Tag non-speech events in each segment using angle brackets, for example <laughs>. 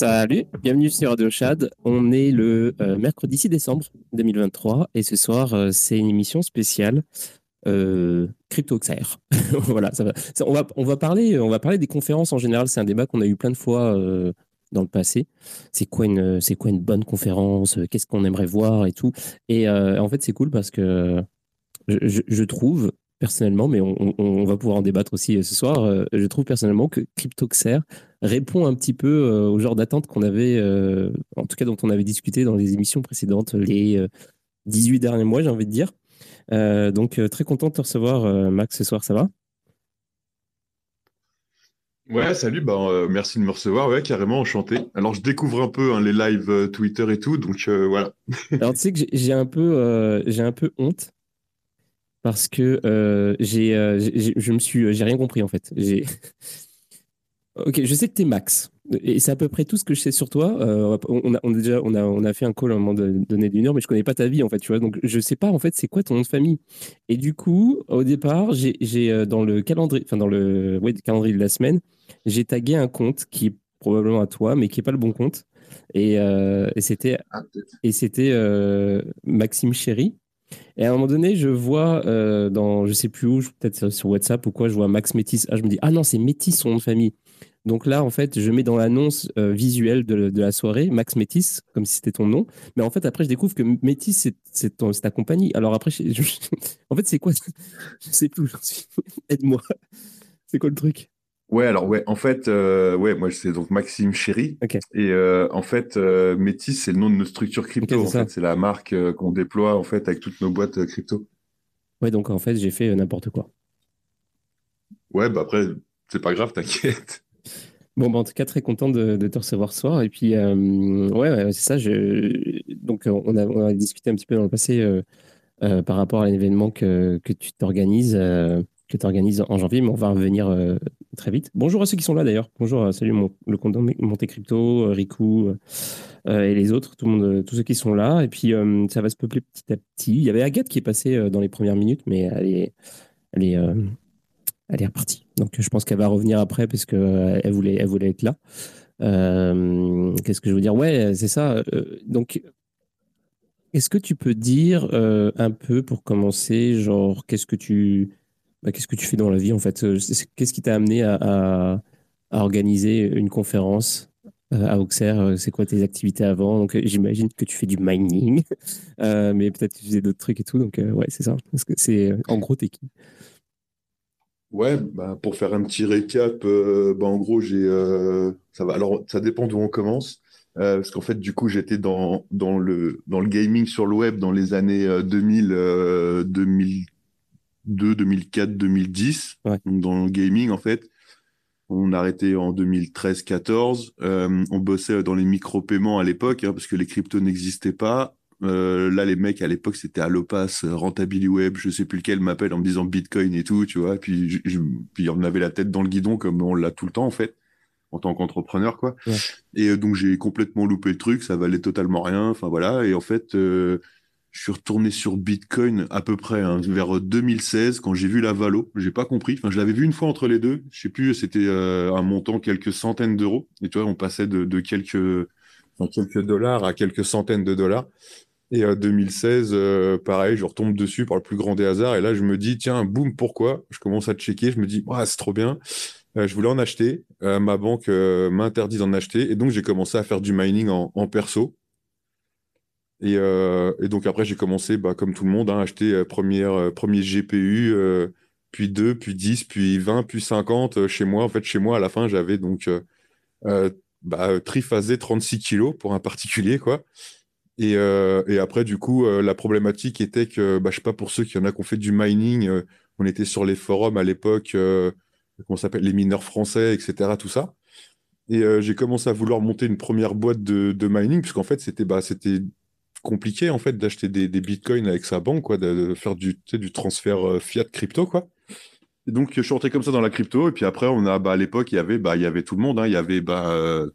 Salut, bienvenue sur Radio Chad. On est le euh, mercredi 6 décembre 2023 et ce soir, euh, c'est une émission spéciale euh, CryptoXR. <laughs> voilà, on, va, on, va parler, on va parler des conférences en général. C'est un débat qu'on a eu plein de fois euh, dans le passé. C'est quoi, une, quoi une bonne conférence Qu'est-ce qu'on aimerait voir et tout Et en fait, c'est cool parce que je trouve personnellement, mais on, va pouvoir en débattre aussi euh, ce soir, euh, je trouve personnellement que CryptoXer répond un petit peu euh, au genre d'attente qu'on avait, en tout cas dont on avait discuté dans les émissions précédentes, les 18 derniers mois, j'ai envie de dire. donc très content de te recevoir, Max, ce soir, ça va? Ouais, salut, bah, merci de me recevoir, ouais, carrément enchanté. Alors je découvre un peu hein, les lives Twitter et tout, donc voilà. Alors tu sais que j'ai un peu, j'ai un peu honte parce que euh, j'ai, euh, je me suis, j'ai rien compris en fait. J'ai... <laughs> ok, je sais que tu es Max. Et c'est à peu près tout ce que je sais sur toi. Euh, on, a, on, a, déjà, on, a, on a fait un call à un moment donné d'une heure, mais je connais pas ta vie en fait, tu vois. Donc je sais pas en fait c'est quoi ton nom de famille. Et du coup, au départ, j'ai, j'ai dans le calendrier, enfin dans le, ouais, calendrier de la semaine, j'ai tagué un compte qui est probablement à toi, mais qui est pas le bon compte. Et, et c'était, ah, et c'était Maxime Chéry. Et à un moment donné, je vois euh, dans, je sais plus où, peut-être sur WhatsApp ou quoi, je vois Max Métis. Ah, je me dis, ah non, c'est Métis son nom de famille. Donc là, en fait, je mets dans l'annonce euh, visuelle de, la soirée Max Métis, comme si c'était ton nom. Mais en fait, après, je découvre que Métis, c'est ta compagnie. Alors après, <laughs> en fait, c'est quoi? <laughs> Je sais plus. Aide-moi. C'est quoi le truc? Ouais, alors ouais, en fait, euh, ouais, moi c'est donc Maxime Chéry. Et euh, en fait, euh, Métis, c'est le nom de notre structure crypto. en fait, c'est la marque qu'on déploie en fait avec toutes nos boîtes crypto. Ouais, donc en fait, j'ai fait n'importe quoi. Ouais, bah après, c'est pas grave, t'inquiète. Bon, bah, en tout cas, très content de, te recevoir ce soir. Et puis, ouais, c'est ça. Je... Donc, on a, on a, discuté un petit peu dans le passé par rapport à l'événement que, que tu t'organises que tu organises en janvier, mais on va revenir euh, très vite. Bonjour à ceux qui sont là d'ailleurs. Bonjour, à, salut le compte Monte Crypto, euh, Riku euh, et les autres, tout le monde, tous ceux qui sont là. Et puis ça va se peupler petit à petit. Il y avait Agathe qui est passée dans les premières minutes, mais elle est, elle est, elle est repartie. Donc je pense qu'elle va revenir après parce qu'elle elle voulait, elle voulait être là. Qu'est-ce que je veux dire? Ouais, c'est ça. donc est-ce que tu peux dire un peu pour commencer, genre qu'est-ce que tu bah, qu'est-ce que tu fais dans la vie en fait Qu'est-ce qui t'a amené à, organiser une conférence euh, à Auxerre euh, C'est quoi tes activités avant? Donc j'imagine que tu fais du mining, <laughs> euh, mais peut-être tu faisais d'autres trucs et tout. Donc ouais, c'est ça. Parce que c'est en gros t'es qui? Ouais, bah, pour faire un petit récap, bah, en gros j'ai ça va. Alors ça dépend d'où on commence. parce qu'en fait, du coup, j'étais dans, dans, le, dans le gaming sur le web dans les années 2000, 2000 2004, 2010. dans le gaming, en fait. On a arrêté en 2013-14. Euh, on bossait dans les micro-paiements à l'époque, hein, parce que les cryptos n'existaient pas. Euh, là, les mecs, à l'époque, c'était Allopass, Rentability Web, je sais plus lequel m'appelle en me disant Bitcoin et tout, tu vois. Puis, puis on avait la tête dans le guidon comme on l'a tout le temps, en fait, en tant qu'entrepreneur, quoi. Et euh, donc, j'ai complètement loupé le truc, ça valait totalement rien. Enfin, voilà. Et en fait, je suis retourné sur Bitcoin à peu près hein, vers 2016 quand j'ai vu la Valo. J'ai pas compris. Enfin, je l'avais vu une fois entre les deux. Je sais plus, c'était euh, un montant quelques centaines d'euros. Et tu vois, on passait de, quelques, dollars à quelques centaines de dollars. Et euh, 2016, euh, pareil, je retombe dessus par le plus grand des hasards. Et là, je me dis, tiens, boum, pourquoi? Je commence à checker. Je me dis, c'est trop bien. Euh, je voulais en acheter. ma banque m'interdit d'en acheter. Et donc, j'ai commencé à faire du mining en perso. Euh, et, donc après, j'ai commencé, bah, comme tout le monde, à hein, acheter euh, première, euh, premier GPU, puis 2, puis 10, puis 20, puis 50 chez moi. En fait, chez moi, à la fin, j'avais donc bah, triphasé 36 kilos pour un <laughs> particulier, quoi. Et, après, du coup, la problématique était que, bah, je sais pas, pour ceux qui en a qui ont fait du mining, on était sur les forums à l'époque, comment s'appelle, les mineurs français, etc., tout ça. Et j'ai commencé à vouloir monter une première boîte de, mining, puisqu'en fait, c'était bah, compliqué en fait d'acheter des, bitcoins avec sa banque, quoi, de, faire du, du transfert euh, fiat crypto, quoi. Et donc je suis rentré comme ça dans la crypto, et puis après on a, bah, à l'époque il y avait, bah, il y avait tout le monde, hein. il y avait bah, euh,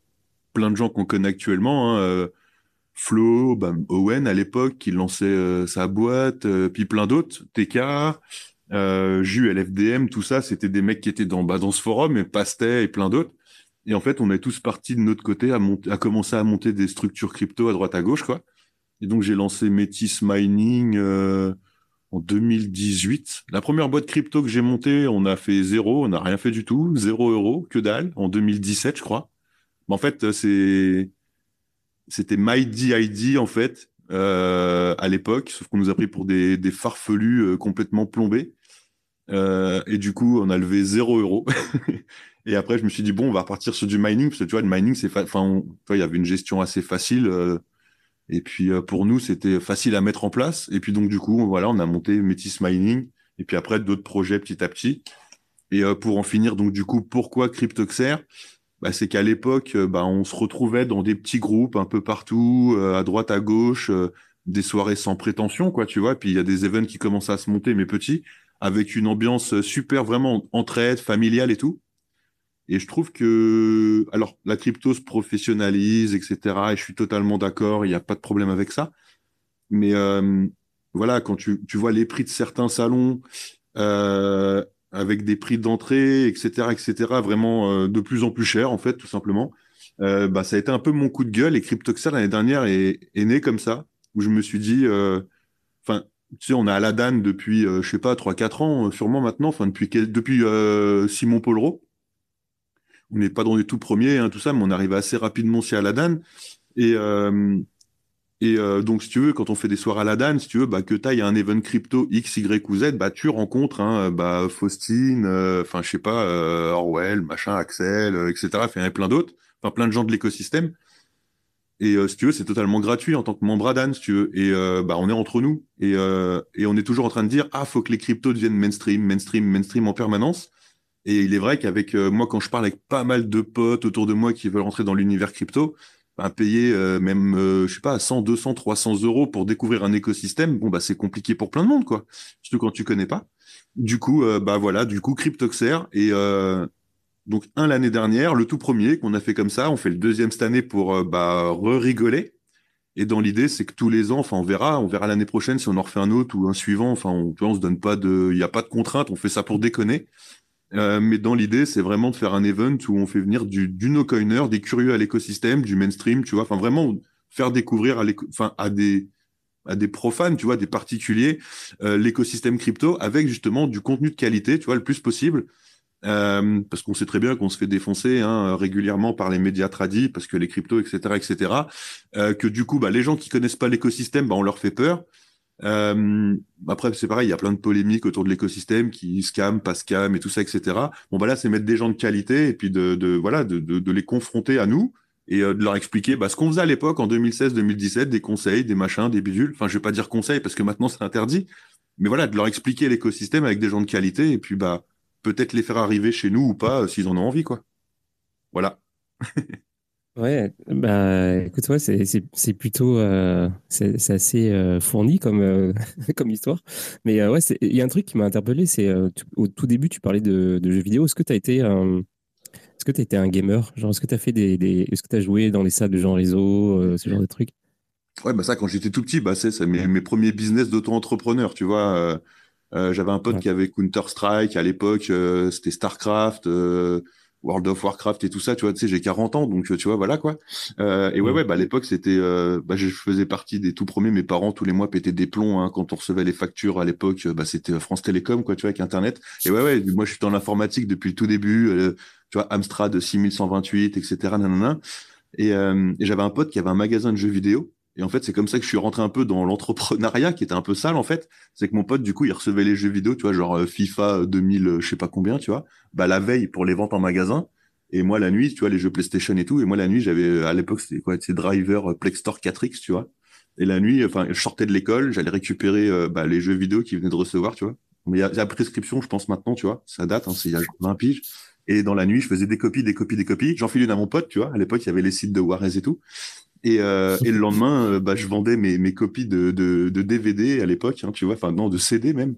plein de gens qu'on connaît actuellement. Hein, euh, Flo, bah, Owen à l'époque qui lançait sa boîte, puis plein d'autres, TK, Jus, LFDM, tout ça, c'était des mecs qui étaient dans, bah, dans ce forum, et Pastet et plein d'autres. Et en fait, on est tous partis de notre côté à, à commencer à monter des structures crypto à droite à gauche, quoi. Et donc, j'ai lancé Métis Mining euh, en 2018. La première boîte crypto que j'ai montée, on a fait zéro, on n'a rien fait du tout, zéro euro, que dalle, en 2017, je crois. Mais en fait, c'est c'était MyDID, en fait, euh, à l'époque, sauf qu'on nous a pris pour des, farfelus euh, complètement plombés. et du coup, on a levé zéro euro. <laughs> et après, je me suis dit, bon, on va repartir sur du mining, parce que tu vois, le mining, c'est, enfin, il y avait une gestion assez facile. Et puis euh, pour nous, c'était facile à mettre en place. Et puis donc du coup, voilà, on a monté Métis Mining. Et puis après, d'autres projets petit à petit. Et euh, pour en finir, donc du coup, pourquoi Cryptoxer bah, C'est qu'à l'époque, euh, bah, on se retrouvait dans des petits groupes un peu partout, à droite, à gauche, des soirées sans prétention, quoi, tu vois. Puis il y a des events qui commencent à se monter, mais petits, avec une ambiance super, vraiment entraide, familiale et tout. Et je trouve que, alors, la crypto se professionnalise, etc. Et je suis totalement d'accord, il n'y a pas de problème avec ça. Mais euh, voilà, quand tu, tu, vois les prix de certains salons, euh, avec des prix d'entrée, etc., etc., vraiment euh, de plus en plus cher, en fait, tout simplement, euh, bah, ça a été un peu mon coup de gueule. Et CryptoXer, l'année dernière, est, est, né comme ça, où je me suis dit, euh, enfin, tu sais, on a Aladdin depuis, je sais pas, 3-4 ans, sûrement maintenant, enfin, depuis, depuis Simon Polro on n'est pas dans les tout premiers, hein, tout ça, mais on arrive assez rapidement chez Aladdin. Et, euh, et euh, donc, si tu veux, quand on fait des soirs Aladdin, si tu veux, bah, que tu un event crypto X, Y ou Z, bah, tu rencontres hein, bah, Faustine, euh, enfin, je sais pas, Orwell, machin, Axel, etc. Enfin, plein d'autres, plein de gens de l'écosystème. Et si tu veux, c'est totalement gratuit en tant que membre Adan, si tu veux. Et bah, on est entre nous. Et, et on est toujours en train de dire, ah, faut que les cryptos deviennent mainstream, mainstream, mainstream en permanence. Et il est vrai qu'avec euh, moi, quand je parle avec pas mal de potes autour de moi qui veulent rentrer dans l'univers crypto, ben, payer euh, même, euh, je sais pas, 100, 200, 300 euros pour découvrir un écosystème, bon, bah, c'est compliqué pour plein de monde, quoi. Surtout quand tu connais pas. Du coup, bah voilà, du coup, Cryptoxer. Et donc, un l'année dernière, le tout premier qu'on a fait comme ça. On fait le deuxième cette année pour bah, re-rigoler. Et dans l'idée, c'est que tous les ans, enfin, on verra, on verra l'année prochaine si on en refait un autre ou un suivant. Enfin, on, on se donne pas de, il n'y a pas de contrainte, on fait ça pour déconner. Euh, mais dans l'idée, c'est vraiment de faire un event où on fait venir du, du no-coiner, des curieux à l'écosystème, du mainstream, tu vois. Enfin, vraiment faire découvrir à, des profanes, tu vois, des particuliers, euh, l'écosystème crypto avec justement du contenu de qualité, tu vois, le plus possible. Euh, parce qu'on sait très bien qu'on se fait défoncer hein, régulièrement par les médias tradis, parce que les cryptos, etc., etc. Que du coup, bah, les gens qui connaissent pas l'écosystème, bah, on leur fait peur. Euh, après, c'est pareil, il y a plein de polémiques autour de l'écosystème, qui scam, pas scam et tout ça, etc. Bon, bah là, c'est mettre des gens de qualité et puis de, de voilà, de, de, de, les confronter à nous et euh, de leur expliquer bah, ce qu'on faisait à l'époque en 2016-2017, des conseils, des machins, des bidules. Enfin, je vais pas dire conseils parce que maintenant c'est interdit, mais voilà, de leur expliquer l'écosystème avec des gens de qualité et puis bah peut-être les faire arriver chez nous ou pas euh, s'ils en ont envie, quoi. Voilà. <laughs> Ouais, bah écoute, ouais, c'est plutôt euh, c'est assez euh, fourni comme euh, <laughs> comme histoire. Mais ouais, il y a un truc qui m'a interpellé, c'est au tout début tu parlais de, de jeux vidéo. Est-ce que tu as été un est-ce que tu été un gamer? Genre est-ce que tu as fait des, des... est-ce que tu as joué dans les salles de gens réseau, ce genre de trucs? Ouais, bah ça quand j'étais tout petit, bah c'est mes, mes premiers business d'auto-entrepreneur, tu vois. J'avais un pote qui avait Counter-Strike à l'époque, c'était StarCraft World of Warcraft et tout ça, tu vois, tu sais, j'ai 40 ans, donc tu vois, voilà quoi. Euh, et ouais, mm. ouais, bah à l'époque, c'était, euh, bah, je faisais partie des tout premiers. Mes parents tous les mois pétaient des plombs hein, quand on recevait les factures à l'époque. Bah, c'était France Télécom, quoi, tu vois, avec Internet. Et ouais, ouais, moi, je suis dans l'informatique depuis le tout début. Euh, tu vois, Amstrad 6128, etc. Nanana. Et, euh, et j'avais un pote qui avait un magasin de jeux vidéo. Et en fait, c'est comme ça que je suis rentré un peu dans l'entrepreneuriat qui était un peu sale en fait. C'est que mon pote, du coup, il recevait les jeux vidéo, tu vois, genre euh, FIFA 2000, euh, je sais pas combien, tu vois. Bah la veille pour les ventes en magasin. Et moi la nuit, tu vois, les jeux PlayStation et tout. Et moi la nuit, j'avais euh, à l'époque c'était quoi, c'est Driver Plexstore 4X, tu vois. Et la nuit, enfin, je sortais de l'école, j'allais récupérer bah, les jeux vidéo qu'ils venaient de recevoir, tu vois. Mais il y, a la prescription, je pense maintenant, tu vois. Ça date, hein, c'est il y a 20 piges. Et dans la nuit, je faisais des copies, des copies, des copies. J'en une à mon pote, tu vois. À l'époque, il y avait les sites de Warez et tout. Et, euh, et, le <laughs> lendemain, euh, bah, je vendais mes, mes copies de, de, de, DVD à l'époque, hein, tu vois, enfin non, de CD même,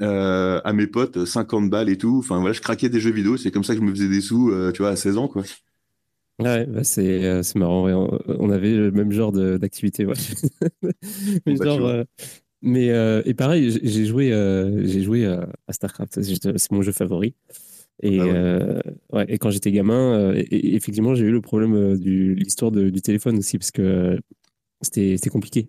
euh, à mes potes, 50 balles et tout. Enfin voilà, je craquais des jeux vidéo, c'est comme ça que je me faisais des sous, tu vois, à 16 ans, quoi. Ouais, bah c'est marrant. On, avait le même genre d'activité. Ouais. <laughs> mais, bah, genre, mais et pareil, j'ai joué, j'ai joué à StarCraft, c'est mon jeu favori. Et, ah euh, ouais. et quand j'étais gamin, euh, effectivement, j'ai eu le problème euh, de l'histoire du téléphone aussi, parce que c'était compliqué.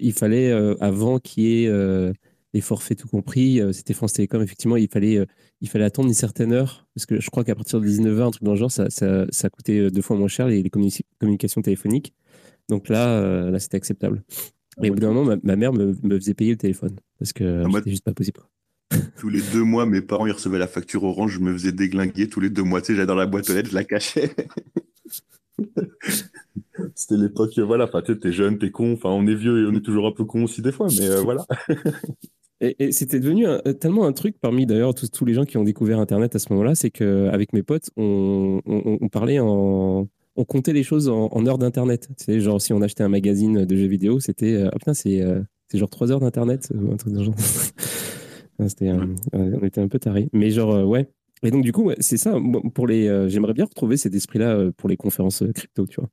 il fallait, avant qu'il y ait les forfaits tout compris, c'était France Télécom, effectivement, il fallait, il fallait attendre une certaine heure, parce que je crois qu'à partir de 19h, un truc dans le genre, ça, ça, ça coûtait deux fois moins cher les, les communications téléphoniques. Donc là, là c'était acceptable. Et au bout d'un moment, ma, mère me, me, faisait payer le téléphone, parce que c'était juste pas possible tous les deux mois, mes parents ils recevaient la facture orange, je me faisais déglinguer tous les deux mois. Tu sais, j'allais dans la boîte aux lettres, je la cachais. <laughs> C'était l'époque, voilà, enfin, tu es jeune, t'es con, enfin, on est vieux et on est toujours un peu con aussi des fois, mais euh, voilà. <laughs> et, c'était devenu tellement un truc parmi d'ailleurs tous, tous, les gens qui ont découvert Internet à ce moment-là, c'est qu'avec mes potes, on, on, parlait en. On comptait les choses en, heures d'Internet. Tu sais, genre si on achetait un magazine de jeux vidéo, c'était. Euh, ah putain, c'est euh, genre trois heures d'Internet, genre. C'était, on était un peu tarés. Mais genre, euh, ouais. Et donc, du coup, c'est ça. Pour les, euh, j'aimerais bien retrouver cet esprit-là euh, pour les conférences crypto, tu vois.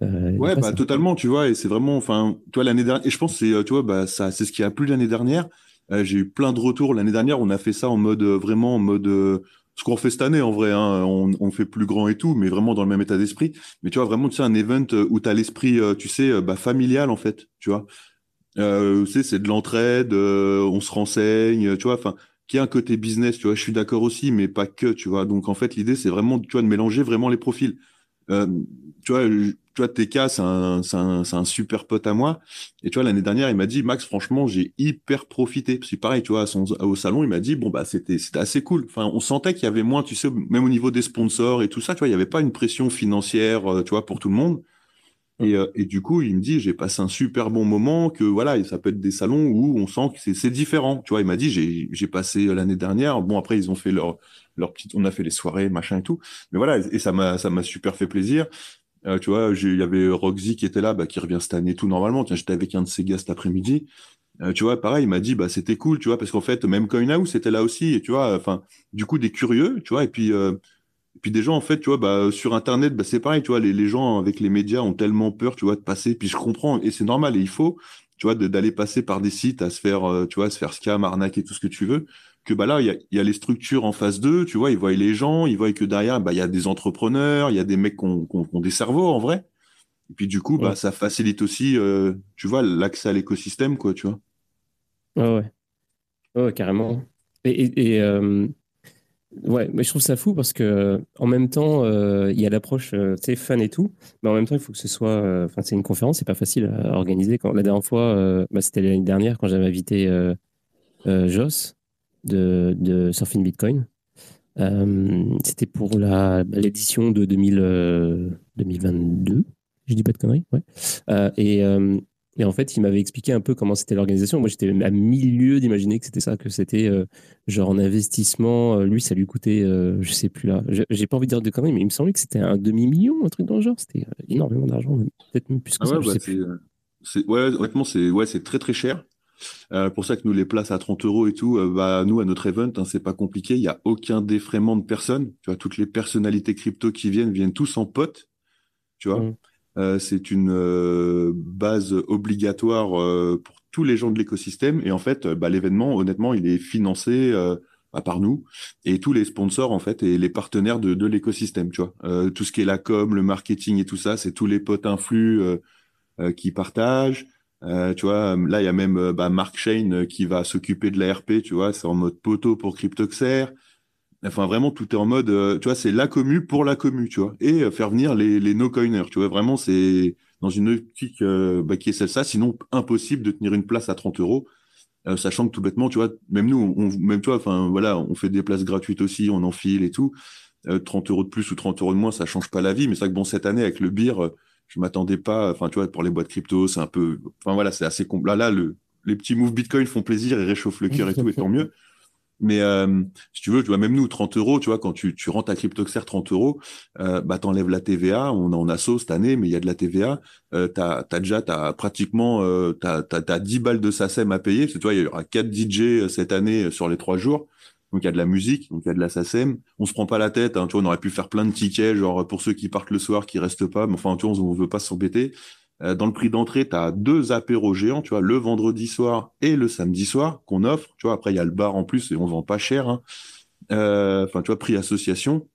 ouais, bah, totalement, tu vois. Et c'est vraiment, enfin, toi, l'année dernière, et je pense, c'est, tu vois, bah, ça, c'est ce qui a plu l'année dernière. j'ai eu plein de retours. L'année dernière, on a fait ça en mode, vraiment, en mode, ce qu'on fait cette année, en vrai, hein, on, on, fait plus grand et tout, mais vraiment dans le même état d'esprit. Mais tu vois, vraiment, tu sais, un event où tu as l'esprit, tu sais, bah, familial, en fait, tu vois. Euh, c'est de l'entraide, euh, on se renseigne, tu vois, enfin, qui a un côté business, tu vois, je suis d'accord aussi, mais pas que, tu vois. Donc, en fait, l'idée, c'est vraiment, tu vois, de mélanger vraiment les profils. Euh, tu vois, tu vois, TK, c'est un, un, un, super pote à moi. Et tu vois, l'année dernière, il m'a dit, Max, franchement, j'ai hyper profité. C'est pareil, tu vois, au salon, il m'a dit, bon, bah, c'était, c'était assez cool. Enfin, on sentait qu'il y avait moins, tu sais, même au niveau des sponsors et tout ça, tu vois, il n'y avait pas une pression financière, tu vois, pour tout le monde. Euh, et, du coup, il me dit, j'ai passé un super bon moment, que voilà, ça peut être des salons où on sent que c'est différent. Tu vois, il m'a dit, j'ai passé l'année dernière. Bon, après, ils ont fait leur, leur petite, on a fait les soirées, machin et tout. Mais voilà, et ça m'a, ça m'a super fait plaisir. Euh, tu vois, il y avait Roxy qui était là, bah, qui revient cette année tout normalement. Tiens, j'étais avec un de ses gars cet après-midi. Euh, tu vois, pareil, il m'a dit, bah, c'était cool, tu vois, parce qu'en fait, même Coinhouse c'était là aussi, et tu vois, enfin, du coup, des curieux, tu vois, et puis, et puis des gens, en fait, tu vois, bah, sur Internet, bah, c'est pareil, tu vois, les, les, gens avec les médias ont tellement peur, tu vois, de passer. Puis je comprends, et c'est normal, et il faut, tu vois, d'aller passer par des sites à se faire, euh, tu vois, se faire scam, arnaque et tout ce que tu veux. que bah là, il y a, les structures en phase 2, tu vois, ils voient les gens, ils voient que derrière, bah, il y a des entrepreneurs, il y a des mecs qui ont, des cerveaux en vrai. Et puis du coup, bah, ça facilite aussi, euh, tu vois, l'accès à l'écosystème, quoi, tu vois. Ouais, ouais. ouais carrément. Et, et, euh, ouais, mais je trouve ça fou parce que en même temps, euh, il y a l'approche, sais, fan et tout, mais en même temps, il faut que ce soit, enfin, c'est une conférence, c'est pas facile à organiser. Quand la dernière fois, bah, c'était l'année dernière quand j'avais invité Joss de, de Surfing Bitcoin. Euh, c'était pour l'édition de 2000, 2022. Euh, Je dis pas de conneries. Ouais. Euh, et, et, en fait, il m'avait expliqué un peu comment c'était l'organisation. Moi, j'étais à milieu d'imaginer que c'était ça, que c'était genre en investissement. lui, ça lui coûtait, je sais plus là. J'ai pas envie de dire de conneries, mais il me semblait que c'était un demi-million, un truc dans le genre. C'était énormément d'argent, peut-être même plus que ah ça. Ouais, bah, honnêtement, c'est ouais, très très cher. Euh, pour ça que nous, les places à 30 euros et tout, euh, bah, nous, à notre event, hein, c'est pas compliqué. Il n'y a aucun défraiement de personnes. Tu vois, toutes les personnalités crypto qui viennent, viennent tous en pote. Tu vois, mmh. Euh, c'est une base obligatoire pour tous les gens de l'écosystème. Et en fait, bah, l'événement, honnêtement, il est financé bah, par nous et tous les sponsors en fait et les partenaires de, de l'écosystème. Tu vois, tout ce qui est la com, le marketing et tout ça, c'est tous les potes influx qui partagent. Euh, tu vois, là, il y a même euh, bah, Mark Shane euh, qui va s'occuper de la RP, tu vois, c'est en mode poteau pour CryptoXer. Enfin, vraiment, tout est en mode, tu vois, c'est la commu pour la commu, tu vois, et faire venir les, les no-coiners, tu vois, vraiment, c'est dans une optique bah, qui est celle-là, sinon impossible de tenir une place à 30 euros, sachant que tout bêtement, tu vois, même nous, même toi, enfin, voilà, on fait des places gratuites aussi, on enfile et tout. 30 euros de plus ou 30 euros de moins, ça change pas la vie, mais c'est vrai que bon, cette année, avec le beer, je m'attendais pas. Enfin, tu vois, pour les boîtes crypto, c'est un peu. Enfin voilà, c'est assez complet. Là, le, les petits moves Bitcoin font plaisir et réchauffent le cœur et tout, et tant mieux. Mais euh, si tu veux, tu vois, même nous, 30 euros, tu vois, quand tu, tu rentres à CryptoXer 30 euros, euh, bah, t'enlèves la TVA. On en a sauce cette année, mais il y a de la TVA. Euh, t'as, as déjà, t'as pratiquement, euh, t'as, t'as, t'as 10 balles de SACEM à payer. Tu vois, il y aura 4 DJ euh, cette année sur les 3 jours. Donc il y a de la musique, donc il y a de la SACEM. On se prend pas la tête, hein, tu vois, on aurait pu faire plein de tickets, genre pour ceux qui partent le soir, qui restent pas, mais enfin, tu vois, on veut pas s'embêter. Euh, dans le prix d'entrée, tu as deux apéros géants, tu vois, le vendredi soir et le samedi soir qu'on offre. Tu vois, après, il y a le bar en plus et on vend pas cher. Hein. Euh, enfin, tu vois, prix association.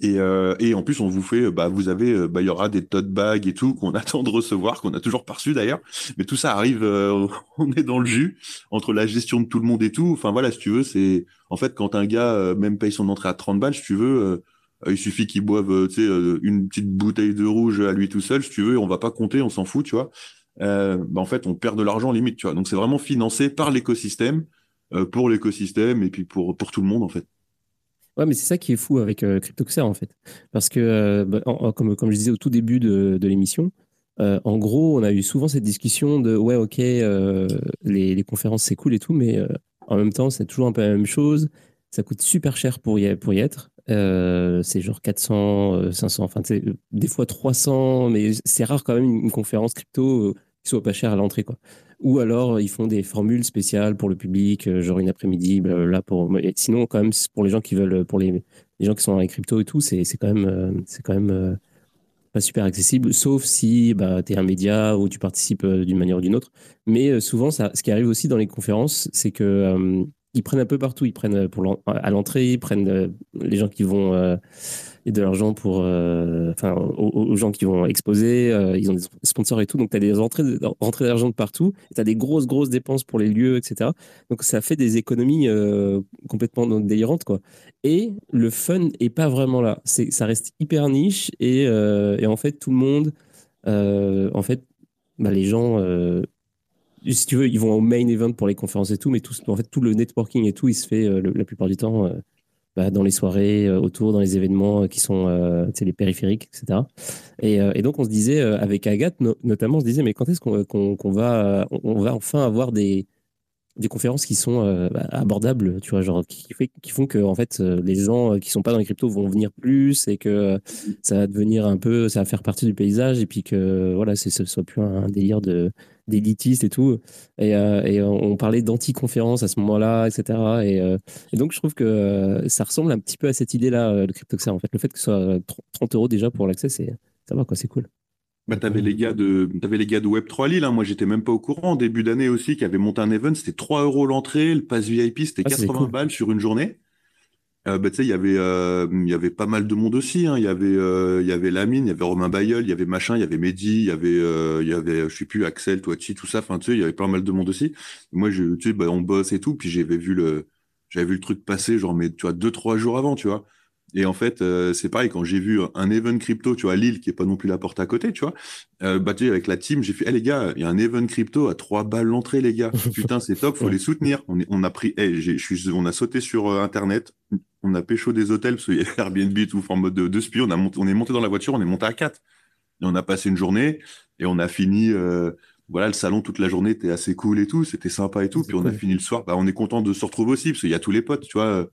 Et, euh, et, en plus, on vous fait, bah, vous avez, euh, bah, il y aura des tote bags et tout qu'on <laughs> attend de recevoir, qu'on a toujours pas d'ailleurs. Mais tout ça arrive, euh, <laughs> on est dans le jus entre la gestion de tout le monde et tout. Enfin voilà, si tu veux, c'est en fait quand un gars euh, même paye son entrée à 30 balles, si tu veux, il suffit qu'il boive, tu sais, une petite bouteille de rouge à lui tout seul, si tu veux, on va pas compter, on s'en fout, tu vois. bah, en fait, on perd de l'argent limite, tu vois. Donc c'est vraiment financé par l'écosystème, pour l'écosystème et puis pour tout le monde en fait. Ouais, mais c'est ça qui est fou avec euh, en fait. Parce que, euh, bah, comme, je disais au tout début de, l'émission, euh, en gros, on a eu souvent cette discussion de ouais, ok, les, conférences c'est cool et tout, mais en même temps, c'est toujours un peu la même chose. Ça coûte super cher pour y être. C'est genre 400, 500, enfin, des fois 300, mais c'est rare quand même une, conférence crypto qui soit pas chère à l'entrée, quoi. Ou alors, ils font des formules spéciales pour le public, euh, genre une après-midi, là pour. Sinon, quand même, pour les gens qui veulent, pour les, gens qui sont dans les cryptos et tout, c'est quand même, euh, c'est quand même euh, pas super accessible, sauf si bah, tu es un média ou tu participes d'une manière ou d'une autre. Mais souvent, ça, ce qui arrive aussi dans les conférences, c'est que ils prennent un peu partout. Ils prennent pour à l'entrée, ils prennent les gens qui vont et de l'argent pour, euh, enfin, aux, gens qui vont exposer. Euh, ils ont des sponsors et tout. Donc, tu as des entrées, rentrées d'argent de partout. Tu as des grosses, grosses dépenses pour les lieux, etc. Donc, ça fait des économies euh, complètement délirantes, quoi. Et le fun est pas vraiment là. C'est, ça reste hyper niche et, et, en fait, tout le monde, en fait, bah, les gens si tu veux, ils vont au main event pour les conférences et tout, mais tout, en fait, tout le networking et tout, il se fait la plupart du temps bah, dans les soirées, euh, autour, dans les événements euh, qui sont euh, les périphériques, etc. Et, donc, on se disait, avec Agathe notamment, on se disait, mais quand est-ce qu'on va, on va enfin avoir des, des conférences qui sont bah, abordables, tu vois, genre qui, font que en fait les gens qui sont pas dans les cryptos vont venir plus et que ça va devenir un peu, ça va faire partie du paysage et puis que voilà, ce soit plus un délire de d'élitistes et tout. Et, euh, et on parlait d'anti-conférence à ce moment-là, etc. Et, euh, et, donc, je trouve que euh, ça ressemble un petit peu à cette idée-là, le CryptoXer. En fait, le fait que ce soit 30 euros déjà pour l'accès, c'est ça va, quoi, c'est cool. Bah, t'avais les gars de, t'avais les gars de Web3 Lille, hein. Moi, j'étais même pas au courant. Début d'année aussi, qui avait monté un event. C'était 3 euros l'entrée. Le pass VIP, c'était Ah, c'est 80 cool. balles sur une journée. Euh, bah, tu sais, il y avait, euh, il y avait pas mal de monde aussi. hein. Il y avait, euh, il y avait Lamine, il y avait Romain Bayeul, il y avait machin, il y avait Mehdi, il y avait, euh, il y avait, je sais plus, Axel, Toiti, tout ça. Enfin, tu sais, il y avait pas mal de monde aussi. Moi, je, tu sais, bah, on bosse et tout. Puis j'avais vu le, j'avais vu le truc passer, genre, mais tu vois, deux, trois jours avant, tu vois. Et en fait, euh, c'est pareil, quand j'ai vu un event crypto, tu vois, à Lille, qui est pas non plus la porte à côté, tu vois, euh, bah, tu sais, avec la team, j'ai fait, eh les gars, il y a un event crypto à 3 balles l'entrée, les gars. Putain, c'est top, faut les soutenir. On, est- on a pris, eh, j'ai- je suis, on a sauté sur euh, Internet, on a pécho des hôtels, parce qu'il y avait Airbnb et tout, en mode de, de spi, on, a monté, on est monté dans la voiture, on est monté à 4. Et on a passé une journée, et on a fini, euh, voilà, le salon toute la journée était assez cool et tout, c'était sympa et tout. Puis on a fini le soir, bah, on est content de se retrouver aussi, parce qu'il y a tous les potes, tu vois. euh,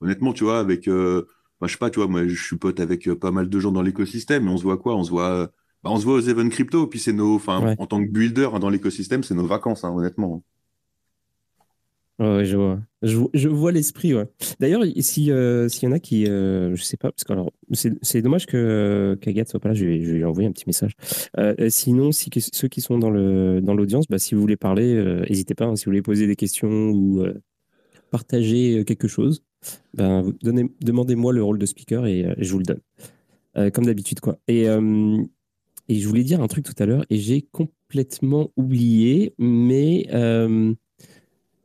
Honnêtement, tu vois, avec, euh, bah, je sais pas, tu vois, moi, je suis pote avec euh, pas mal de gens dans l'écosystème, mais on se voit quoi? On se voit, bah, on se voit aux events crypto, puis c'est nos, enfin, Ouais. en tant que builder hein, dans l'écosystème, c'est nos vacances, hein, honnêtement. Ouais, je vois. Je, vo- je vois l'esprit, ouais. D'ailleurs, euh, s'il y en a qui, euh, je sais pas, parce que c'est, dommage que qu'Agathe soit pas là, je vais, lui envoyer un petit message. Euh, euh, sinon, si ceux qui sont dans le dans l'audience, bah, si vous voulez parler, euh, n'hésitez pas. hein, si vous voulez poser des questions ou euh, partager euh, quelque chose, ben, demandez-moi le rôle de speaker et euh, je vous le donne. Euh, comme d'habitude, quoi. Et, euh, et je voulais dire un truc tout à l'heure et j'ai complètement oublié, mais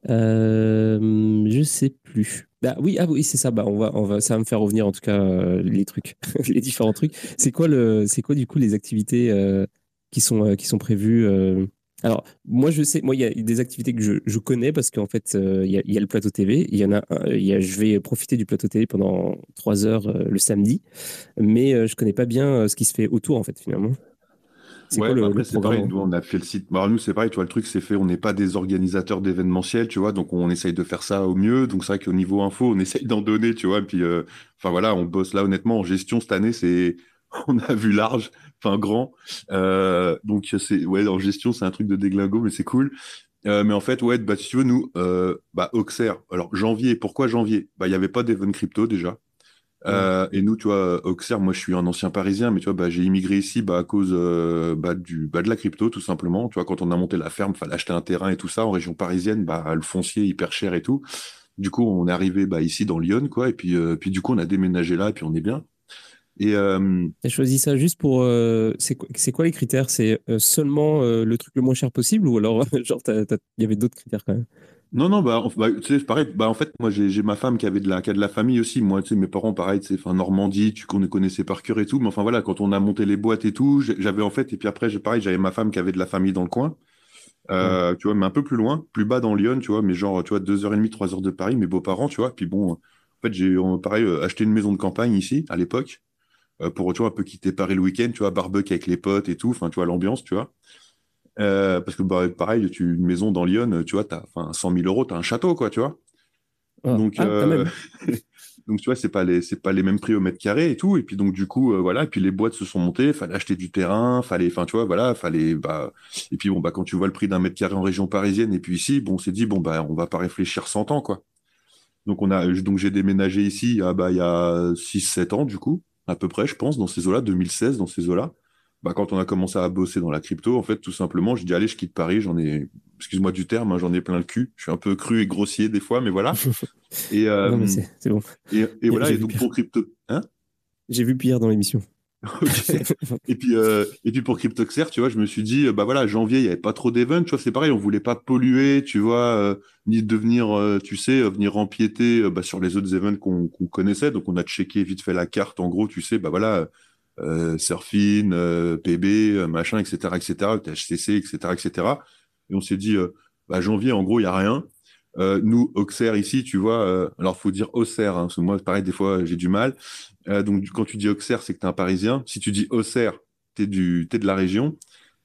euh, je sais plus. Bah oui, ah oui, c'est ça. Bah on va, on va, ça va me faire revenir en tout cas euh, les trucs, <laughs> les différents trucs. C'est quoi le, c'est quoi du coup les activités euh, qui sont qui sont prévues Alors moi je sais, moi il y a des activités que je, je connais parce qu'en fait il y, y a le plateau TV. Il y en a, il je vais profiter du plateau TV pendant trois heures le samedi, mais je connais pas bien ce qui se fait autour en fait finalement. C'est Ouais, quoi le, bah le programme pareil. Nous, on a fait le site. Bah, nous, c'est pareil. Tu vois, le truc, c'est fait. On n'est pas des organisateurs d'événementiels, tu vois. Donc, on essaye de faire ça au mieux. Donc, c'est vrai qu'au niveau info, on essaye d'en donner, tu vois. Et puis, euh, enfin, voilà, on bosse là, honnêtement, en gestion cette année. C'est, <laughs> on a vu large, enfin, grand. Euh, donc, c'est, ouais, en gestion, c'est un truc de déglingo, mais c'est cool. Euh, mais en fait, ouais, bah, si tu veux, nous, euh, bah, Auxerre. Alors, janvier. Pourquoi janvier? Bah, il n'y avait pas d'event crypto, déjà. Euh, et nous, tu vois, Auxerre, moi je suis un ancien parisien, mais tu vois, bah, j'ai immigré ici bah, à cause euh, bah, du, de la crypto, tout simplement. Tu vois, quand on a monté la ferme, fallait acheter un terrain et tout ça en région parisienne, bah, le foncier hyper cher et tout. Du coup, on est arrivé ici dans Lyon, quoi, et puis, euh, puis du coup, on a déménagé là, et puis on est bien. Et euh, T'as choisi ça juste pour. c'est quoi, les critères? C'est seulement le truc le moins cher possible ou alors, <laughs> genre, il y avait d'autres critères quand même? Non, non, bah, bah, tu sais, c'est pareil. Bah, en fait, moi, j'ai ma femme qui avait de la, qui a de la famille aussi. Moi, tu sais, mes parents, pareil, tu sais, enfin, Normandie, tu qu'on connaissait par cœur et tout. Mais enfin, voilà, quand on a monté les boîtes et tout, j'avais en fait, et puis après, j'ai pareil, j'avais ma femme qui avait de la famille dans le coin. Euh, tu vois, mais un peu plus loin, plus bas dans Lyon, tu vois, mais genre, tu vois, deux heures et demie, trois heures de Paris, mes beaux-parents, tu vois. Puis bon, en fait, j'ai, pareil, euh, acheté une maison de campagne ici, à l'époque, euh, pour, tu vois, un peu quitter Paris le week-end, tu vois, barbecue avec les potes et tout, enfin, tu vois, l'ambiance, tu vois. Euh, parce que, bah, pareil, tu, une maison dans Lyon, tu vois, t'as, enfin, 100 000 euros, t'as un château, quoi, tu vois. Ah, Donc, ah, quand euh, même. <laughs> donc, tu vois, c'est pas les, c'est pas les mêmes prix au mètre carré et tout. Et puis, donc, du coup, euh, voilà. Et puis, les boîtes se sont montées. Fallait acheter du terrain. Fallait, enfin, tu vois, voilà. Fallait, bah, et puis, bon, bah, quand tu vois le prix d'un mètre carré en région parisienne et puis ici, bon, on s'est dit, bon, bah, on va pas réfléchir 100 ans, quoi. Donc, on a, donc, j'ai déménagé ici, ah, bah, il y a 6-7 ans, du coup, à peu près, je pense, dans ces eaux-là, 2016, dans ces eaux-là. Bah, quand on a commencé à bosser dans la crypto, en fait, tout simplement, j'ai dit, allez, je quitte Paris, j'en ai, excuse-moi du terme, hein, j'en ai plein le cul. Je suis un peu cru et grossier des fois, mais voilà. <laughs> Et, euh, Non, mais c'est c'est bon. et, et voilà, et donc pire. pour crypto. Hein? J'ai vu pire dans l'émission. <laughs> Ok. Et puis, euh, et puis pour CryptoXer, tu vois, je me suis dit, euh, bah voilà, janvier, il n'y avait pas trop d'events, tu vois, c'est pareil, on voulait pas polluer, tu vois, euh, ni devenir, euh, tu sais, euh, venir empiéter euh, bah, sur les autres events qu'on qu'on connaissait. Donc, on a checké vite fait la carte, en gros, tu sais, bah voilà, euh, Surfing, euh, PB, euh, machin, etc., etc., THCC, etc., etc. Et on s'est dit, euh, bah, janvier, en gros, il n'y a rien. Euh, nous, Auxerre, ici, tu vois, euh, alors faut dire Auxerre, hein, parce que moi, pareil, des fois, j'ai du mal. Euh, donc, quand tu dis Auxerre, c'est que tu es un Parisien. Si tu dis Auxerre, tu es, de la région.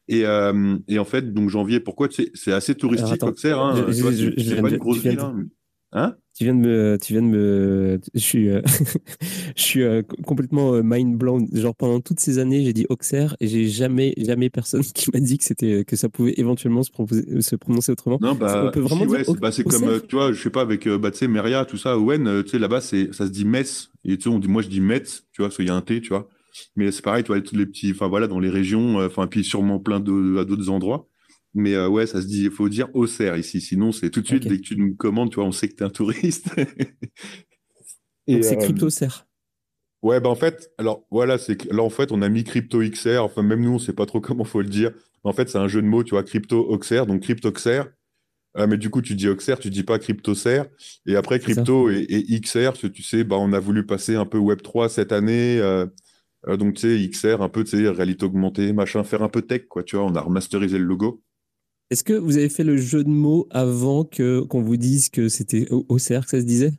Et, euh, et en fait, donc janvier, pourquoi? C'est assez Alors, touristique, attends. Auxerre. Hein, Je- vois, pas une grosse ville. Hein. Hein? Tu viens de me, tu viens de me, je suis, euh, <laughs> je suis euh, co- complètement euh, mind blown. Genre pendant toutes ces années, j'ai dit Auxerre et j'ai jamais, jamais personne <laughs> qui m'a dit que c'était, que ça pouvait éventuellement se, proposer- se prononcer autrement. Non, On bah, peut vraiment si, dire ouais, c'est bah, c'est comme, euh, tu vois, je sais pas, avec, bah, tu sais, Meria, tout ça, Owen, tu sais, là-bas, c'est, ça se dit Metz. Et tu sais, on dit, moi, je dis Metz, tu vois, parce qu'il y a un T, tu vois. Mais c'est pareil, tu vois, tous les petits, enfin voilà, dans les régions, enfin, puis sûrement plein de, à d'autres endroits. Mais ouais, ça se dit, il faut dire Auxerre ici. Sinon, c'est tout de suite, dès que tu nous commandes, tu vois, on sait que tu es un touriste. <laughs> Et c'est CryptoCer. Ouais, bah en fait, alors voilà, c'est que là en fait, on a mis Crypto XR. Enfin, même nous, on sait pas trop <laughs> comment faut le dire. En fait, c'est un jeu de mots, tu vois, Crypto Oxer, donc CryptoXer. Euh, mais du coup, tu dis Oxer, tu dis pas CryptoCer. Et après, Crypto et, et, XR, tu sais, bah, on a voulu passer un peu Web3 cette année. Euh, euh, donc, tu sais, XR, un peu, tu sais, réalité augmentée, machin, faire un peu tech, quoi, tu vois. On a remasterisé le logo. Est-ce que vous avez fait le jeu de mots avant que qu'on vous dise que c'était Oxer que ça se disait?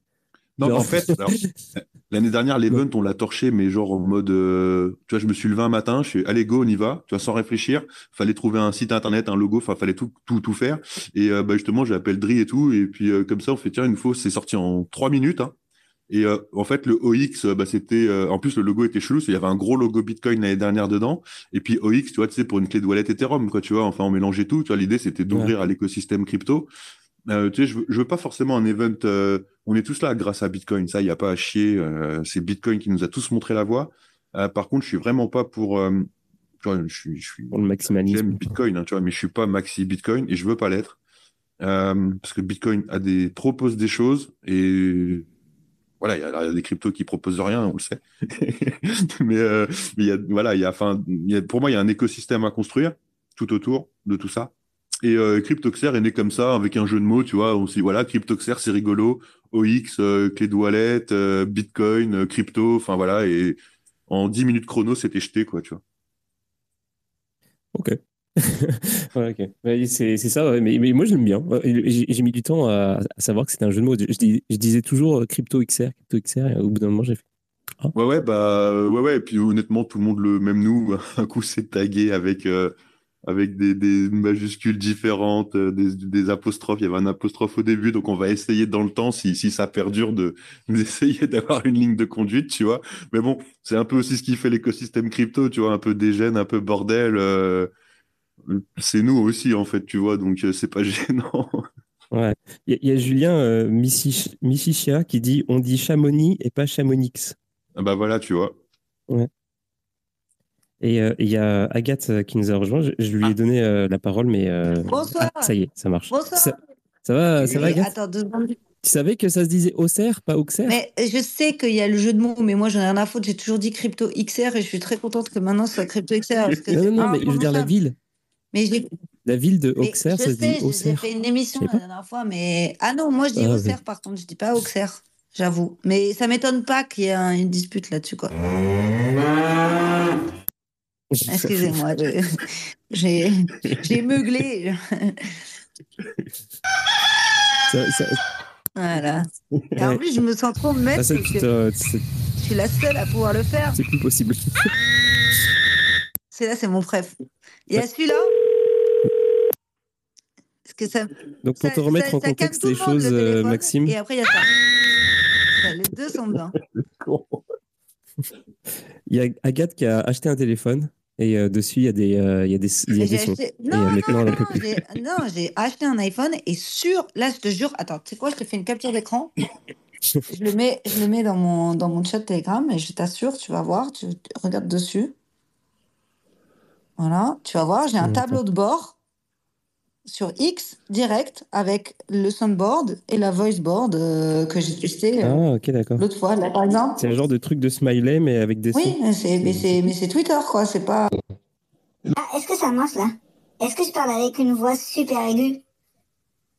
Non, en fait, <laughs> l'année dernière, l'event, on l'a torché, mais genre en mode, euh, tu vois, je me suis levé un matin, je suis allez go, on y va, tu vois, sans réfléchir. Fallait trouver un site internet, un logo, enfin, fallait tout, tout, tout faire. Et euh, bah, justement, j'ai appelé Dri et tout, et puis euh, comme ça, on fait tiens, une fois, c'est sorti en trois minutes. Hein. Et en fait, le OX, bah, c'était, en plus, le logo était chelou, il y avait un gros logo Bitcoin l'année dernière dedans. Et puis OX, tu vois, tu sais, pour une clé de wallet Ethereum, quoi, tu vois, enfin, on mélangeait tout. Tu vois, l'idée, c'était d'ouvrir à l'écosystème crypto. Euh, tu sais, je veux, veux pas forcément un event. Euh, on est tous là grâce à Bitcoin. Ça, il n'y a pas à chier. Euh, c'est Bitcoin qui nous a tous montré la voie. par contre, je suis vraiment pas pour. tu vois, je suis, je suis. Pour le maximalisme. J'aime Bitcoin, hein, tu vois, mais je suis pas maxi Bitcoin et je veux pas l'être parce que Bitcoin a des propose des choses et voilà, il y, a des cryptos qui proposent rien, on le sait. <laughs> mais il y a, voilà, il y a, pour moi, il y a un écosystème à construire tout autour de tout ça. Et euh, Cryptoxer est né comme ça, avec un jeu de mots, tu vois. On dit, voilà, Cryptoxer, c'est rigolo. OX, euh, clé de wallet, euh, Bitcoin, euh, crypto, enfin voilà. Et en 10 minutes chrono, c'était jeté, quoi, tu vois. Ok. <laughs> ouais, ok. c'est ça, mais, moi, j'aime bien. J'ai mis du temps à, savoir que c'était un jeu de mots. Je, je, disais toujours Crypto XR, Crypto XR, et au bout d'un moment, j'ai fait. Ah. Ouais, ouais, bah, ouais, ouais. Et puis honnêtement, tout le monde, le, même nous, <laughs> un coup, c'est tagué avec avec des, des, majuscules différentes, euh, des, des, apostrophes. Il y avait un apostrophe au début, donc on va essayer dans le temps, si, si ça perdure, de <laughs> d'essayer d'avoir une ligne de conduite, tu vois. Mais bon, c'est un peu aussi ce qui fait l'écosystème crypto, tu vois, un peu dégène, un peu bordel. Euh, c'est nous aussi, en fait, tu vois, donc euh, c'est pas <laughs> gênant. Ouais. Il y, a Julien euh, Michichia qui dit on dit Chamonix et pas Chamonix. Ah bah voilà, tu vois. Ouais. Et il euh, y a Agathe euh, qui nous a rejoint. Je, lui ai ah. donné euh, la parole, mais. Bonsoir. Ah, ça y est, ça marche. Bonsoir. Ça, va, ça va, Agathe? Attends deux secondes. Tu savais que ça se disait Auxerre, pas Auxerre? Mais je sais qu'il y a le jeu de mots, mais moi j'en ai rien à foutre. J'ai toujours dit Crypto XR et je suis très contente que maintenant ce soit Crypto XR. non, non, non, mais je veux dire la ville. Mais la ville de Auxerre, ça se dit Auxerre. J'ai fait une émission la dernière fois, mais. Ah non, moi je dis ah, Auxerre par contre, je dis pas Auxerre, j'avoue. Mais ça m'étonne pas qu'il y ait une dispute là-dessus, quoi. Excusez-moi, <laughs> j'ai meuglé. Voilà. Et en plus, je me sens trop maître. Ah, je suis la seule à pouvoir le faire. C'est plus possible. C'est là, c'est mon préf. Et à celui-là que ça, Donc, pour te remettre en contexte des choses, euh, Maxime. Et après, il y a ça. Les deux sont blancs. <laughs> Il y a Agathe qui a acheté un téléphone et euh, dessus, il y a des, euh, il y a des, il y a des sons. Non, non, non, non, j'ai acheté un iPhone et sur, là, je te jure, attends, tu sais quoi, je te fais une capture d'écran. je, le mets, je le mets dans mon, dans mon chat Telegram et je t'assure, tu vas voir, tu regardes dessus. Voilà, tu vas voir, j'ai un tableau de bord sur X direct avec le soundboard et la voiceboard euh, que j'ai testé euh, ah, l'autre fois, là, par exemple. C'est un genre de truc de smiley, mais avec des Oui, mais c'est Twitter, quoi. C'est pas. Ah, est-ce que ça marche là? Est-ce que je parle avec une voix super aiguë?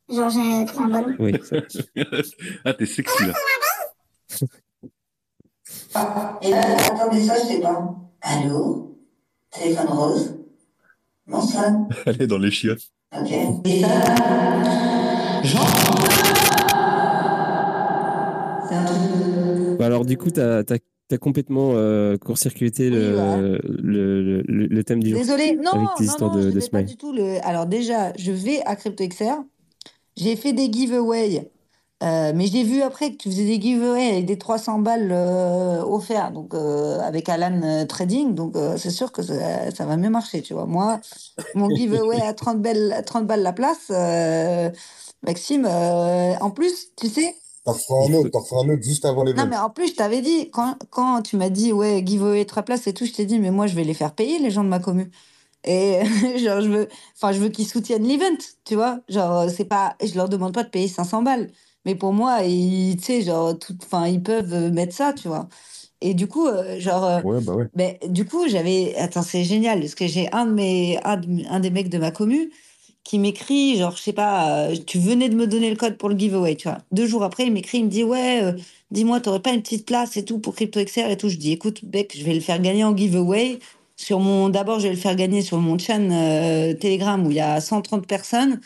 Genre, j'ai pris un ballon Oui. <laughs> ah, t'es sexy là. Ah, et là, attendez, ça, je sais pas. Allô? Téléphone rose Bonsoir. <laughs> Elle est dans les chiottes. Ok. Bah alors du coup, tu as, complètement euh, court-circuité le, le, le, thème du jour. Désolé, non, non, non, de, je pas du tout le... Alors déjà, je vais à CryptoXR. J'ai fait des giveaways euh, mais j'ai vu après que tu faisais des giveaways avec des 300 balles euh, offerts donc, euh, avec Alan Trading. Donc, c'est sûr que ça, ça, va mieux marcher, tu vois. Moi, mon giveaway à 30, balles, 30 balles la place, Maxime, en plus, tu sais, T'en feras un autre, t'en feras un autre juste avant Non, mais en plus, je t'avais dit, quand, quand tu m'as dit, ouais, giveaway trois places et tout, je t'ai dit, mais moi, je vais les faire payer, les gens de ma commune. Et <laughs> genre, je veux, enfin, je veux qu'ils soutiennent l'event, tu vois. Genre, c'est pas, je leur demande pas de payer 500 balles. Mais pour moi, ils, tu sais, genre, tout, enfin, ils peuvent mettre ça, tu vois. Et du coup, euh, genre, euh, Ouais, bah ouais. du coup, j'avais, attends, c'est génial, parce que j'ai un de mes, un, de- un des mecs de ma commu qui m'écrit, genre, je sais pas, euh, tu venais de me donner le code pour le giveaway, tu vois. Deux jours après, il m'écrit, il me dit, ouais, euh, dis-moi, t'aurais pas une petite place et tout pour CryptoXR et tout. Je dis, écoute, mec, je vais le faire gagner en giveaway. Sur mon, d'abord, je vais le faire gagner sur mon channel euh, Telegram où il y a 130 personnes.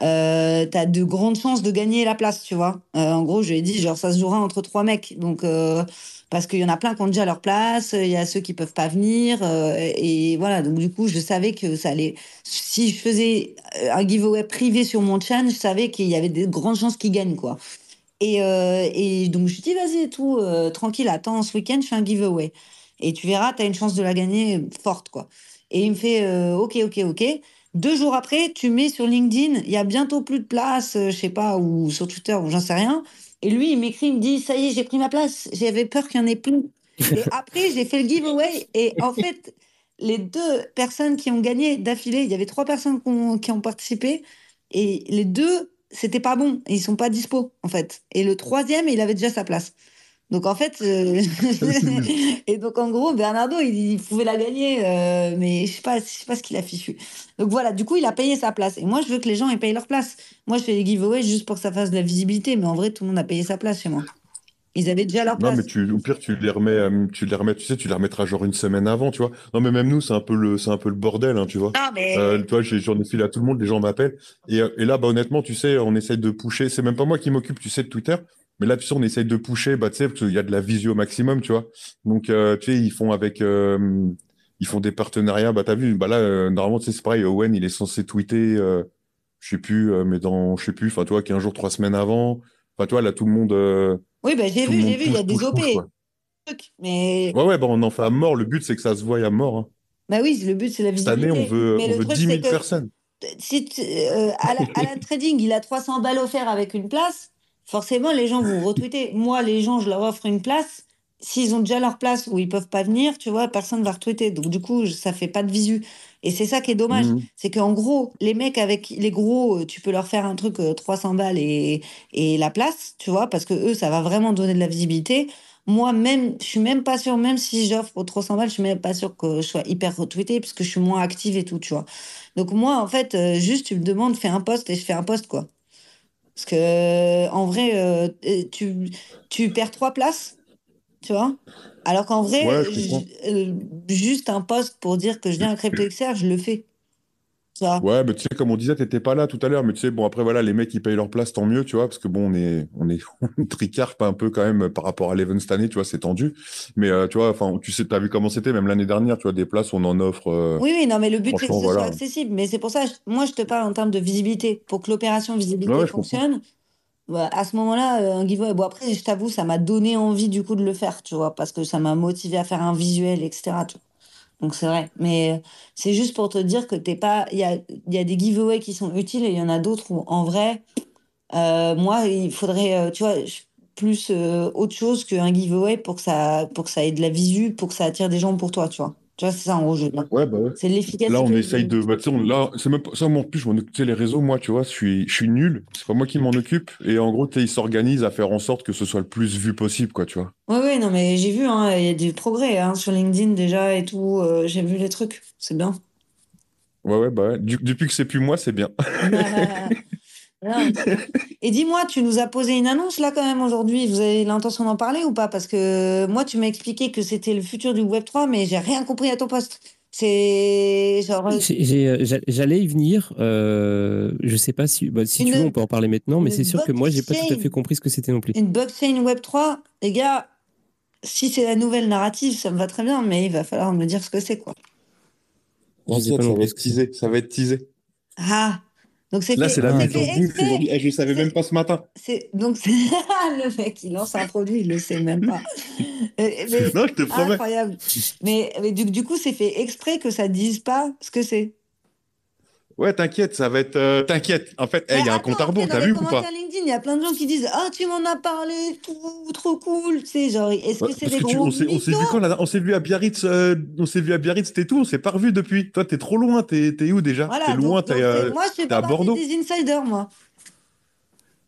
Euh, t'as de grandes chances de gagner la place, tu vois. Euh, en gros, je lui ai dit, genre, ça se jouera entre trois mecs. Donc, euh, parce qu'il y en a plein qui ont déjà leur place, il y a ceux qui peuvent pas venir. euh, et voilà, donc du coup, je savais que ça allait. Si je faisais un giveaway privé sur mon channel, je savais qu'il y avait de grandes chances qu'ils gagnent, quoi. Et, donc, je lui dis, vas-y, et tout, tranquille, attends, ce week-end, je fais un giveaway. Et tu verras, tu as une chance de la gagner forte, quoi. Et il me fait, ok, ok, ok. Deux jours après, tu mets sur LinkedIn, il y a bientôt plus de place, euh, je sais pas, ou sur Twitter, ou j'en sais rien. Et lui, il m'écrit, il me dit, ça y est, j'ai pris ma place. J'avais peur qu'il n'y en ait plus. Et <laughs> après, j'ai fait le giveaway. Et en fait, les deux personnes qui ont gagné d'affilée, il y avait trois personnes qui ont, qui ont participé. Et les deux, c'était pas bon. Ils sont pas dispo, en fait. Et le troisième, il avait déjà sa place. Donc en fait, euh, <laughs> et donc en gros, Bernardo, il, il pouvait la gagner, euh, mais je sais pas, je sais pas ce qu'il a fichu. Donc voilà, du coup, il a payé sa place. Et moi, je veux que les gens aient payé leur place. Moi, je fais des giveaways juste pour que ça fasse de la visibilité, mais en vrai, tout le monde a payé sa place chez moi. Ils avaient déjà leur Non, place. mais tu, au pire, tu les remets, euh, tu les remets, tu sais, tu les remettras genre une semaine avant, tu vois. Non, mais même nous, c'est un peu le, c'est un peu le bordel, hein, tu vois. Non, mais Euh, j'ai- j'en ai filé à tout le monde, les gens m'appellent. Et, et là, bah, honnêtement, tu sais, on essaye de pusher. C'est même pas moi qui m'occupe, tu sais, de Twitter. Mais là, tu sais, on essaye de pusher, bah, tu sais, parce qu'il y a de la visio au maximum, tu vois. Donc, euh, tu sais, ils font avec, euh, ils font des partenariats. Bah, t'as vu, bah là, euh, normalement, tu sais, c'est pareil. Owen, il est censé tweeter, je sais plus, mais dans, je sais plus, enfin, tu vois, 15 jours, 3 semaines avant. Enfin, tu vois, là, tout le monde, oui, bah, j'ai vu, j'ai vu, il y a des OP, push, mais Ouais, ouais, bah, on en fait à mort. Le but, c'est que ça se voie à mort. hein. bah oui, le but, c'est la Cette année, on visibilité. veut, Mais on veut truc, 10 c'est 000 que personnes. si tu- Alan, Alan Trading, il a 300 balles offertes avec une place, forcément, les gens vont retweeter. Moi, les gens, je leur offre une place. S'ils ont déjà leur place où ils peuvent pas venir, tu vois, personne va retweeter. Donc, du coup, ça fait pas de visu. Et c'est ça qui est dommage. Mhm. C'est qu'en gros, les mecs avec les gros, euh, tu peux leur faire un truc euh, 300 balles et, et la place, tu vois, parce que eux, ça va vraiment donner de la visibilité. Moi, même, je suis même pas sûre, même si j'offre pour 300 balles, je suis même pas sûre que je sois hyper retweetée parce que je suis moins active et tout, tu vois. Donc moi, en fait, euh, juste tu me demandes, fais un post et je fais un post, quoi. Parce que euh, en vrai, euh, tu, tu perds trois places, tu vois. Alors qu'en vrai, Ouais, euh, juste un post pour dire que je viens à CryptoXR, je le fais. Vois. Ouais, mais tu sais, comme on disait, t'étais pas là tout à l'heure, mais tu sais, bon, après, voilà, les mecs, ils payent leur place, tant mieux, tu vois, parce que bon, on est, on est, <laughs> on tricarpe un peu quand même par rapport à l'event cette année, tu vois, c'est tendu. Mais, euh, tu vois, enfin, tu sais, t'as vu comment c'était, même l'année dernière, tu vois, des places, on en offre, euh, Oui, oui, non, mais le but, c'est que ce soit voilà. accessible. Mais c'est pour ça, moi, je te parle en termes de visibilité. Pour que l'opération visibilité Ouais, fonctionne, bah, à ce moment-là, euh, un giveaway. Bon, après, je t'avoue, ça m'a donné envie, du coup, de le faire, tu vois, parce que ça m'a motivé à faire un visuel, etc. tu vois. Donc, c'est vrai. Mais euh, c'est juste pour te dire que t'es pas. Il y a, y a des giveaways qui sont utiles et il y en a d'autres où, en vrai, euh, moi, il faudrait, euh, tu vois, plus autre chose qu'un giveaway pour que ça, pour que ça ait de la visu, pour que ça attire des gens pour toi, tu vois. Tu vois, c'est ça, en gros, je veux dire. Ouais, bah ouais. C'est l'efficacité. Là, on essaye de, bah, tu sais, on- là, c'est même ça, moi, en plus, je m'en occupe, tu sais, les réseaux, moi, tu vois, je suis, je suis nul. C'est pas moi qui m'en occupe. Et en gros, tu sais, ils s'organisent à faire en sorte que ce soit le plus vu possible, quoi, tu vois. Oui, oui, non, mais j'ai vu, hein, il y a du progrès hein, sur LinkedIn déjà et tout. euh, j'ai vu les trucs. C'est bien. Ouais, ouais, bah ouais. Du- depuis que c'est plus moi, c'est bien. <laughs> <laughs> Et dis-moi, tu nous as posé une annonce là quand même aujourd'hui. Vous avez l'intention d'en parler ou pas? Parce que moi, tu m'as expliqué que c'était le futur du Web3, mais j'ai rien compris à ton poste. C'est genre euh, euh, j'a- J'allais y venir. euh, je sais pas si, bah, si tu veux, on peut en parler maintenant, mais c'est sûr que moi, j'ai pas tout à fait compris ce que c'était non plus. une blockchain Web3. Les gars, si c'est la nouvelle narrative, ça me va très bien, mais il va falloir me dire ce que c'est, quoi. Ça non va être teasé, ça va être teasé. Ah, donc c'est Là, c'est la aujourd'hui. Eh, je savais même pas ce matin. Donc <laughs> le mec il lance un produit, il le sait même pas. <laughs> Euh, mais- Non, je te promets. incroyable. Mais, mais du, du coup, c'est fait exprès que ça dise pas ce que c'est. Ouais, t'inquiète, ça va être. euh, t'inquiète. En fait, il y a un compte à rebours, dans t'as les vu ou pas? Commentaires LinkedIn, il y a plein de gens qui disent Ah, tu m'en as parlé, tout, trop cool. Tu sais, genre, est-ce Ouais, que c'est parce des que tu- gros on s'est on s'est vu quand là On s'est vu à Biarritz, euh, on s'est vu à Biarritz, c'était tout, on s'est pas revu depuis. Toi, t'es trop loin, t'es t'es où déjà? Voilà, T'es loin, donc, t'es euh, c'est- moi, je fais t'es pas à partie Bordeaux. des insiders, moi.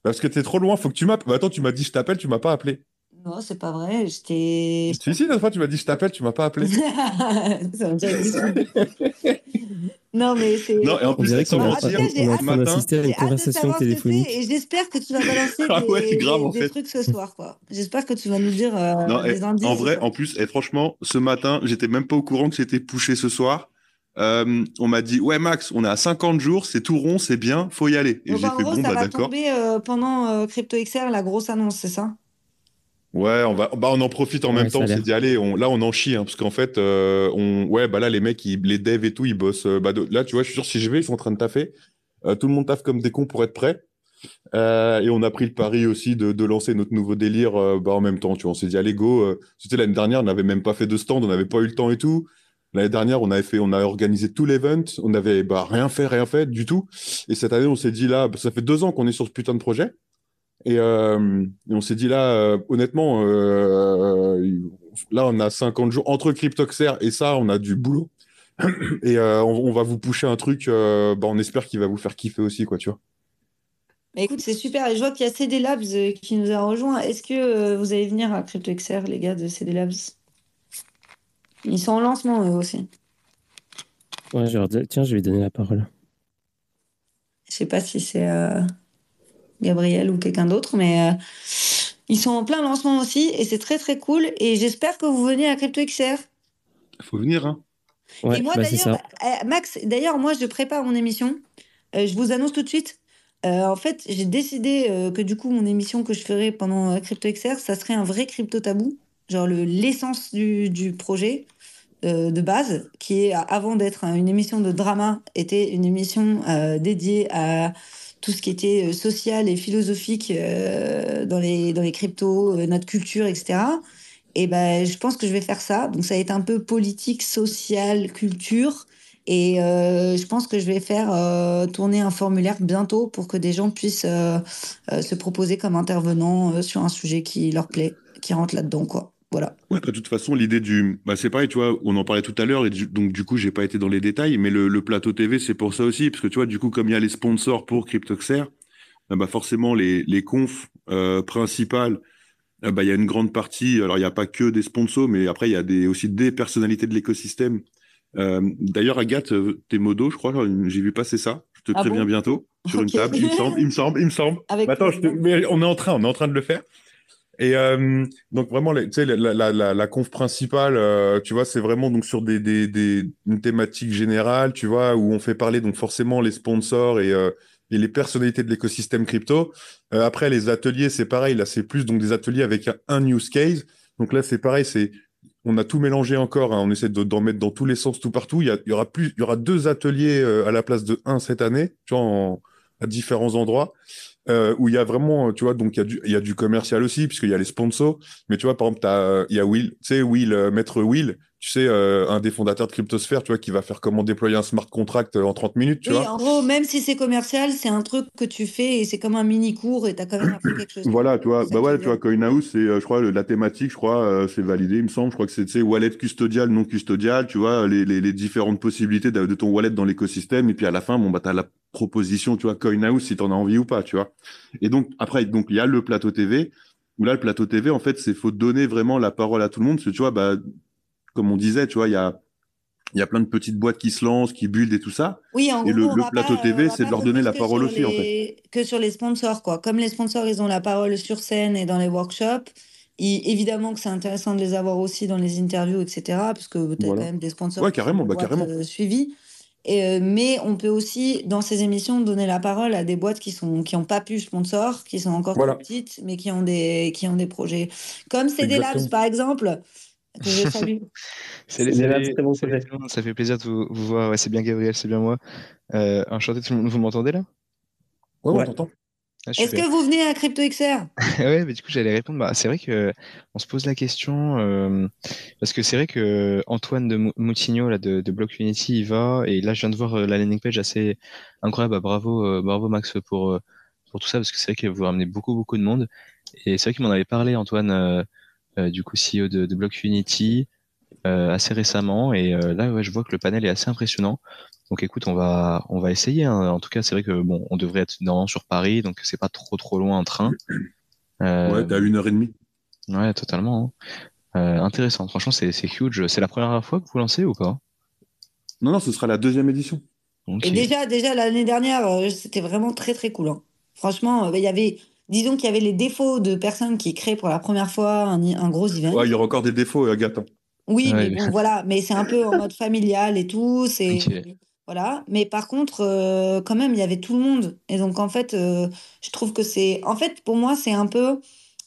Parce que t'es trop loin, faut que tu m'appelles. Bah, attends, tu m'as dit je t'appelle, tu m'as pas appelé. Non, c'est pas vrai. J'étais. Si, si, l'autre fois, tu m'as dit je t'appelle, tu m'as pas appelé. <laughs> Ça me fait- <laughs> non, mais c'est. Non, et en On plus, dirait qu'on on hâte- train matin- d'assister à une conversation téléphonique. et j'espère que tu vas balancer <laughs> Ah des, ouais, grave, des- en des fait. trucs ce soir, quoi. J'espère que tu vas nous dire euh, Non, des et indices. en vrai, en plus, et franchement, ce matin, j'étais même pas au courant que c'était pushé ce soir. Euh, on m'a dit, ouais, Max, on est à 50 jours, c'est tout rond, c'est bien, faut y aller. Et Donc, j'ai en fait, gros, bon, ça bah va d'accord. tomber euh, pendant euh, CryptoXR, la grosse annonce, c'est ça? Ouais, on va, bah, on en profite en Ouais, même temps. On s'est dit, allez, on, là, on en chie, hein, parce qu'en fait, euh, on, ouais, bah là, les mecs, ils- les devs et tout, ils bossent. euh, bah, de- là, tu vois, je suis sûr, si je vais, ils sont en train de taffer. Euh, tout le monde taffe comme des cons pour être prêt. Euh, et on a pris le pari aussi de, de lancer notre nouveau délire euh, bah, en même temps. Tu vois, on s'est dit, allez, go. euh, C'était l'année dernière, on n'avait même pas fait de stand, on n'avait pas eu le temps et tout. L'année dernière, on avait fait, on a organisé tout l'event, on n'avait bah, rien fait, rien fait du tout. Et cette année, on s'est dit là, bah, ça fait deux ans qu'on est sur ce putain de projet. Et, euh, et on s'est dit là, euh, honnêtement, euh, là, on a 50 jours entre Cryptoxer et ça, on a du boulot. <clears throat> Et euh, on, on va vous pousser un truc, euh, bah, on espère qu'il va vous faire kiffer aussi, quoi, tu vois. Mais écoute, c'est super. Et je vois qu'il y a CD Labs qui nous a rejoint. Est-ce que euh, vous allez venir à CryptoXR, les gars de CD Labs? Ils sont en lancement, eux aussi. Ouais, tiens, je vais lui donner la parole. Je sais pas si c'est euh, Gabriel ou quelqu'un d'autre, mais euh, ils sont en plein lancement aussi et c'est très très cool. Et j'espère que vous venez à CryptoXR. Faut venir, hein. Ouais, et moi bah, d'ailleurs, euh, Max, d'ailleurs, moi je prépare mon émission. Euh, je vous annonce tout de suite. Euh, en fait, j'ai décidé euh, que du coup, mon émission que je ferai pendant euh, CryptoXR, ça serait un vrai crypto tabou, genre le- l'essence du, du projet de base, qui est avant d'être une émission de drama, était une émission euh, dédiée à tout ce qui était euh, social et philosophique euh, dans les, dans les cryptos, euh, notre culture, etc. Et ben, je pense que je vais faire ça. Donc, ça va être un peu politique, social, culture. Et euh, je pense que je vais faire euh, tourner un formulaire bientôt pour que des gens puissent euh, se proposer comme intervenants sur un sujet qui leur plaît, qui rentre là-dedans, quoi. Voilà. Ouais, bah, de toute façon, l'idée du. Bah, c'est pareil, tu vois, on en parlait tout à l'heure, et du- donc du coup, j'ai pas été dans les détails, mais le, le plateau TV, c'est pour ça aussi, parce que tu vois, du coup, comme il y a les sponsors pour CryptoXer, euh, bah, forcément, les, les confs euh, principales, euh, bah, il y a une grande partie, alors il n'y a pas que des sponsors, mais après, il y a des, aussi des personnalités de l'écosystème. Euh, D'ailleurs, Agathe, euh, t'es modo, je crois, j'ai vu passer ça, je te Ah préviens bon? bientôt, sur une table, il me semble, il me semble, il me semble. <laughs> Avec Bah, attends, je te- plaisir. mais on est en train, on est en train de le faire. Et euh, donc vraiment, tu sais, la, la, la, la conf principale, euh, tu vois, c'est vraiment donc sur des, des, des, une thématique générale, tu vois, où on fait parler donc forcément les sponsors et, euh, et les personnalités de l'écosystème crypto. Euh, après, les ateliers, c'est pareil. Là, c'est plus donc des ateliers avec un, un use case. Donc là, c'est pareil, c'est on a tout mélangé encore. hein, on essaie de- d'en mettre dans tous les sens, tout partout. Il y, a, il y aura plus, il y aura deux ateliers euh, à la place de un cette année, tu vois, en- à différents endroits euh, où il y a vraiment, tu vois, donc il y, a du- y a du commercial aussi, puisqu'il y a les sponsors. Mais tu vois, par exemple, euh, il y a Will, tu sais, Will, euh, Maître Will, tu sais, euh, un des fondateurs de Cryptosphère, tu vois, qui va faire comment déployer un smart contract euh, en 30 minutes, tu Oui, vois. en gros, même si c'est commercial, c'est un truc que tu fais et c'est comme un mini cours et t'as quand même appris quelque chose. <clears throat> Voilà, tu vois, bah ouais, tu vois. CoinHouse, c'est, euh, je crois, la thématique, je crois, c'est validé, il me semble. Je crois que c'est, tu sais, wallet custodial, non custodial, tu vois, les, les, les différentes possibilités de, de ton wallet dans l'écosystème. Et puis à la fin, bon, bah, t'as la proposition, tu vois, CoinHouse, si t'en as envie ou pas, tu vois. Et donc, après, donc, il y a le plateau TV, où là, le plateau TV, en fait, c'est faut donner vraiment la parole à tout le monde, parce que tu vois, bah, comme on disait, tu vois, il y a, il y a plein de petites boîtes qui se lancent, qui build et tout ça. Oui, en Et gros, le- le plateau pas, TV, c'est de leur donner la parole aussi, en les- Que sur les sponsors, quoi. Comme les sponsors, ils ont la parole sur scène et dans les workshops. i- évidemment que c'est intéressant de les avoir aussi dans les interviews, etc. Parce que tu as Voilà. quand même des sponsors Ouais, carrément, des bah, carrément. euh, suivies. Et, euh, mais on peut aussi, dans ces émissions, donner la parole à des boîtes qui sont qui n'ont pas pu sponsor, qui sont encore Voilà. petites, mais qui ont des, qui ont des projets. Comme CD Labs, par exemple. <laughs> Salut, bon salut projet. tout le monde, ça fait plaisir de vous, vous voir. Ouais, c'est bien Gabriel, c'est bien moi. Euh, enchanté tout le monde. Vous m'entendez là? Ouais, Ouais. on t'entend. Ah, Est-ce que vous venez à CryptoXR <laughs> Ouais, mais du coup, j'allais répondre. Bah, c'est vrai que on se pose la question euh, parce que c'est vrai que Antoine de Moutinho là de, de Block Unity il va et là je viens de voir euh, la landing page assez incroyable. Bah, bravo, euh, bravo Max pour euh, pour tout ça parce que c'est vrai que vous ramenez beaucoup beaucoup de monde et c'est vrai qu'il m'en avait parlé Antoine du coup CEO de, de Block Unity assez récemment et là ouais, je vois que le panel est assez impressionnant. Donc écoute, on va on va essayer. Hein. En tout cas, c'est vrai que bon, on devrait être dans sur Paris, donc c'est pas trop trop loin en train. Euh, ouais, t'as une heure et demie. Ouais, totalement. Hein. Euh, intéressant. Franchement, c'est c'est huge. C'est la première fois que vous lancez ou pas? Non, non, ce sera la deuxième édition. Et déjà, déjà l'année dernière, euh, c'était vraiment très très cool. Hein. Franchement, il y avait, disons qu'il y avait les défauts de personnes qui créent pour la première fois un, un gros event. Ouais, il y aura encore des défauts, Agathe. Oui, mais bon, <laughs> voilà, mais c'est un peu en mode familial et tout. C'est voilà, mais par contre, euh, quand même, il y avait tout le monde. Et donc, en fait, euh, je trouve que c'est. En fait, pour moi, c'est un peu.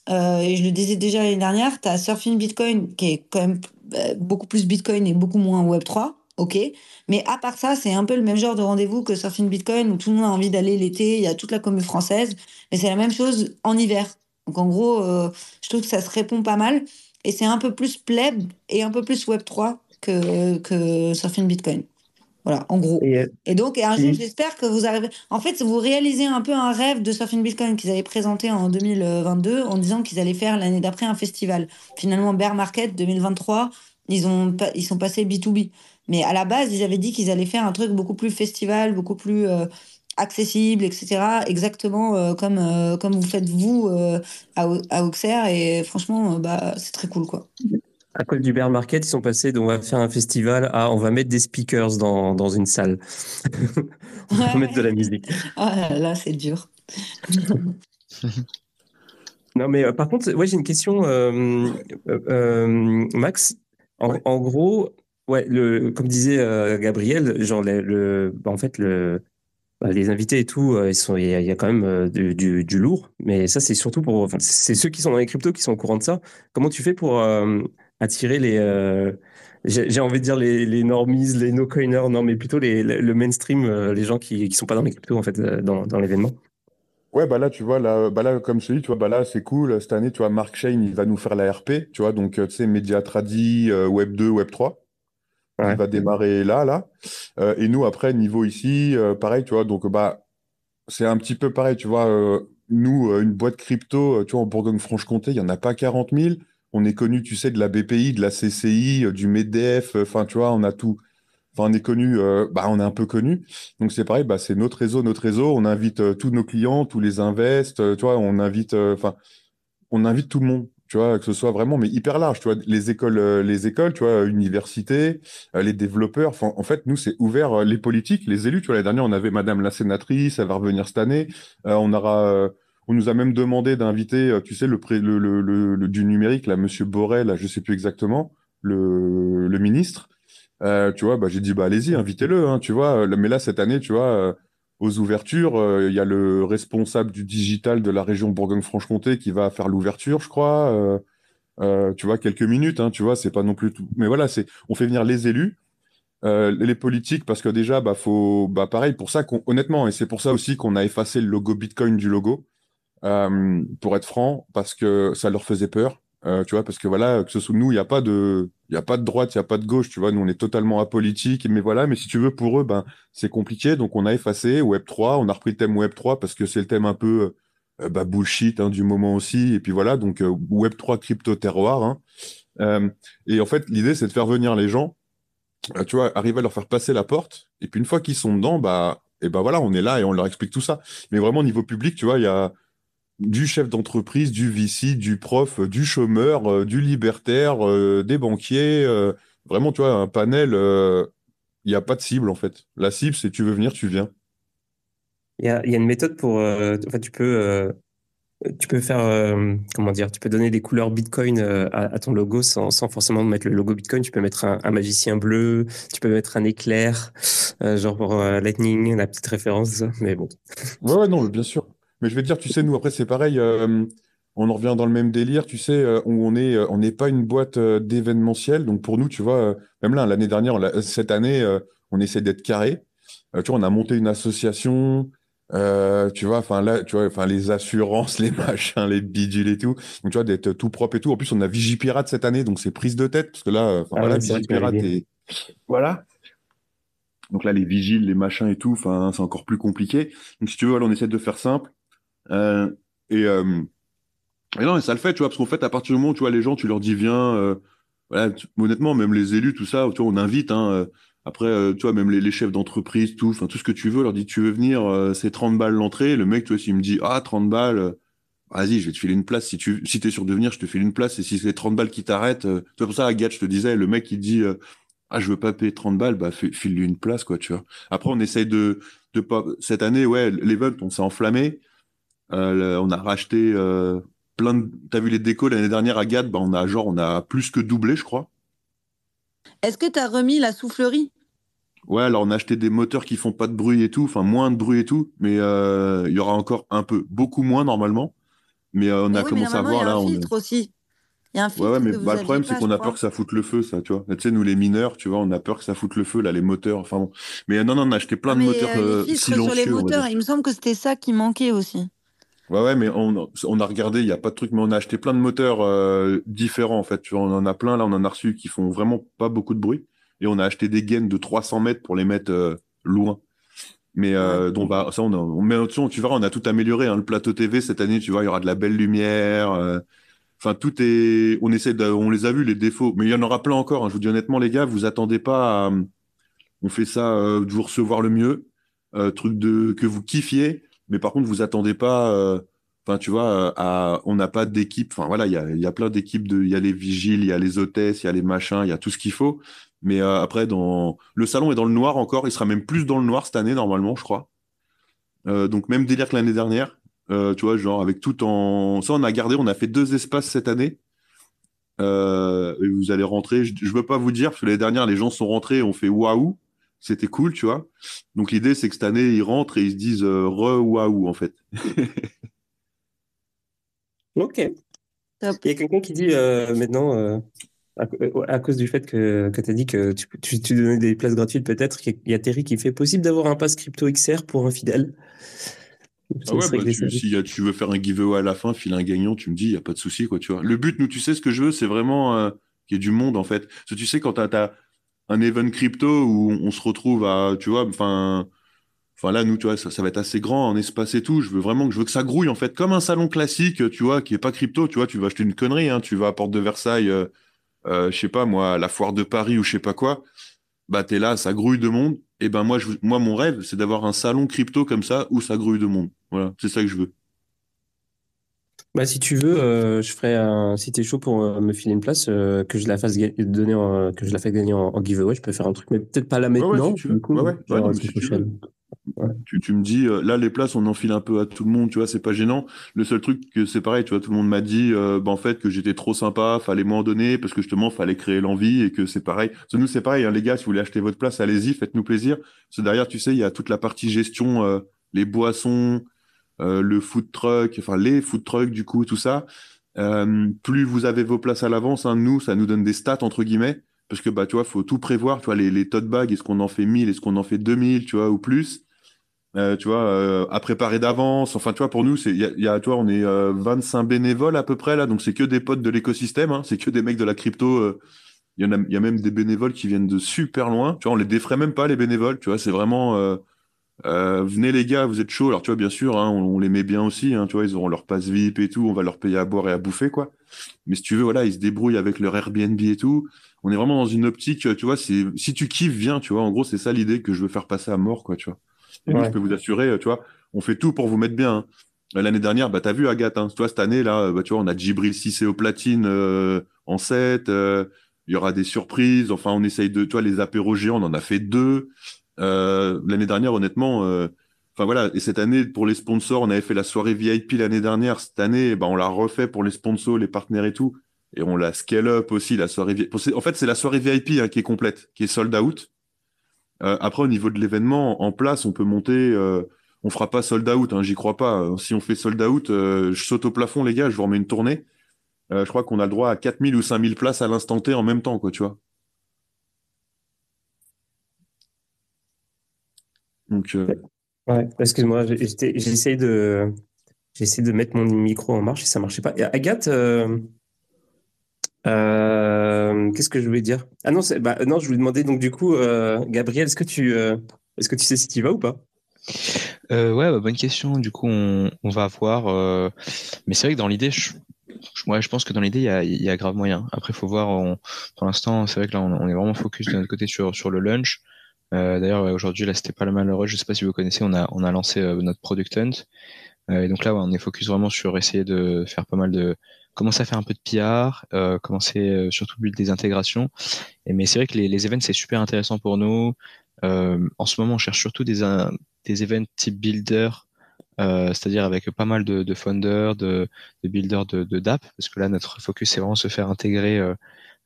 Euh, et je le disais déjà l'année dernière, tu as Surfing Bitcoin qui est quand même beaucoup plus Bitcoin et beaucoup moins Web3. Ok. Mais à part ça, c'est un peu le même genre de rendez-vous que Surfing Bitcoin où tout le monde a envie d'aller l'été. Il y a toute la commune française. Mais c'est la même chose en hiver. Donc, en gros, je trouve que ça se répond pas mal. Et c'est un peu plus pleb et un peu plus Web3 que, que Surfing Bitcoin. Voilà, en gros. Et, euh, donc, un jour, j'espère que vous arrivez. En fait, vous réalisez un peu un rêve de Surfing Bitcoin qu'ils avaient présenté en 2022 en disant qu'ils allaient faire l'année d'après un festival. Finalement, Bear Market 2023, ils, ont, ils sont passés B2B. Mais à la base, ils avaient dit qu'ils allaient faire un truc beaucoup plus festival, beaucoup plus euh, accessible, etc. Exactement euh, comme, comme vous faites vous à, à Auxerre. Et franchement, bah, c'est très cool, quoi à cause du bear market, ils sont passés d'on va faire un festival à on va mettre des speakers dans, dans une salle. <laughs> on va mettre de la musique. Ah là, c'est dur. <laughs> non, mais euh, par contre, ouais, j'ai une question, euh, euh, Max. En, gros, ouais, le, comme disait Gabriel, genre le, bah, en fait, le, bah, les invités et tout, ils sont, il y, a quand même du, du, du, lourd, mais ça, c'est surtout pour, c'est ceux qui sont dans les cryptos qui sont au courant de ça. Comment tu fais pour attirer les, euh, j'ai envie de dire les, les normies, les no-coiners, non, mais plutôt les, le mainstream, euh, les gens qui ne sont pas dans les cryptos, en fait, euh, dans, dans l'événement. Ouais, bah là, tu vois, là, bah là comme celui, tu vois, bah là, c'est cool. Cette année, tu vois, Mark Shane, il va nous faire la RP, tu vois, donc, tu sais, Media Tradi, Web 2, Web 3. Il va démarrer là, là. et nous, après, niveau ici, pareil, tu vois, donc, bah, c'est un petit peu pareil, tu vois, nous, une boîte crypto, tu vois, en Bourgogne-Franche-Comté, il n'y en a pas 40 000 on est connu, tu sais, de la BPI, de la CCI, euh, du MEDEF, euh, enfin, tu vois, on a tout. Enfin, on est connu, euh, bah, on est un peu connu. Donc, c'est pareil, bah, c'est notre réseau, notre réseau. On invite tous nos clients, tous les invests, tu vois, on invite, enfin, on invite tout le monde, tu vois, que ce soit vraiment, mais hyper large, tu vois, les écoles, les écoles, tu vois, universités, les développeurs. En fait, nous, c'est ouvert, les politiques, les élus, tu vois, l'année dernière, on avait Madame la sénatrice, elle va revenir cette année. on aura, on nous a même demandé d'inviter, euh, tu sais, le, le, du numérique, là, Monsieur Borrell, je sais plus exactement, le, ministre. Euh, tu vois, bah, j'ai dit, bah, allez-y, invitez-le, hein, tu vois. Mais là, cette année, tu vois, euh, aux ouvertures, il y a le responsable du digital de la région Bourgogne-Franche-Comté qui va faire l'ouverture, je crois. tu vois, quelques minutes, hein, tu vois, c'est pas non plus tout. Mais voilà, c'est, on fait venir les élus. les politiques, parce que déjà, bah, faut, bah, pareil, pour ça honnêtement, et c'est pour ça aussi qu'on a effacé le logo Bitcoin du logo, euh, pour être franc, parce que ça leur faisait peur. Euh, tu vois, parce que voilà, que ce soit nous, il n'y a pas de, il a pas de droite, il n'y a pas de gauche, tu vois, nous on est totalement apolitique, mais voilà, mais si tu veux, pour eux, ben, c'est compliqué, donc on a effacé Web3, on a repris le thème Web3 parce que c'est le thème un peu euh, bah, bullshit hein, du moment aussi, et puis voilà, donc Web3 crypto terroir. Hein. et en fait, l'idée, c'est de faire venir les gens, tu vois, arriver à leur faire passer la porte, et puis une fois qu'ils sont dedans, bah, et ben voilà, on est là et on leur explique tout ça. Mais vraiment, au niveau public, tu vois, il y a du chef d'entreprise, du VC, du prof, du chômeur, euh, du libertaire, euh, des banquiers. Euh, vraiment, tu vois, un panel, il n'y a pas de cible en fait. La cible, c'est tu veux venir, tu viens. Il y a, une méthode pour. enfin, tu peux. tu peux faire, comment dire, tu peux donner des couleurs Bitcoin à, ton logo sans, forcément mettre le logo Bitcoin. Tu peux mettre un, un magicien bleu, tu peux mettre un éclair, genre pour Lightning, la petite référence, mais bon. Ouais, ouais, non, bien sûr. Mais je vais te dire, tu sais, nous, après, c'est pareil. Euh, on en revient dans le même délire, tu sais, euh, où on est, euh, on n'est pas une boîte d'événementiel. Donc, pour nous, tu vois, même là, l'année dernière, cette année, on essaie d'être carré. tu vois, on a monté une association. Euh, tu vois, enfin là, tu vois, enfin les assurances, <laughs> les machins, les bidules et tout. Donc tu vois, d'être tout propre et tout. En plus, on a Vigipirate cette année, donc c'est prise de tête parce que là, Ah voilà, ouais, Vigipirate et voilà. Donc là, les vigiles, les machins et tout, enfin, c'est encore plus compliqué. Donc si tu veux, voilà, on essaie de faire simple. Euh, et, euh, et non, ça le fait, tu vois, parce qu'en fait, à partir du moment où tu vois les gens, tu leur dis viens, euh, honnêtement, même les élus, tout ça, tu on invite, hein, euh, après, tu vois, même les, chefs d'entreprise, tout, enfin, tout ce que tu veux, leur dit tu veux venir, c'est 30 balles l'entrée. Le mec, tu vois, s'il me dit ah, 30 balles, vas-y, je vais te filer une place. Si tu si t'es sûr de venir, je te file une place. Et si c'est 30 balles qui t'arrêtent, euh, c'est pour ça, Agathe, je te disais, le mec, il dit euh, ah, je veux pas payer 30 balles, bah, fi- file-lui une place, quoi, tu vois. Après, on essaye de, de pas, cette année, ouais, l'event, on s'est enflammé. Euh, le- on a racheté euh, plein de. T'as vu les décos l'année dernière à Gad, bah on a genre on a plus que doublé, je crois. Est-ce que tu as remis la soufflerie? Ouais, alors on a acheté des moteurs qui font pas de bruit et tout, enfin moins de bruit et tout, mais euh, il y aura encore un peu, beaucoup moins normalement. Mais euh, on Mais a oui, commencé à normalement, il voir y a là. un on est- filtre aussi. Il y a un filtre Ouais, ouais, mais bah, le problème c'est qu'on a peur que ça foute le feu, ça, tu vois. Tu sais, nous les mineurs, tu vois, on a peur que ça foute le feu là, les moteurs. Enfin bon. Mais euh, non, non, on a acheté plein Ah, de mais moteurs les filtres sur les silencieux. moteurs, il me semble que c'était ça qui manquait aussi. Ouais, ouais, mais on, on a regardé, il n'y a pas de truc, mais on a acheté plein de moteurs euh, différents, en fait. Tu vois, on en a plein, là, on en a reçu qui font vraiment pas beaucoup de bruit. Et on a acheté des gaines de 300 mètres pour les mettre euh, loin. Mais euh, dont va, ça, on, a, on met tu verras, on a tout amélioré. Hein. Le plateau TV, cette année, tu vois, il y aura de la belle lumière. euh, Enfin, tout est. On essaie de, on les a vus, les défauts. Mais il y en aura plein encore. hein. Je vous dis honnêtement, les gars, vous attendez pas à. On fait ça euh, de vous recevoir le mieux. euh, truc de que vous kiffiez. Mais par contre, vous attendez pas. euh, Enfin, euh, on n'a pas d'équipe. Voilà, il y a, plein d'équipes. Il y a les vigiles, il y a les hôtesses, il y a les machins, il y a tout ce qu'il faut. Mais euh, après, dans le salon est dans le noir encore. Il sera même plus dans le noir cette année, normalement, je crois. Donc, même délire que l'année dernière. Tu vois, genre, avec tout en. Ça, on a gardé, on a fait deux espaces cette année. Et vous allez rentrer. Je ne veux pas vous dire, parce que l'année dernière, les gens sont rentrés, on fait waouh. C'était cool, tu vois. Donc, l'idée, c'est que cette année, ils rentrent et ils se disent euh, re waouh, en fait. <laughs> Ok. Il y a quelqu'un qui dit euh, maintenant, euh, à, euh, à cause du fait que, que tu as dit que tu, tu, tu donnais des places gratuites, peut-être, il y a Terry qui fait possible d'avoir un pass crypto XR pour un fidèle? Ah ouais, bah, tu, si y a- tu veux faire un giveaway à la fin, filer un gagnant, tu me dis, il n'y a pas de souci, quoi, tu vois. Le but, nous, tu sais, ce que je veux, c'est vraiment euh, qu'il y ait du monde, en fait. Parce que tu sais, quand tu as, un event crypto où on, se retrouve à, tu vois, enfin, enfin là, nous, tu vois, ça, va être assez grand en espace et tout. Je veux vraiment que je veux que ça grouille, en fait, comme un salon classique, tu vois, qui est pas crypto, tu vois, tu vas acheter une connerie, hein, tu vas à Porte de Versailles, euh, euh, je sais pas, moi, à la foire de Paris ou je sais pas quoi, bah, t'es là, ça grouille de monde. Et ben, moi, moi, mon rêve, c'est d'avoir un salon crypto comme ça où ça grouille de monde. Voilà, c'est ça que je veux. Bah, si tu veux, euh, je ferai un, si t'es chaud pour euh, me filer une place, euh, que je la fasse ga- donner en, que je la fasse gagner en, en giveaway, je peux faire un truc, mais peut-être pas là maintenant. tu tu me dis, euh, là, les places, on enfile un peu à tout le monde, tu vois, c'est pas gênant. Le seul truc, que c'est pareil, tu vois, tout le monde m'a dit, euh, bah, en fait, que j'étais trop sympa, fallait m'en donner, parce que justement, fallait créer l'envie, et que c'est pareil. Parce nous, c'est pareil, hein, les gars, si vous voulez acheter votre place, allez-y, faites-nous plaisir. Parce que derrière, tu sais, il y a toute la partie gestion, euh, les boissons, euh, le food truck, enfin, les food trucks, du coup, tout ça. Euh, plus vous avez vos places à l'avance, hein, nous, ça nous donne des stats, entre guillemets, parce que, bah, tu vois, faut tout prévoir, tu vois, les, les tote bags, est-ce qu'on en fait 1000, est-ce qu'on en fait 2000, tu vois, ou plus? Euh, tu vois, à préparer d'avance. Enfin, tu vois, pour nous, c'est, y a, y a, tu vois, on est euh, 25 bénévoles à peu près là, donc c'est que des potes de l'écosystème, hein, c'est que des mecs de la crypto. Il y y a même des bénévoles qui viennent de super loin. Tu vois, on les défraie même pas les bénévoles. Tu vois, c'est vraiment, euh, venez les gars, vous êtes chauds. Alors tu vois, bien sûr, hein, on, on les met bien aussi. Hein, tu vois, ils auront leur passe VIP et tout. On va leur payer à boire et à bouffer quoi. Mais si tu veux, voilà, ils se débrouillent avec leur Airbnb et tout. On est vraiment dans une optique. Tu vois, c'est, si tu kiffes, viens. Tu vois, en gros, c'est ça l'idée que je veux faire passer à mort quoi. Tu vois. Et je peux vous assurer, euh, tu vois, on fait tout pour vous mettre bien. hein. L'année dernière, bah, tu as vu Agathe, hein, toi, cette année, là, bah, tu vois, on a Djibril 6 au platine euh, en 7. euh, il y aura des surprises. Enfin, on essaye de, tu vois, les apéros géants, on en a fait deux. Euh, l'année dernière, honnêtement, euh, enfin voilà, et cette année, pour les sponsors, on avait fait la soirée VIP l'année dernière. Cette année, bah, on l'a refait pour les sponsors, les partenaires et tout. Et on la scale up aussi, la soirée VIP. En fait, c'est la soirée VIP hein, qui est complète, qui est sold out. Euh, après, au niveau de l'événement, en place, on peut monter. euh, on fera pas sold out, hein, j'y crois pas. Euh, Si on fait sold out, euh, je saute au plafond, les gars, je vous remets une tournée. Je crois qu'on a le droit à 4000 ou 5000 places à l'instant T en même temps, quoi, tu vois. Donc, euh, Ouais, excuse-moi, j'essaie de, de mettre mon micro en marche et ça marchait pas. Agathe, euh, euh, qu'est-ce que je voulais dire? Ah non, bah, non, je voulais demander donc du coup, euh, Gabriel, est-ce que tu, est-ce que tu sais si tu y vas ou pas? Ouais, bah, bonne question. Du coup, on, va voir. mais c'est vrai que dans l'idée, je, je pense que dans l'idée, il y a, grave moyen. Après, il faut voir. pour l'instant, c'est vrai que là, on, est vraiment focus de notre côté sur, sur le lunch. Euh, d'ailleurs, aujourd'hui, là, c'était pas le malheureux. Je sais pas si vous connaissez, on a, on a lancé euh, notre Product Hunt. Euh, et donc là, on est focus vraiment sur essayer de faire pas mal de, commencer à faire un peu de PR, commencer surtout build des intégrations. Et, mais c'est vrai que les, les events, c'est super intéressant pour nous. en ce moment, on cherche surtout des, des events type builder, c'est-à-dire avec pas mal de, de founders, de, de builders de, de, DApp, parce que là, notre focus, c'est vraiment se faire intégrer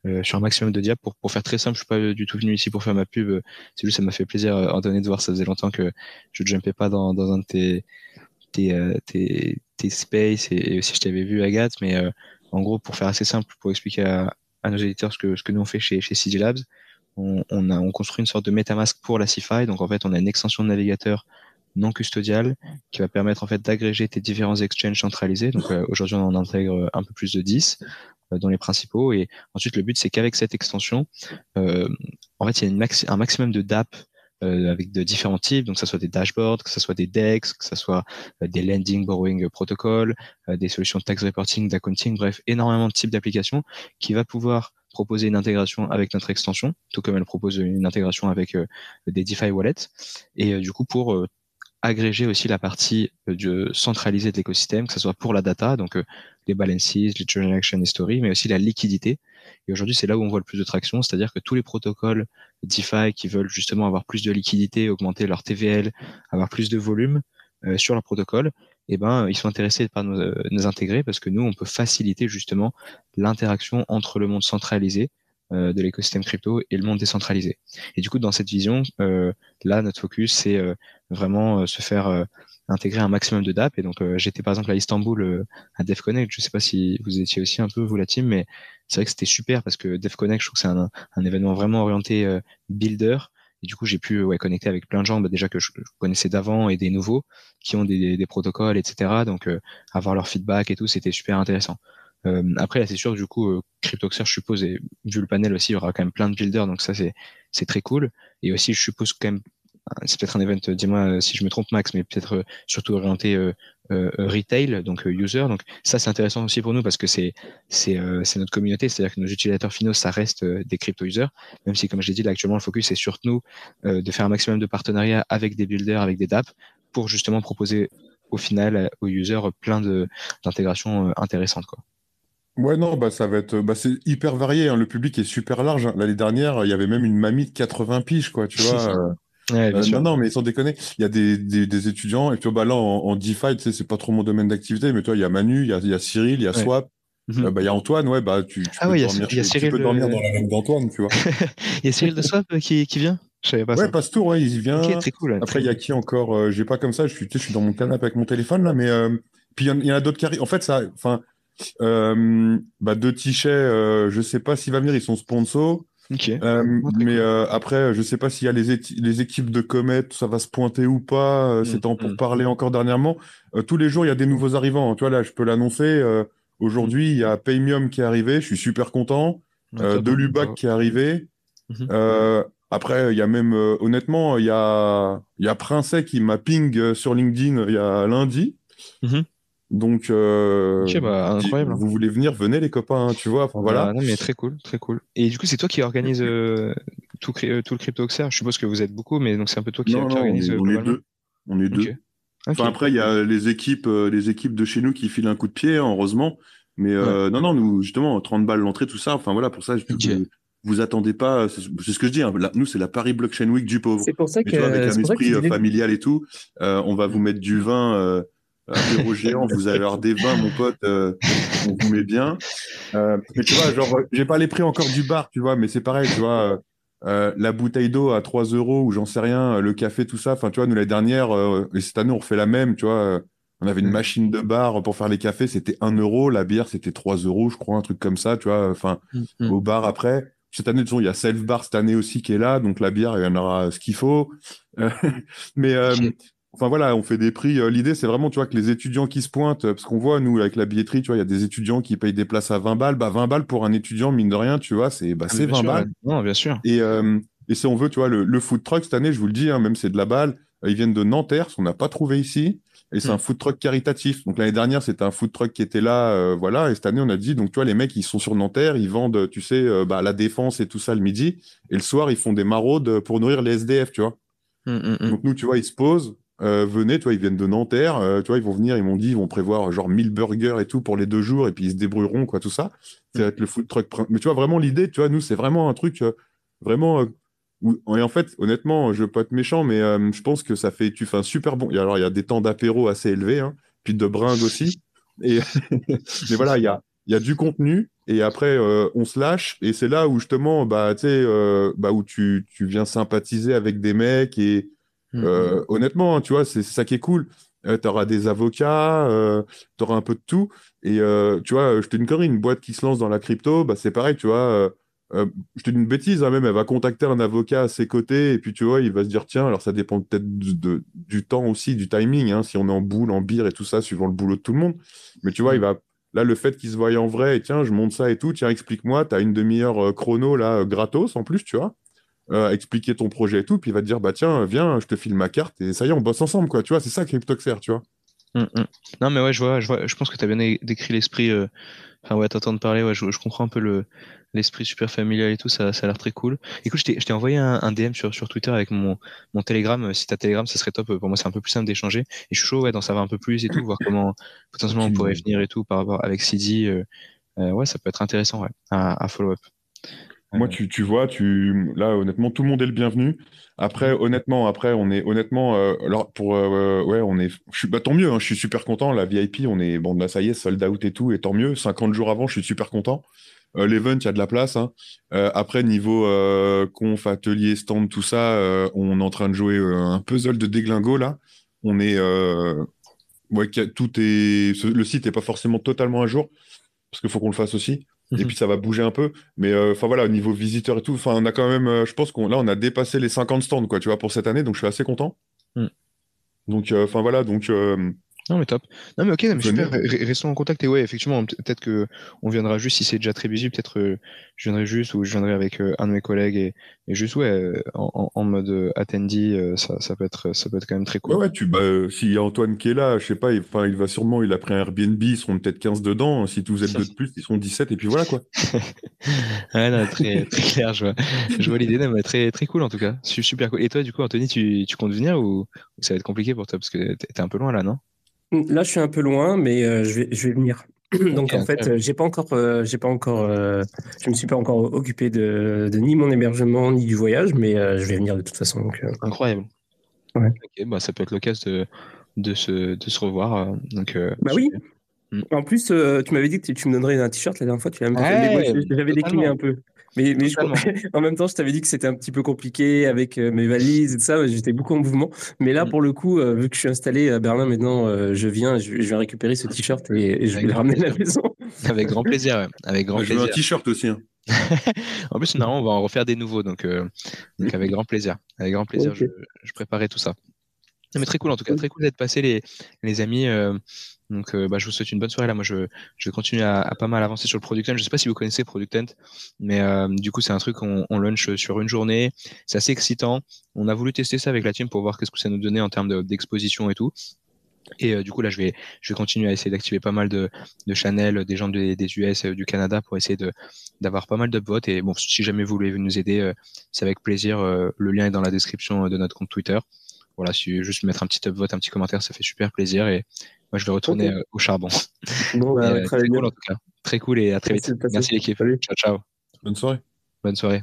euh, sur un maximum de diap pour, pour faire très simple. Je suis pas du tout venu ici pour faire ma pub. C'est juste ça m'a fait plaisir, euh, Anthony, de voir. Ça faisait longtemps que je ne jumpais pas dans, dans un de tes, tes, euh, tes, tes spaces et, aussi je t'avais vu, Agathe. Mais euh, en gros, pour faire assez simple, pour expliquer à, à nos éditeurs ce que, ce que nous on fait chez, chez CD Labs, on, on, a, on construit une sorte de MetaMask pour la CeFi. Donc en fait, on a une extension de navigateur non custodial qui va permettre en fait d'agréger tes différents exchanges centralisés. Donc aujourd'hui on en intègre un peu plus de 10. Euh, dans les principaux. Et ensuite, le but, c'est qu'avec cette extension, euh, en fait, il y a une un maximum de DApp euh, avec de différents types, donc que ce soit des dashboards, que ce soit des DEX, que ce soit des lending borrowing protocols, des solutions de tax reporting, d'accounting, bref, énormément de types d'applications qui va pouvoir proposer une intégration avec notre extension, tout comme elle propose une intégration avec des DeFi wallets. Et du coup, pour agréger aussi la partie de centralisée de l'écosystème, que ce soit pour la data, donc les balances, les transaction history, mais aussi la liquidité. Et aujourd'hui, c'est là où on voit le plus de traction, c'est-à-dire que tous les protocoles DeFi qui veulent justement avoir plus de liquidité, augmenter leur TVL, avoir plus de volume euh, sur leur protocole, eh ben, ils sont intéressés par nous, euh, nous, intégrer parce que nous, on peut faciliter justement l'interaction entre le monde centralisé euh, de l'écosystème crypto et le monde décentralisé. Et du coup, dans cette vision, euh, là, notre focus, c'est euh, vraiment se faire intégrer un maximum de DApp. Et donc, j'étais par exemple à Istanbul à DevConnect. Je sais pas si vous étiez aussi un peu, vous, la team, mais c'est vrai que c'était super parce que DevConnect, je trouve que c'est un, un, événement vraiment orienté builder. Et du coup, j'ai pu ouais, connecter avec plein de gens bah, déjà que je, connaissais d'avant et des nouveaux qui ont des, des, protocoles, etc. Donc, avoir leur feedback et tout, c'était super intéressant. Euh, après, là, c'est sûr, du coup, euh, CryptoXer, je suppose, et vu le panel aussi, il y aura quand même plein de builders, donc ça, c'est, c'est très cool. Et aussi, je suppose quand même, c'est peut-être un event, dis-moi si je me trompe, Max, mais peut-être euh, surtout orienté euh, euh, retail, donc user. Donc ça, c'est intéressant aussi pour nous parce que c'est, notre communauté, c'est-à-dire que nos utilisateurs finaux, ça reste des crypto-users, même si, comme je l'ai dit, là, actuellement, le focus est sur nous de faire un maximum de partenariats avec des builders, avec des DApp, pour justement proposer au final aux users plein d'intégrations intéressantes, quoi. Ouais, non, bah, ça va être, bah, c'est hyper varié. Hein. Le public est super large. Hein. L'année dernière, il y avait même une mamie de 80 piges, quoi, tu vois. Euh. Ouais, euh, non, non, mais sans déconner, il y a des, des, des étudiants, et puis bah, là, en, en DeFi, tu sais, c'est pas trop mon domaine d'activité, mais toi, il y a Manu, il y a, y a Cyril, il y a Swap, mhm. euh, bah, il y a Antoine, ouais, bah, tu, tu ah peux, dormir, y a Cyril, tu peux dormir dans la même d'Antoine, tu vois. il y a Cyril de Swap qui, qui vient je savais pas ouais, ça. Pastour, ouais, il vient. Okay, très cool. Après, il y a qui encore J'ai pas comme ça, je suis, je suis dans mon canapé avec mon téléphone, là, mais puis il y, y, en a d'autres qui arrivent. En fait, ça, enfin, euh, bah, deux Tichet, euh, je sais pas s'il va venir, ils sont sponsors. Euh, mais euh, après, je sais pas s'il y a les, les, équipes de Comet, ça va se pointer ou pas. Mm, c'est en pour mm. parler encore dernièrement. tous les jours, il y a des nouveaux arrivants. Tu vois, là, je peux l'annoncer. Aujourd'hui, il y a Paymium qui est arrivé. Je suis super content. de Lubac qui est arrivé. Mm-hmm. après, il y a même, honnêtement, il y a, y a Princet qui m'a ping sur LinkedIn il y a lundi. Donc, euh, bah, incroyable. vous voulez venir, venez les copains, hein, tu vois. Enfin, voilà. Bah, non, mais très cool, très cool. Et du coup, c'est toi qui organise euh, tout, euh, tout, le CryptoXer. Je suppose que vous êtes beaucoup, mais donc c'est un peu toi qui, organise. On est, deux. On est deux. Enfin, après, il y a les équipes, les équipes de chez nous qui filent un coup de pied, hein, heureusement. Mais non, non, nous, justement, 30 balles l'entrée, tout ça. Enfin, voilà, pour ça, je, vous attendez pas, c'est ce que je dis, hein, nous c'est la Paris Blockchain Week du pauvre. C'est pour ça que, avec un esprit familial et tout, on va vous mettre du vin apéro géant, vous allez avoir des vins, mon pote, euh, on vous met bien. Euh, mais tu vois, genre, j'ai pas les prix encore du bar, tu vois, mais c'est pareil, tu vois. Euh, la bouteille d'eau à 3 euros ou j'en sais rien, le café, tout ça. Enfin, tu vois, nous, l'année dernière, et cette année, on refait la même, tu vois. on avait une mm. machine de bar pour faire les cafés, c'était 1 euro. La bière, c'était 3 euros, je crois, un truc comme ça, tu vois. Enfin, mm, mm. au bar après. Cette année, il y a Self Bar cette année aussi qui est là, donc la bière, il y en aura ce qu'il faut. <laughs> mais Enfin voilà, on fait des prix. Euh, l'idée, c'est vraiment, tu vois, que les étudiants qui se pointent, parce qu'on voit, nous, avec la billetterie, tu vois, il y a des étudiants qui payent des places à 20 balles. Bah, 20 balles pour un étudiant, mine de rien, tu vois, c'est bah, 20 ah, balles. Non, bien sûr. Et, et si on veut, tu vois, le, food truck cette année, je vous le dis, hein, même c'est de la balle, ils viennent de Nanterre, on n'a pas trouvé ici. Et c'est hmm. un food truck caritatif. Donc l'année dernière, c'était un food truck qui était là, voilà. Et cette année, on a dit, donc tu vois, les mecs, ils sont sur Nanterre, ils vendent, tu sais, bah, la défense et tout ça le midi. Et le soir, ils font des maraudes pour nourrir les SDF, tu vois. Hmm, hmm, donc nous, tu vois, ils se posent, euh, venez, toi, ils viennent de Nanterre, euh, tu vois, ils vont venir, ils m'ont dit, ils vont prévoir genre 1000 burgers et tout pour les deux jours, et puis ils se débrouilleront, quoi, tout ça. Ça va être le food truck. Mais tu vois, vraiment, l'idée, tu vois, nous, c'est vraiment un truc, euh, vraiment. et en fait, honnêtement, je veux pas être méchant, mais je pense que ça fait, tu fais un super bon. alors, il y a des temps d'apéro assez élevés, hein, puis de bringue aussi. <laughs> Et <laughs> mais voilà, il y a, y a du contenu, et après, on se lâche, et c'est là où justement, bah, tu sais, bah, où tu, tu viens sympathiser avec des mecs et Mm, euh, mm. honnêtement, hein, tu vois, c'est ça qui est cool. Euh, tu auras des avocats, euh, tu auras un peu de tout. Et tu vois, je te dis une connerie, une boîte qui se lance dans la crypto, bah, c'est pareil, tu vois. je te dis une bêtise, hein, même, elle va contacter un avocat à ses côtés, et puis tu vois, il va se dire, tiens, alors ça dépend peut-être du temps aussi, du timing, hein, si on est en boule, en bire et tout ça, suivant le boulot de tout le monde. Mais tu vois, il mm. va, là, le fait qu'il se voie en vrai, et tiens, je monte ça et tout, tiens, explique-moi, tu as une demi-heure chrono, là, gratos en plus, tu vois. Euh, expliquer ton projet et tout, puis il va te dire bah tiens, viens, je te file ma carte et ça y est, on bosse ensemble, quoi. Tu vois, c'est ça CryptoXer, tu vois. Mm, mm. Non, mais ouais, je vois, je vois, je pense que tu as bien décrit l'esprit. Euh, enfin, ouais, t'entends parler, ouais, je, comprends un peu le l'esprit super familial et tout, ça, ça a l'air très cool. Écoute, je t'ai envoyé un, DM sur, sur Twitter avec mon, mon Telegram. Si t'as Telegram, ça serait top. Pour moi, c'est un peu plus simple d'échanger. Et je suis chaud ouais, d'en savoir un peu plus et tout, voir comment <laughs> potentiellement on pourrait venir et tout par rapport avec CD. Euh, ouais, ça peut être intéressant ouais, à, à follow-up. Moi, tu, tu, vois, tu, là, honnêtement, tout le monde est le bienvenu. Après, honnêtement, après, on est, honnêtement, euh, alors, pour, euh, ouais, on est, je suis, bah, tant mieux, hein, je suis super content. La VIP, on est, bon, bah, ça y est, sold out et tout, et tant mieux. 50 jours avant, je suis super content. Euh, L'event, il y a de la place. Hein. Euh, après, niveau conf, atelier, stand, tout ça, on est en train de jouer un puzzle de déglingo, là. On est, ouais, tout est, le site n'est pas forcément totalement à jour, parce qu'il faut qu'on le fasse aussi et mhm. puis ça va bouger un peu. Mais euh, enfin voilà, au niveau visiteur et tout, enfin on a quand même, euh, je pense qu'on là on a dépassé les 50 stands quoi, tu vois, pour cette année, donc je suis assez content. Mm. Donc euh, enfin voilà, donc non, mais top. Non, mais ok, mais super. Restons en contact. Et ouais, effectivement, peut-être que on viendra juste si c'est déjà très visible. Peut-être euh, je viendrai juste ou je viendrai avec euh, un de mes collègues et, et juste, ouais, euh, en, en mode attendee, ça, ça, peut être, ça peut être quand même très cool. Ouais, ouais tu, bah, s'il y a Antoine qui est là, je sais pas, il, il va sûrement, il a pris un Airbnb, ils seront peut-être 15 dedans. Si vous êtes deux de plus, ils seront 17 et puis voilà, quoi. <laughs> ouais, non, très, très clair, je vois, je vois l'idée, mais très, très cool en tout cas. Super cool. Et toi, du coup, Anthony, tu, tu comptes venir ou ça va être compliqué pour toi parce que t'es un peu loin là, non? Là, je suis un peu loin, mais euh, je, vais, je vais venir. Donc en fait, j'ai pas encore, euh, j'ai pas encore, euh, je me suis pas encore occupé de, de, ni mon hébergement ni du voyage, mais je vais venir de toute façon. Donc, Incroyable. Ouais. Ok, bah ça peut être l'occasion de, de se, de se revoir. donc. bah oui. Mm. En plus, tu m'avais dit que tu me donnerais un t-shirt la dernière fois. Tu j'avais décliné un peu. Mais, mais <laughs> en même temps, je t'avais dit que c'était un petit peu compliqué avec euh, mes valises et tout ça. J'étais beaucoup en mouvement. Mais là, mm. pour le coup, euh, vu que je suis installé à Berlin maintenant, euh, je viens, je, vais récupérer ce t-shirt et, je vais le ramener à la maison. <laughs> Avec grand plaisir. Avec grand je veux un t-shirt aussi. Hein. <laughs> en plus, normalement, on va en refaire des nouveaux. Donc, donc avec grand plaisir. Avec grand plaisir, je, je, préparais tout ça. mais très cool en tout cas, très cool d'être passé les, les amis. Donc, euh, bah, je vous souhaite une bonne soirée. Là, moi, je, je vais continuer à, pas mal avancer sur le Product Je ne sais pas si vous connaissez Product mais euh, du coup, c'est un truc qu'on on sur une journée. C'est assez excitant. On a voulu tester ça avec la team pour voir qu'est-ce que ça nous donnait en termes d'exposition et tout. Et euh, du coup, là, je vais, je vais continuer à essayer d'activer pas mal de, de channels, des gens des US, du Canada, pour essayer de d'avoir pas mal d'upvotes. Et bon, si jamais vous voulez nous aider, c'est avec plaisir. le lien est dans la description de notre compte Twitter. Voilà, si juste mettre un petit upvote, un petit commentaire, ça fait super plaisir. Et moi, je vais retourner euh, au charbon. <laughs> Bon, <laughs> bah, euh, très, cool en tout cas. Très cool et à très vite. Merci l'équipe. Ciao, ciao. Bonne soirée. Bonne soirée.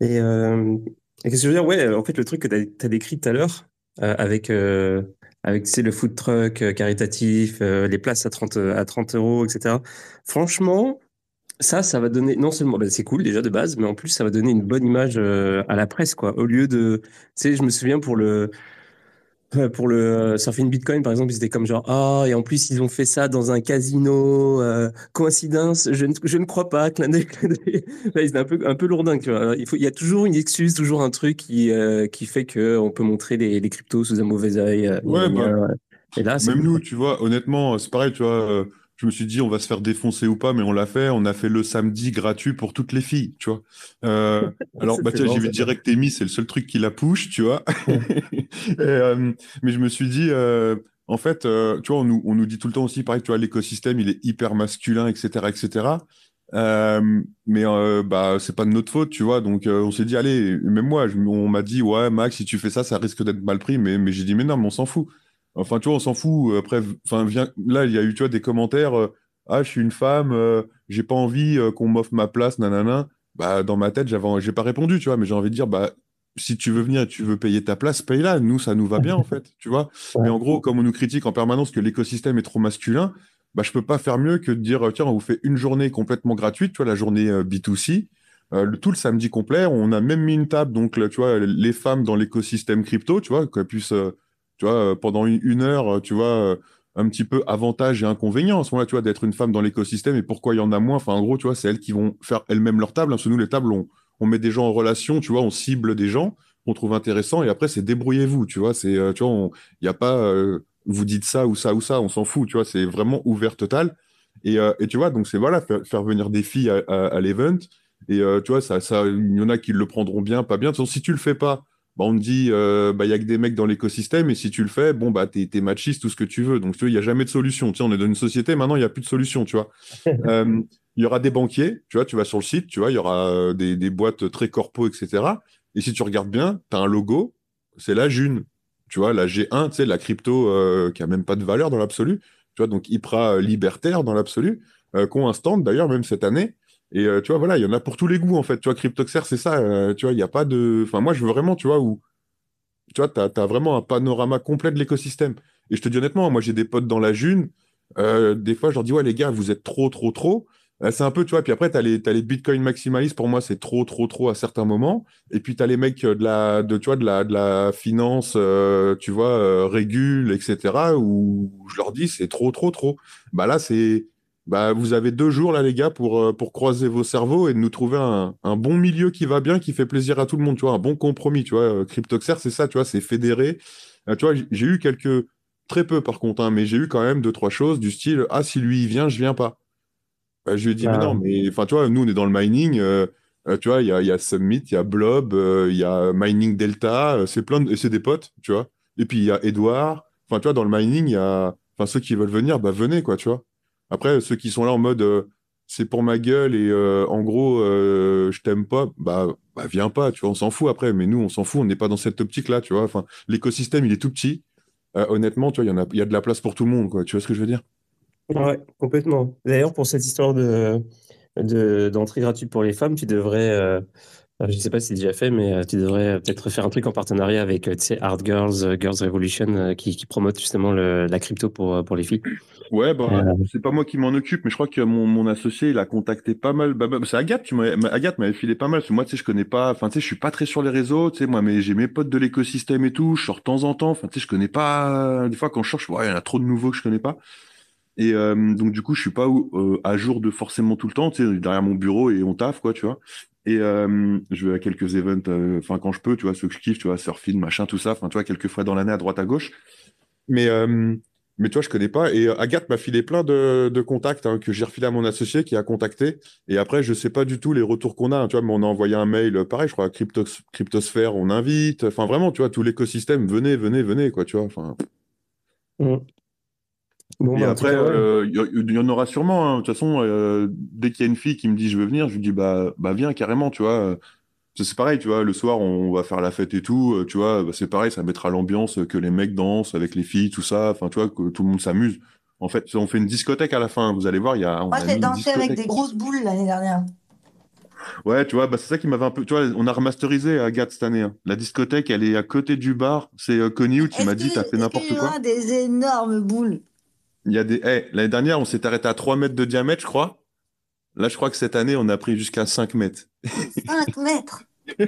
Et, euh, qu'est-ce que je veux dire? Ouais, en fait, le truc que tu as, décrit tout à l'heure, avec, avec le food truck caritatif, les places à 30, à 30 euros, etc. Franchement, ça, ça va donner, non seulement, bah, c'est cool déjà de base, mais en plus, ça va donner une bonne image à la presse, quoi. Au lieu de, tu sais, je me souviens pour le, pour le euh, surfing Bitcoin, par exemple, ils étaient comme genre ah et en plus ils ont fait ça dans un casino. Euh, coïncidence je ne, je ne crois pas. Clin d'œil, ils un peu un peu lourdin. Tu vois. Il faut il y a toujours une excuse, toujours un truc qui euh, qui fait que on peut montrer les, les cryptos sous un mauvais œil. ouais, bah, et là, même nous, tu vois, honnêtement, c'est pareil, tu vois je me suis dit on va se faire défoncer ou pas, mais on l'a fait. On a fait le samedi gratuit pour toutes les filles, tu vois. Euh, <laughs> alors, bah, tiens, j'ai vu direct Amy, c'est le seul truc qui la push, tu vois. <laughs> Euh, mais je me suis dit, euh, en fait, tu vois, on nous, on nous dit tout le temps aussi, pareil, tu vois, l'écosystème, il est hyper masculin, etc., etc. mais bah c'est pas de notre faute, tu vois. Donc on s'est dit allez, même moi, on m'a dit ouais Max, si tu fais ça, ça risque d'être mal pris. Mais, mais j'ai dit mais non, mais on s'en fout. Enfin, tu vois, on s'en fout. Après, enfin, là, il y a eu, tu vois, des commentaires. Euh, ah, je suis une femme, euh, j'ai pas envie euh, qu'on m'offre ma place, nanana. Bah, dans ma tête, j'avais, j'ai pas répondu, tu vois, mais j'ai envie de dire, bah, si tu veux venir et tu veux payer ta place, paye-la. Nous, ça nous va bien, en fait, tu vois. Mais en gros, comme on nous critique en permanence que l'écosystème est trop masculin, bah, je peux pas faire mieux que de dire, tiens, on vous fait une journée complètement gratuite, tu vois, la journée B2C. le, tout le samedi complet, on a même mis une table, donc tu vois, les femmes dans l'écosystème crypto, tu vois, qu'elles puissent tu vois, euh, pendant une, heure, euh, tu vois, euh, un petit peu avantage et inconvénient à ce moment-là, tu vois, d'être une femme dans l'écosystème et pourquoi il y en a moins. Enfin, en gros, tu vois, c'est elles qui vont faire elles-mêmes leur table. Hein, nous, les tables, on, on, met des gens en relation, tu vois, on cible des gens qu'on trouve intéressants et après, c'est débrouillez-vous, tu vois. C'est, tu vois, il n'y a pas, vous dites ça ou ça ou ça, on s'en fout, tu vois, c'est vraiment ouvert total. Et, et, tu vois, donc c'est voilà, faire, venir des filles à, à, l'event. Et tu vois, ça, ça, il y en a qui le prendront bien, pas bien. De toute façon, si tu le fais pas, bah, on te dit, euh, bah, il y a que des mecs dans l'écosystème, et si tu le fais, bon, bah, t'es, machiste, tout ce que tu veux. Donc, tu vois, il n'y a jamais de solution. Tu sais, on est dans une société, maintenant, il n'y a plus de solution, tu vois. <laughs> Euh, il y aura des banquiers, tu vois, tu vas sur le site, tu vois, il y aura euh, des, des, boîtes très corpo, etc. Et si tu regardes bien, tu as un logo, c'est la June. Tu vois, la G1, tu sais, la crypto qui a même pas de valeur dans l'absolu. Tu vois, donc Hypra libertaire dans l'absolu, qu'on un stand d'ailleurs, même cette année. Et euh, tu vois, voilà, il y en a pour tous les goûts, en fait. Tu vois, Cryptoxer, c'est ça. Euh, tu vois, il n'y a pas de. Enfin, moi, je veux vraiment, tu vois, où. Tu vois, tu as, vraiment un panorama complet de l'écosystème. Et je te dis honnêtement, moi, j'ai des potes dans la June. Euh, des fois, je leur dis, ouais, les gars, vous êtes trop, trop, trop. c'est un peu, tu vois, puis après, tu as, les Bitcoin maximalistes. Pour moi, c'est trop, trop, trop à certains moments. Et puis, tu as les mecs de la, de, tu vois, de la, de la finance, tu vois, régule, etc., où je leur dis, c'est trop, trop, trop. Bah là, c'est bah, vous avez deux jours là, les gars, pour, euh, pour croiser vos cerveaux et de nous trouver un, un, bon milieu qui va bien, qui fait plaisir à tout le monde, tu vois, un bon compromis, tu vois. Euh, Cryptoxer, c'est ça, tu vois, c'est fédéré. Euh, tu vois, j'ai eu quelques, très peu par contre, hein, mais j'ai eu quand même deux, trois choses du style, ah, si lui il vient, je viens pas. Bah, je lui ai dit, mais non, mais enfin, tu vois, nous on est dans le mining, tu vois, il y a, y a, Summit, il y a Blob, il y a Mining Delta, c'est plein de, c'est des potes, tu vois. Et puis il y a Edouard, enfin, tu vois, dans le mining, il y a, enfin, ceux qui veulent venir, bah, venez, quoi, tu vois. Après, ceux qui sont là en mode euh, c'est pour ma gueule et euh, en gros, euh, je t'aime pas, bah, bah, viens pas, tu vois, on s'en fout après. Mais nous, on s'en fout, on n'est pas dans cette optique-là, tu vois. Enfin, l'écosystème, il est tout petit. honnêtement, tu vois, il y, a, de la place pour tout le monde, quoi. Tu vois ce que je veux dire? Ouais, complètement. D'ailleurs, pour cette histoire de d'entrée gratuite pour les femmes, tu devrais je ne sais pas si c'est déjà fait, mais euh, tu devrais peut-être faire un truc en partenariat avec euh, Hard Girls, Girls Revolution, qui, qui promote justement le, la crypto pour, pour les filles. Ouais, bah, c'est pas moi qui m'en occupe, mais je crois que mon, mon associé, il a contacté pas mal. Bah, bah, c'est Agathe, tu Agathe m'avait filé pas mal, parce que moi, tu sais, je connais pas, enfin, tu sais, je suis pas très sur les réseaux, tu sais, moi, mais j'ai mes potes de l'écosystème et tout, je sors de temps en temps, enfin, tu sais, je connais pas, des fois, quand je ouais, il y en a trop de nouveaux que je connais pas. Et donc, du coup, je suis pas à jour de forcément tout le temps, tu sais, derrière mon bureau et on taffe, quoi, tu vois. Et euh, je vais à quelques events, euh, enfin quand je peux, tu vois, ceux que je kiffe, tu vois, surfing, machin, tout ça, enfin tu vois, quelques fois dans l'année à droite à gauche. Mais euh, mais toi, je connais pas. Et Agathe m'a filé plein de, de contacts hein, que j'ai refilé à mon associé qui a contacté. Et après, je sais pas du tout les retours qu'on a. Hein, tu vois, mais on a envoyé un mail, pareil, je crois, à Cryptos, Cryptosphère, on invite. Enfin, vraiment, tu vois, tout l'écosystème, venez, venez, venez, quoi, tu vois. Enfin. Mmh et bah, après, euh, il y, en aura sûrement. Hein. De toute façon, euh, dès qu'il y a une fille qui me dit je veux venir, je lui dis bah, bah viens carrément, tu vois. C'est pareil, tu vois. Le soir, on va faire la fête et tout, euh, tu vois. Bah, c'est pareil, ça mettra l'ambiance que les mecs dansent avec les filles, tout ça. Enfin, tu vois, que tout le monde s'amuse. En fait, on fait une discothèque à la fin. Vous allez voir, il y a. Moi, j'ai dansé avec des grosses boules l'année dernière. Ouais, tu vois, bah, c'est ça qui m'avait un peu. Tu vois, on a remasterisé Agathe cette année. Hein. La discothèque, elle est à côté du bar. C'est euh, Connie qui m'a dit, t'as fait n'importe quoi. des énormes boules. Il y a des. Hey, L'année dernière, on s'est arrêté à 3 mètres de diamètre, je crois. Là, je crois que cette année, on a pris jusqu'à 5 mètres. 5 mètres <laughs>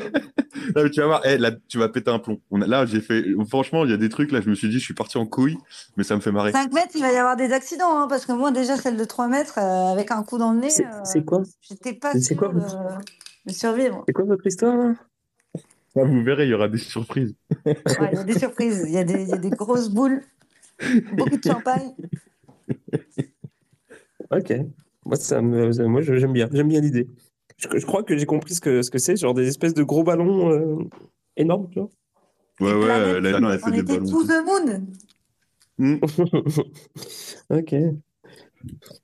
tu vas voir, eh, là, tu vas péter un plomb. On là, j'ai fait. Franchement, il y a des trucs, là, je me suis dit, je suis parti en couille, mais ça me fait marrer. 5 mètres, il va y avoir des accidents, hein, parce que moi, déjà, celle de 3 mètres, euh, avec un coup dans le nez. C'est euh, quoi? J'étais pas sûre quoi de, survivre. C'est quoi votre histoire là? Ah, vous verrez, il y aura des surprises. Ouais, il y a des surprises, y, il y a des grosses boules, <laughs> beaucoup de champagne. Ok. Moi, ça me, moi je- j'aime bien. J'aime bien l'idée. Je, je crois que j'ai compris ce que ce que c'est, genre des espèces de gros ballons euh, énormes, tu vois. Ouais, ouais, planètes. la elle fait On des était ballons. to the moon. Hmm. <laughs> Ok.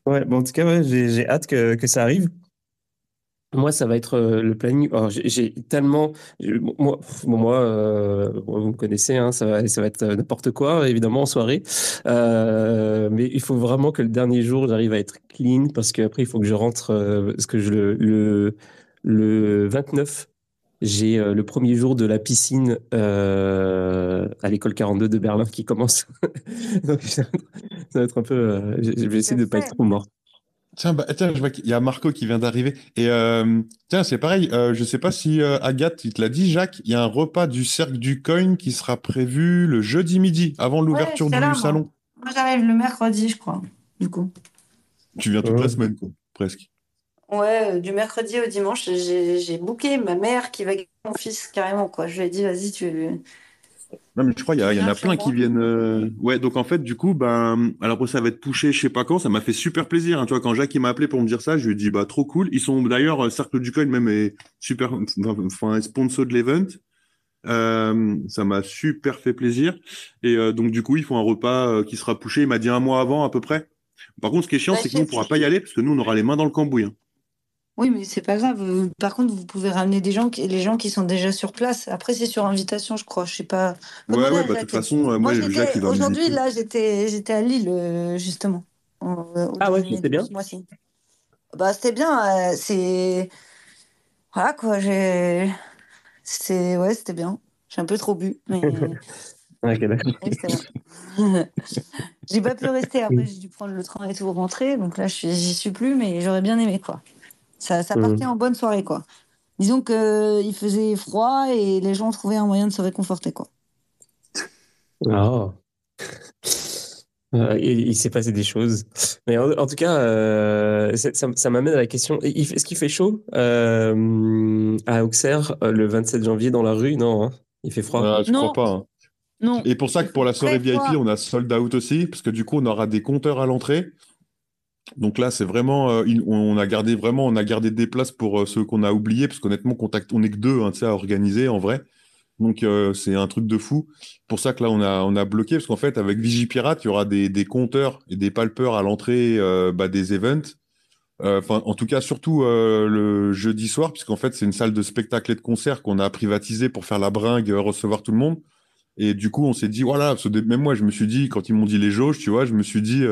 Ouais, bon, en tout cas, ouais, j'ai j'ai hâte que, que ça arrive. Moi, ça va être euh, le planning. Alors, j'ai- j'ai tellement. Moi, pff, bon, moi euh, bon, vous me connaissez, hein, ça va, ça va être euh, n'importe quoi, évidemment, en soirée. Euh, mais il faut vraiment que le dernier jour, j'arrive à être clean parce qu'après, il faut que je rentre. euh, parce que je, le, le, le 29, j'ai euh, le premier jour de la piscine euh, à l'école 42 de Berlin qui commence. <laughs> Donc, ça va être un peu. euh, je je vais essayer de ne pas être trop mort. Tiens, bah, tiens, je vois qu'il y a Marco qui vient d'arriver. Et euh, tiens, c'est pareil. Euh, je sais pas si euh, Agathe, il te l'a dit, Jacques. Il y a un repas du cercle du coin qui sera prévu le jeudi midi, avant l'ouverture du là, salon. Moi, j'arrive le mercredi, je crois, du coup. Tu viens toute Ouais. la semaine, quoi, presque. Ouais, euh, du mercredi au dimanche, j'ai j'ai booké ma mère qui va garder mon fils carrément, quoi. Je lui ai dit, vas-y, tu. Non, mais je crois qu'il y, y en a plein qui viennent. euh, Ouais, donc en fait, du coup, ben, alors ça va être poussé, je sais pas quand, ça m'a fait super plaisir. hein. Tu vois, quand Jacques m'a appelé pour me dire ça, je lui ai dit, bah, trop cool. Ils sont d'ailleurs, euh, Cercle du Coin même est super, enfin, sponsor de l'event. Euh, ça m'a super fait plaisir. Et euh, donc, du coup, ils font un repas qui sera poussé. Il m'a dit un mois avant, à peu près. Par contre, ce qui est chiant, Bah, c'est que nous, on je- pourra pas y aller parce que nous, on aura les mains dans le cambouis. hein. Oui, mais c'est pas grave. Euh, Par contre, vous pouvez ramener des gens, qui... les gens qui sont déjà sur place. Après, c'est sur invitation, je crois. Je sais pas. Ouais, Demandez ouais, à bah, de Jacques. toute façon, euh, moi, Moi, Jacques, j'étais il va me aujourd'hui, là, j'étais j'étais à Lille, euh, justement. au- au Ah ouais, c'était de bien. ce mois-ci. Bah, c'était bien. euh, c'est. Voilà, quoi. J'ai. C'est... Ouais, c'était bien. J'ai un peu trop bu, mais. <laughs> Ok, d'accord. Oui, c'était bien. <laughs> J'ai pas pu rester. Après, j'ai dû prendre le train et tout, rentrer. Donc là, je suis... j'y suis plus, mais j'aurais bien aimé, quoi. Ça, ça Mhm. partait en bonne soirée, quoi. Disons qu'il faisait froid et les gens trouvaient un moyen de se réconforter, quoi. Ah. Euh, il il s'est passé des choses. Mais en, en tout cas, euh, ça, m'amène à la question. Est-ce qu'il fait chaud euh, à Auxerre euh, le 27 janvier dans la rue? Non, hein il fait froid. Ah, je Non. crois pas. hein. Non. Et pour ça que pour la soirée VIP, froid. on a sold out aussi, parce que du coup, on aura des compteurs à l'entrée. Donc là, c'est vraiment, euh, on a gardé vraiment, on a gardé des places pour euh, ceux qu'on a oubliés, parce qu'honnêtement, contact, on est que deux, hein, à organiser en vrai. Donc euh, c'est un truc de fou. Pour ça que là, on a, on a bloqué, parce qu'en fait, avec Vigipirate, il y aura des, compteurs et des palpeurs à l'entrée bah, des events. Enfin, en tout cas, surtout le jeudi soir, puisqu'en fait, c'est une salle de spectacle et de concert qu'on a privatisée pour faire la bringue, recevoir tout le monde. Et du coup, on s'est dit, voilà, même moi, je me suis dit, quand ils m'ont dit les jauges, tu vois, je me suis dit,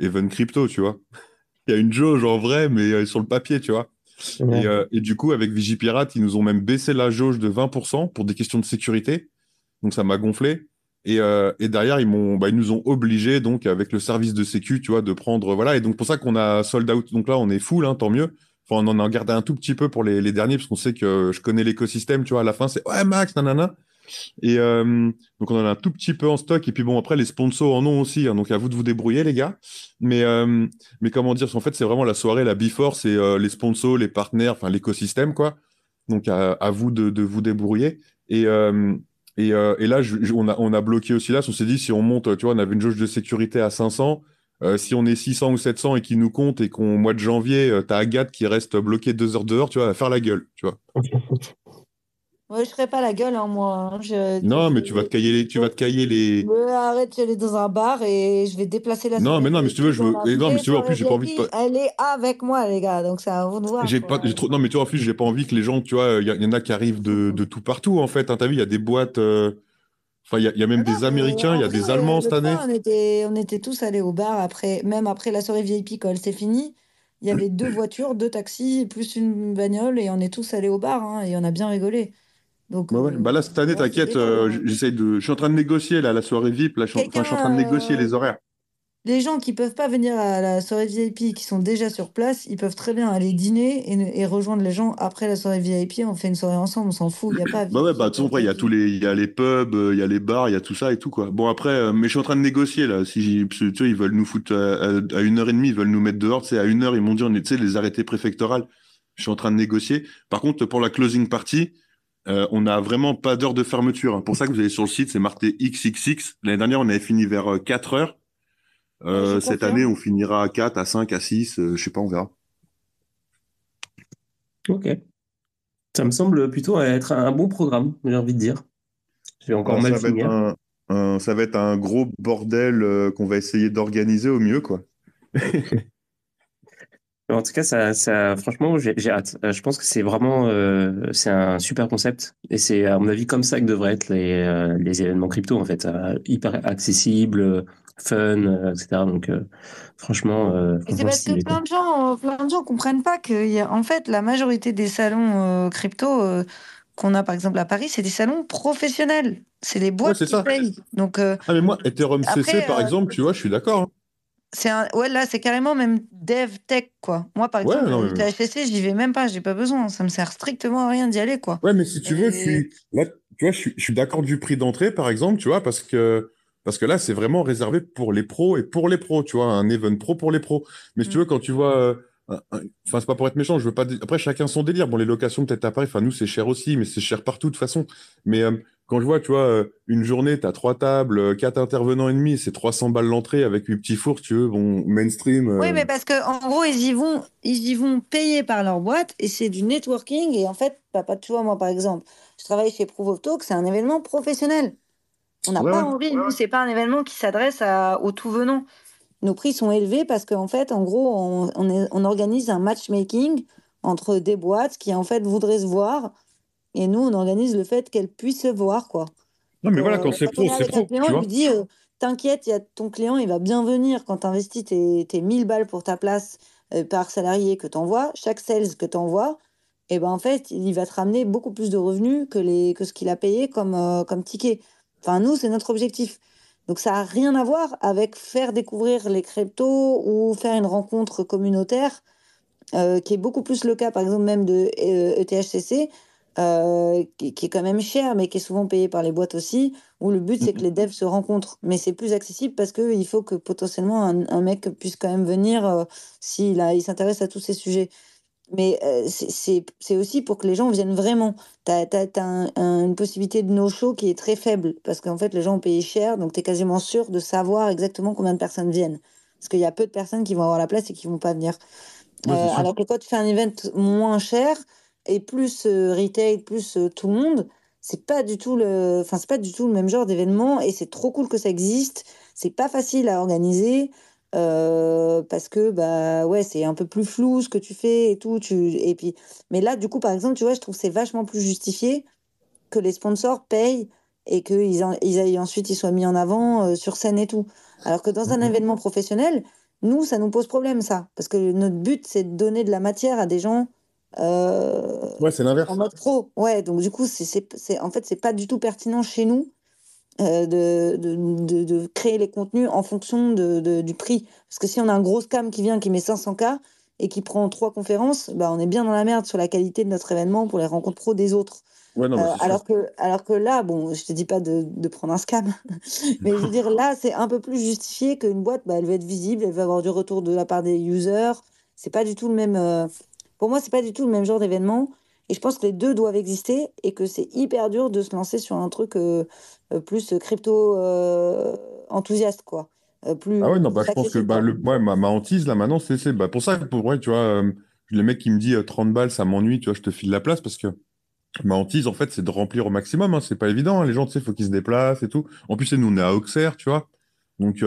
Even Crypto, tu vois. Il y a une jauge en vrai, mais euh, sur le papier, tu vois. Ouais. Et, euh, et du coup, avec Vigipirate, ils nous ont même baissé la jauge de 20% pour des questions de sécurité. Donc, ça m'a gonflé. Et, euh, et derrière, ils m'ont, bah, ils nous ont obligés, donc, avec le service de sécu, tu vois, de prendre, voilà. Et donc, pour ça qu'on a sold out. Donc là, on est full, hein, tant mieux. Enfin, on en a gardé un tout petit peu pour les, les derniers, parce qu'on sait que je connais l'écosystème, tu vois, à la fin, c'est, ouais, Max, nanana. Et euh, donc, on en a un tout petit peu en stock. Et puis, bon, après, les sponsors en ont aussi. hein, donc, à vous de vous débrouiller, les gars. Mais, euh, mais comment dire, en fait, c'est vraiment la soirée, la before, c'est euh, les sponsors, les partenaires, enfin, l'écosystème, quoi. Donc, à, à vous de, vous débrouiller. Et, et, là, on, a, on a bloqué aussi là. On s'est dit, si on monte, tu vois, on avait une jauge de sécurité à 500. euh, si on est 600 ou 700 et qu'ils nous comptent et qu'au mois de janvier, euh, t'as Agathe qui reste bloquée deux heures dehors, tu vois, va faire la gueule, tu vois. <laughs> Ouais, je ferai pas la gueule, hein, moi. hein. Je- Non, mais tu vas te cailler les, tu vas te cailler les, arrête, je vais aller dans un bar et je vais déplacer la Non, mais non, mais si tu veux, je veux- et non, mais si tu veux, en plus, j'ai pas envie de. Elle est avec moi, les gars, donc c'est à vous de voir. J'ai quoi. pas, j'ai trop, non, mais tu vois, en plus, j'ai pas envie que les gens, tu vois, il y, en a qui arrivent de, de tout partout, en fait. Hein, T'as vu, il y a des boîtes, euh, enfin, il y a, il y a même Ah des Américains, il y a des vrai, Allemands le cette année. On était, on était tous allés au bar après, même après la soirée VIP, quand elle s'est finie. Il y avait deux voitures, deux taxis, plus une bagnole, et on est tous allés au bar, hein, et on a bien rigolé. Donc, Bah ouais. euh, Bah là, cette année, c'est t'inquiète, euh, de, je suis en train de négocier, là, la soirée VIP, là, je suis en, enfin, je suis en train de négocier euh, les horaires. les gens qui peuvent pas venir à la soirée VIP, qui sont déjà sur place, ils peuvent très bien aller dîner et, et rejoindre les gens après la soirée VIP. On fait une soirée ensemble, on s'en fout. <clears throat> Il y a pas. bah ouais, bah de toute façon, il y a tous les, il y a les pubs, il y a les bars, il y a tout ça et tout quoi. Bon après, euh, mais je suis en train de négocier là. Si tu sais, ils veulent nous foutre à, à, une heure et demie, ils veulent nous mettre dehors. Sais, à une heure, ils m'ont dit, on est, tu sais, les arrêtés préfectorales. Je suis en train de négocier. Par contre, pour la closing party, euh, on n'a vraiment pas d'heure de fermeture. Hein. Pour ça que vous allez sur le site, c'est marqué XXX. L'année dernière, on avait fini vers 4 heures. Euh, cette année, on finira à 4, à 5, à 6, euh, je sais pas, on verra. Ok. Ça me semble plutôt être un bon programme, j'ai envie de dire. J'ai encore mal ça, va un, ça va être un gros bordel euh, qu'on va essayer d'organiser au mieux, quoi. <laughs> en tout cas, ça, ça franchement, j'ai hâte. je pense que c'est vraiment c'est un super concept. Et c'est, à mon avis, comme ça que devraient être les, les événements crypto, en fait. hyper accessible, fun, euh, etc. Donc, euh, franchement. Euh, c'est parce que plein de gens, plein de gens comprennent pas que, y a, en fait, la majorité des salons crypto qu'on a par exemple à Paris, c'est des salons professionnels. C'est les boîtes qui payent. Donc, ah mais moi, Ethereum CC par exemple, tu vois, je suis d'accord. Hein. C'est un... ouais là c'est carrément même dev tech quoi. Moi par exemple THC j'y vais même pas, j'ai pas besoin, ça me sert strictement à rien d'y aller quoi. Ouais mais si tu veux, je suis là tu vois je suis, d'accord du prix d'entrée par exemple, tu vois parce que parce que là, c'est vraiment réservé pour les pros et pour les pros, tu vois, un event pro pour les pros. Mais si tu mm. veux, quand tu vois, euh, enfin, c'est pas pour être méchant, je veux pas. Après, chacun son délire. Bon, les locations peut-être à Paris, enfin, nous, c'est cher aussi, mais c'est cher partout de toute façon. Mais euh, quand je vois, tu vois, euh, une journée, tu as trois tables, quatre intervenants et demi, c'est 300 balles l'entrée avec huit petits fours, tu veux, bon, mainstream. Oui, mais parce que en gros, ils y vont, ils y vont payer par leur boîte et c'est du networking. Et en fait, papa, tu vois, moi, par exemple, je travaille chez Proof of Talk, c'est un événement professionnel. On n'a pas envie, nous, c'est pas un événement qui s'adresse aux tout venants. Nos prix sont élevés parce qu'en fait, en gros, on, on, organise un matchmaking entre des boîtes qui, en fait, voudraient se voir. Et nous, on organise le fait qu'elles puissent se voir, quoi. Non, mais voilà, quand c'est pro, c'est pro. Client, tu vois. lui dit euh, T'inquiète, y a ton client, il va bien venir quand tu investis tes, tes 1000 balles pour ta place euh, par salarié que tu envoies. Chaque sales que tu envoies, et eh ben, en fait, il va te ramener beaucoup plus de revenus que, les, que ce qu'il a payé comme, euh, comme ticket. Enfin, nous, c'est notre objectif. Donc, ça n'a rien à voir avec faire découvrir les cryptos ou faire une rencontre communautaire, euh, qui est beaucoup plus le cas, par exemple, même de ETHCC, euh, euh, qui, est quand même cher, mais qui est souvent payé par les boîtes aussi, où le but, c'est que les devs se rencontrent. Mais c'est plus accessible parce qu'il faut que potentiellement un, mec puisse quand même venir s'il il s'intéresse à tous ces sujets. Mais c'est aussi pour que les gens viennent vraiment. Tu as, une possibilité de no-show qui est très faible, parce qu'en fait, les gens ont payé cher, donc tu es quasiment sûr de savoir exactement combien de personnes viennent. Parce qu'il y a peu de personnes qui vont avoir la place et qui vont pas venir. alors que quand tu fais un event moins cher, et plus retail, plus tout le monde, c'est pas du tout le, enfin c'est pas du tout le même genre d'événement, et c'est trop cool que ça existe. C'est pas facile à organiser. Euh, parce que bah ouais c'est un peu plus flou ce que tu fais et tout tu et puis mais là du coup par exemple tu vois je trouve c'est vachement plus justifié que les sponsors payent et qu'ils ils ensuite ils soient mis en avant euh, sur scène et tout alors que dans un mmh événement professionnel nous ça nous pose problème ça parce que notre but c'est de donner de la matière à des gens euh, ouais c'est l'inverse en mode pro ouais donc du coup c'est en fait c'est pas du tout pertinent chez nous euh, de, de, de, créer les contenus en fonction de, du prix. Parce que si on a un gros scam qui vient, qui met 500K et qui prend trois conférences, bah on est bien dans la merde sur la qualité de notre événement pour les rencontres pro des autres. Ouais, non, euh, alors, que, alors que là, bon, je te dis pas de, de prendre un scam, <laughs> mais je veux dire, là, c'est un peu plus justifié qu'une boîte, bah, elle va être visible, elle va avoir du retour de la part des users. C'est pas du tout le même. Euh, pour moi, c'est pas du tout le même genre d'événement. Et je pense que les deux doivent exister et que c'est hyper dur de se lancer sur un truc euh, euh, plus crypto euh, enthousiaste, quoi. plus ah ouais, non, bah, je pense que bah, le, ouais, ma, ma, hantise, là, maintenant, c'est bah, pour ça que, pour vrai, tu vois, le mec qui me dit 30 balles, ça m'ennuie, tu vois, je te file la place parce que ma hantise, en fait, c'est de remplir au maximum. Hein, c'est pas évident. Hein, les gens, tu sais, il faut qu'ils se déplacent et tout. En plus, nous, on est à Auxerre, tu vois. Donc,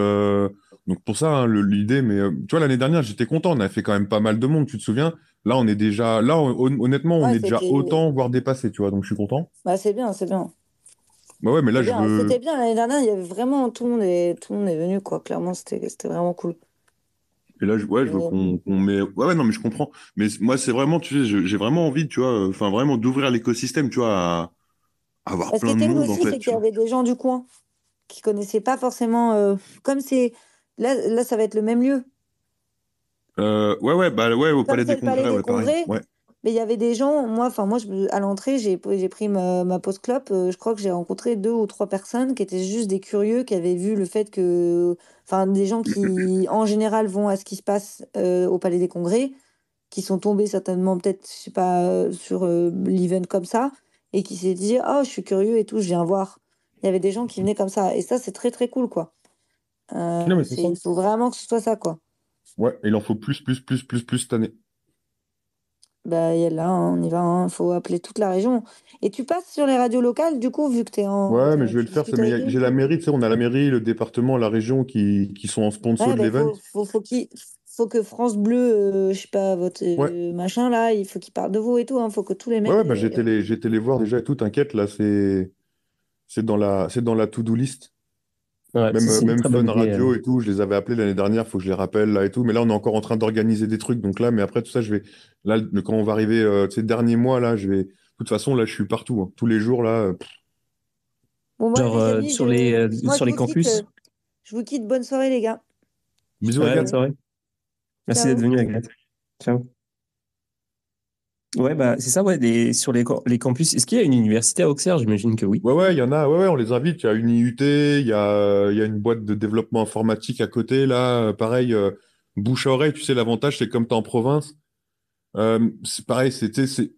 donc pour ça, hein, l'idée, mais tu vois, l'année dernière, j'étais content. On a fait quand même pas mal de monde, tu te souviens? Là, on est déjà, là, honnêtement, on est déjà autant, voire dépassé, tu vois, donc je suis content. Bah, c'est bien, c'est bien. Bah ouais, mais là, je veux. C'était bien l'année dernière, il y avait vraiment tout le monde est, tout le monde est venu, quoi. Clairement, c'était vraiment cool. Et là, je, ouais, je veux qu'on met. Ouais, ouais, non, mais je comprends. Mais moi, c'est vraiment, tu sais, j'ai vraiment envie, tu vois, enfin, vraiment d'ouvrir l'écosystème, tu vois, à, avoir Parce plein de monde, aussi, en fait. c'est qu'il y avait des gens du coin qui connaissaient pas forcément. Euh, comme c'est Là, là, ça va être le même lieu. Euh, ouais, ouais, bah, ouais, au Palais des le Palais Congrès, des. Congrès, Ouais. mais il y avait des gens, moi, enfin, moi, je- à l'entrée, j'ai, pris ma, ma pause clope. euh, je crois que j'ai rencontré deux ou trois personnes qui étaient juste des curieux, qui avaient vu le fait que, enfin, des gens qui, <laughs> en général, vont à ce qui se passe euh, au Palais des Congrès, qui sont tombés certainement, peut-être, je sais pas, sur euh, l'event comme ça, et qui s'est dit, oh, je suis curieux et tout, je viens voir. Il y avait des gens qui venaient comme ça, et ça, c'est très, très cool, quoi. Euh, il faut vraiment que ce soit ça, quoi. Ouais, il en faut plus, plus, plus, plus, plus cette année. Bah, y a là, hein, on y va, il faut appeler toute la région. Et tu passes sur les radios locales, du coup, vu que tu es en. Ouais, mais t'as- je vais tu le faire. c'est- discutes mais avec y a- eux. j'ai la mairie, tu sais, on a la mairie, le département, la région qui, qui sont en sponsor Ouais, de bah, l'event. faut, faut, faut qu'il faut que France Bleu, euh, je sais pas, votre euh, Ouais. machin là, il faut qu'il parle de vous et tout. Il faut que tous les mecs. Ouais, ouais, bah, les- j'ai été les, été les voir déjà et tout, t'inquiète, là, c'est, c'est dans la, c'est dans la to-do list. Ouais, Même, même Fun Radio euh. et tout, je les avais appelés l'année dernière, faut que je les rappelle là et tout. Mais là, on est encore en train d'organiser des trucs. Donc là, mais après tout ça, je vais. Là, quand on va arriver euh, ces derniers mois, là, je vais. De toute façon, là, je suis partout. hein. Tous les jours, là. euh, pff, Bon, moi, Genre les euh, amis, sur les, euh, moi, sur les quitte, campus. euh, je vous quitte. Bonne soirée, les gars. Bisous, Ouais, Agathe. bonne soirée. Merci d'être venu, Agathe. Ciao. Ouais, bah, c'est ça, ouais, les- sur les, les campus. Est-ce qu'il y a une université à Auxerre? J'imagine que oui. Ouais, ouais, il y en a. Ouais, ouais, on les invite. Il y a une IUT, il y a, y a une boîte de développement informatique à côté. Là, euh, pareil, euh, bouche à oreille. Tu sais, l'avantage, c'est comme tu es en province. euh, c'est pareil, c'était, c'est,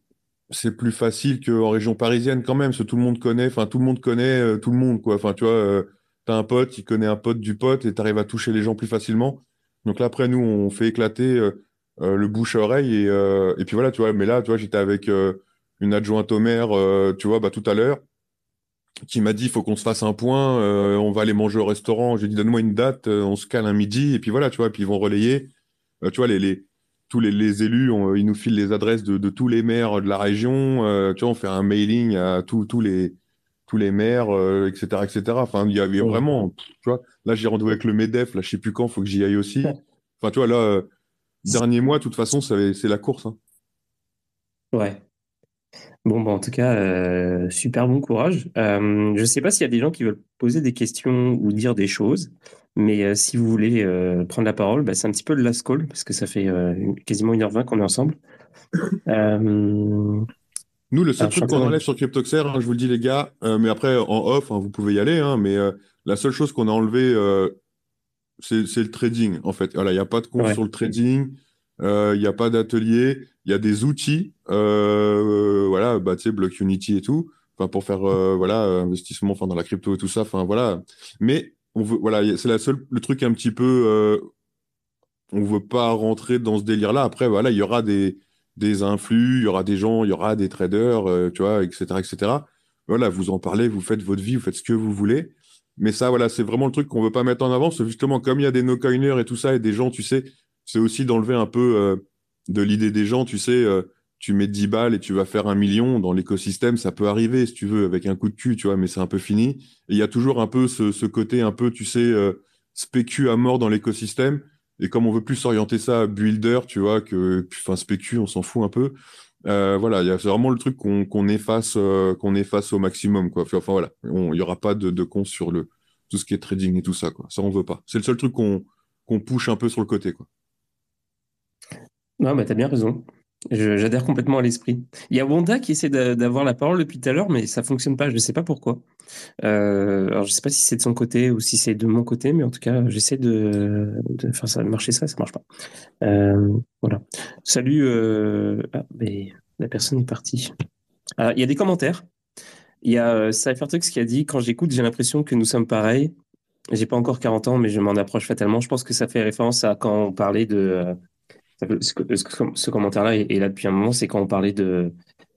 c'est plus facile qu'en région parisienne quand même, parce que tout le monde connaît, enfin, tout le monde connaît euh, tout le monde, quoi. Enfin, tu vois, t'as un pote, il connaît un pote du pote et t'arrives à toucher les gens plus facilement. Donc là, après, nous, on fait éclater le bouche à oreille et, euh, et puis voilà, tu vois. Mais là, tu vois, j'étais avec euh, une adjointe au maire, euh, tu vois, bah, tout à l'heure, qui m'a dit, il faut qu'on se fasse un point, euh, on va aller manger au restaurant. J'ai dit, donne-moi une date, euh, on se cale un midi, et puis voilà, tu vois, et puis ils vont relayer. Euh, tu vois, les, les, tous les, les élus, on- ils nous filent les adresses de, de tous les maires de la région. euh, tu vois, on fait un mailing à tous tous les, tous les maires, euh, etc., etc. Enfin, il y avait vraiment, tu vois, là, j'ai rendez-vous avec le MEDEF, là, je sais plus quand, faut que j'y aille aussi. <laughs> Enfin, tu vois, là, euh, dernier mois, de toute façon, c'est la course. hein. Ouais. Bon, bah, en tout cas, euh, super bon courage. Euh, je ne sais pas s'il y a des gens qui veulent poser des questions ou dire des choses, mais euh, si vous voulez prendre la parole, bah, c'est un petit peu le last call, parce que ça fait quasiment 1h20 qu'on est ensemble. Nous, le seul truc qu'on enlève sur CryptoXer, hein, je vous le dis, les gars, mais après, en off, hein, vous pouvez y aller, mais la seule chose qu'on a enlevé, euh, c'est le trading, en fait. Voilà, il n'y a pas de Ouais. sur le trading, euh, il n'y a pas d'atelier, il y a des outils, euh, voilà, bah, tu sais, Block Unity et tout, pour faire, euh, voilà, euh, investissement, enfin, dans la crypto et tout ça, enfin, voilà. Mais, on veut, voilà, c'est la seule, le truc un petit peu, euh, on veut pas rentrer dans ce délire-là. Après, voilà, il y aura des, des influx, il y aura des gens, il y aura des traders, euh, tu vois, etc., etc. Voilà, vous en parlez, vous faites votre vie, vous faites ce que vous voulez. Mais ça, voilà, c'est vraiment le truc qu'on veut pas mettre en avant. C'est justement, comme il y a des no-coiners et tout ça, et des gens, tu sais, c'est aussi d'enlever un peu euh, de l'idée des gens, tu sais, euh, tu mets 10 balles et tu vas faire un million dans l'écosystème, ça peut arriver, si tu veux, avec un coup de cul, tu vois, mais c'est un peu fini. Et il y a toujours un peu ce, côté un peu, tu sais, euh, spécu à mort dans l'écosystème. Et comme on veut plus s'orienter ça à builder, tu vois, que, enfin, spécu, on s'en fout un peu. Euh, voilà, c'est vraiment le truc qu'on efface, euh, efface au maximum, quoi. Enfin, voilà, il y aura pas de, de cons sur le tout ce qui est trading et tout ça, quoi. Ça, on veut pas. C'est le seul truc qu'on qu'on push un peu sur le côté, quoi. Non, bah, t'as bien raison. J'adhère complètement à l'esprit. Il y a Wanda qui essaie d'a- d'avoir la parole depuis tout à l'heure, mais ça fonctionne pas. Je ne sais pas pourquoi. Euh, alors, je sais pas si c'est de son côté ou si c'est de mon côté, mais en tout cas, j'essaie de, de faire ça marcher ça, ça marche pas. Euh, voilà. Salut. euh, Ah, mais la personne est partie. Ah, Il y a des commentaires. Il y a Cyphertux qui a dit Quand j'écoute, j'ai l'impression que nous sommes pareils. J'ai pas encore 40 ans, mais je m'en approche fatalement. Je pense que ça fait référence à quand on parlait de. Ce, commentaire-là est, là depuis un moment, c'est quand on parlait de,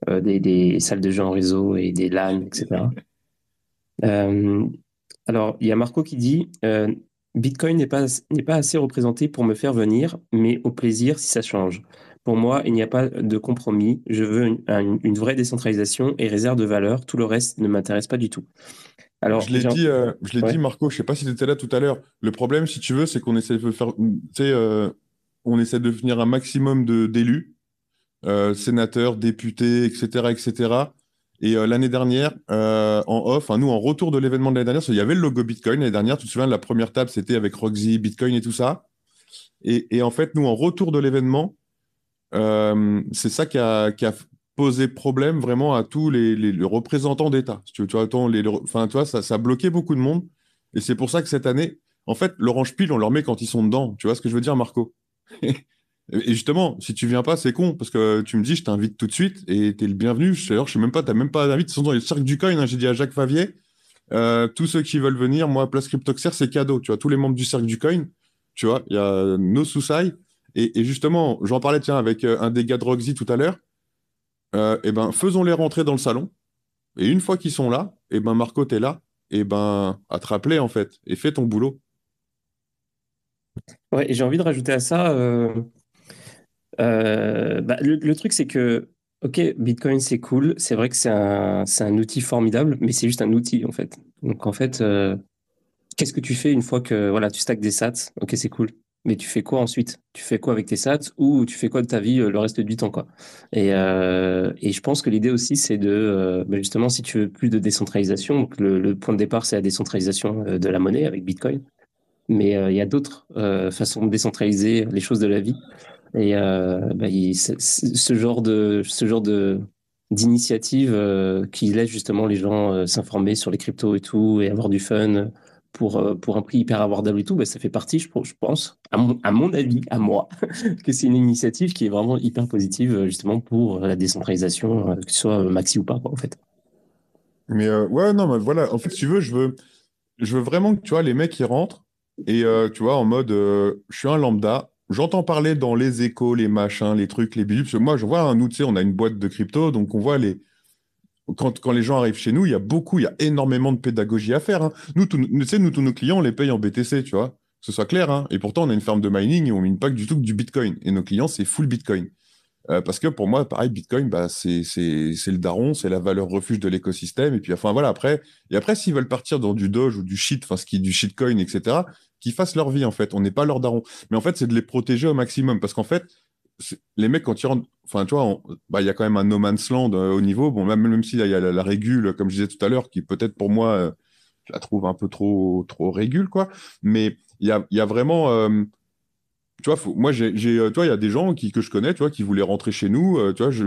euh, des, des salles de jeux en réseau et des LAN, etc. Euh, alors, il y a Marco qui dit euh, Bitcoin n'est pas, n'est pas assez représenté pour me faire venir, mais au plaisir si ça change. Pour moi, il n'y a pas de compromis. Je veux une, une- une vraie décentralisation et réserve de valeur. Tout le reste ne m'intéresse pas du tout. Alors, je l'ai dit, je l'ai Ouais. dit, Marco, je sais pas si tu étais là tout à l'heure. Le problème, si tu veux, c'est qu'on essaie de faire, tu sais, on essaie de devenir un maximum d'élus, euh, sénateurs, députés, etc., etc. Et l'année dernière, en off, nous, en retour de l'événement de l'année dernière, il y avait le logo Bitcoin l'année dernière. Tu te souviens, la première table, c'était avec Roxy, Bitcoin et tout ça. Et, en fait, nous, en retour de l'événement, c'est ça qui a, posé problème vraiment à tous les, représentants d'État. Tu, vois, les, enfin, tu vois ça, ça a bloqué beaucoup de monde. Et c'est pour ça que cette année, en fait, l'orange pile, on leur met quand ils sont dedans. Tu vois ce que je veux dire, Marco? Et justement, si tu viens pas, c'est con, parce que tu me dis, je t'invite tout de suite, et tu es le bienvenu. D'ailleurs, je sais même pas, tu même pas d'invite. Sont dans le cercle du coin, hein, j'ai dit à Jacques Favier, euh, tous ceux qui veulent venir, moi, Place Cryptoxer, c'est cadeau. Tu vois, tous les membres du cercle du coin, tu vois, il y a nos sous et, et, justement, j'en parlais, tiens, avec euh, un des gars de Roxy tout à l'heure. Euh, et ben, faisons-les rentrer dans le salon. Et une fois qu'ils sont là, et ben, Marco, t'es là, et ben, à te rappeler, en fait, et fais ton boulot. Ouais, j'ai envie de rajouter à ça, euh, bah, le, truc, c'est que, OK, Bitcoin, c'est cool. C'est vrai que c'est un, outil formidable, mais c'est juste un outil, en fait. Donc, en fait, euh, qu'est-ce que tu fais une fois que voilà, tu stacks des sats? OK, c'est cool. Mais tu fais quoi ensuite? Tu fais quoi avec tes sats ou tu fais quoi de ta vie euh, le reste du temps et, je pense que l'idée aussi, c'est de, bah, justement, si tu veux plus de décentralisation, le point de départ, c'est la décentralisation de la monnaie avec Bitcoin. Mais il y a d'autres façons de décentraliser les choses de la vie. Et euh, bah, ce genre de ce genre de d'initiative euh, qui laisse justement les gens euh, s'informer sur les cryptos et tout et avoir du fun pour, pour un prix hyper abordable et tout, bah, ça fait partie, je, pense, à mon, à mon, avis, à moi, <laughs> que c'est une initiative qui est vraiment hyper positive justement pour la décentralisation, que ce soit maxi ou pas, en fait. Mais ouais, non, mais voilà, en fait, si tu veux, je veux, je veux vraiment que tu vois, les mecs qui rentrent et tu vois, en mode, je suis un lambda, J'entends parler dans les échos, les machins, les trucs, les bidules. moi, je vois, un nous, tu sais, on a une boîte de crypto, donc on voit les. Quand, les gens arrivent chez nous, il y a beaucoup, il y a énormément de pédagogie à faire. Hein. Nous, tous nos clients, on les paye en BTC, tu vois. Que ce soit clair. Hein. Et pourtant, on a une ferme de mining et on mine pas du tout que du Bitcoin. Et nos clients, c'est full Bitcoin. Euh, parce que pour moi, pareil, Bitcoin, bah, c'est le daron, c'est la valeur refuge de l'écosystème. Et puis, enfin, voilà, après, et après, s'ils veulent partir dans du Doge ou du shit, enfin, ce qui est du shitcoin, etc., qu'ils fassent leur vie, en fait. On n'est pas leur daron. Mais en fait, c'est de les protéger au maximum. Parce qu'en fait, les mecs, quand ils rentrent, enfin, tu vois, bah, il y a quand même un no man's land euh, au niveau. Bon, même, même s'il y a la, régule, comme je disais tout à l'heure, qui peut-être pour moi, euh, je la trouve un peu trop, trop régule, quoi. Mais il y a, y a vraiment tu vois, moi, j'ai, euh, toi, il y a des gens qui, que je connais, tu vois, qui voulaient rentrer chez nous. Euh, tu vois, je,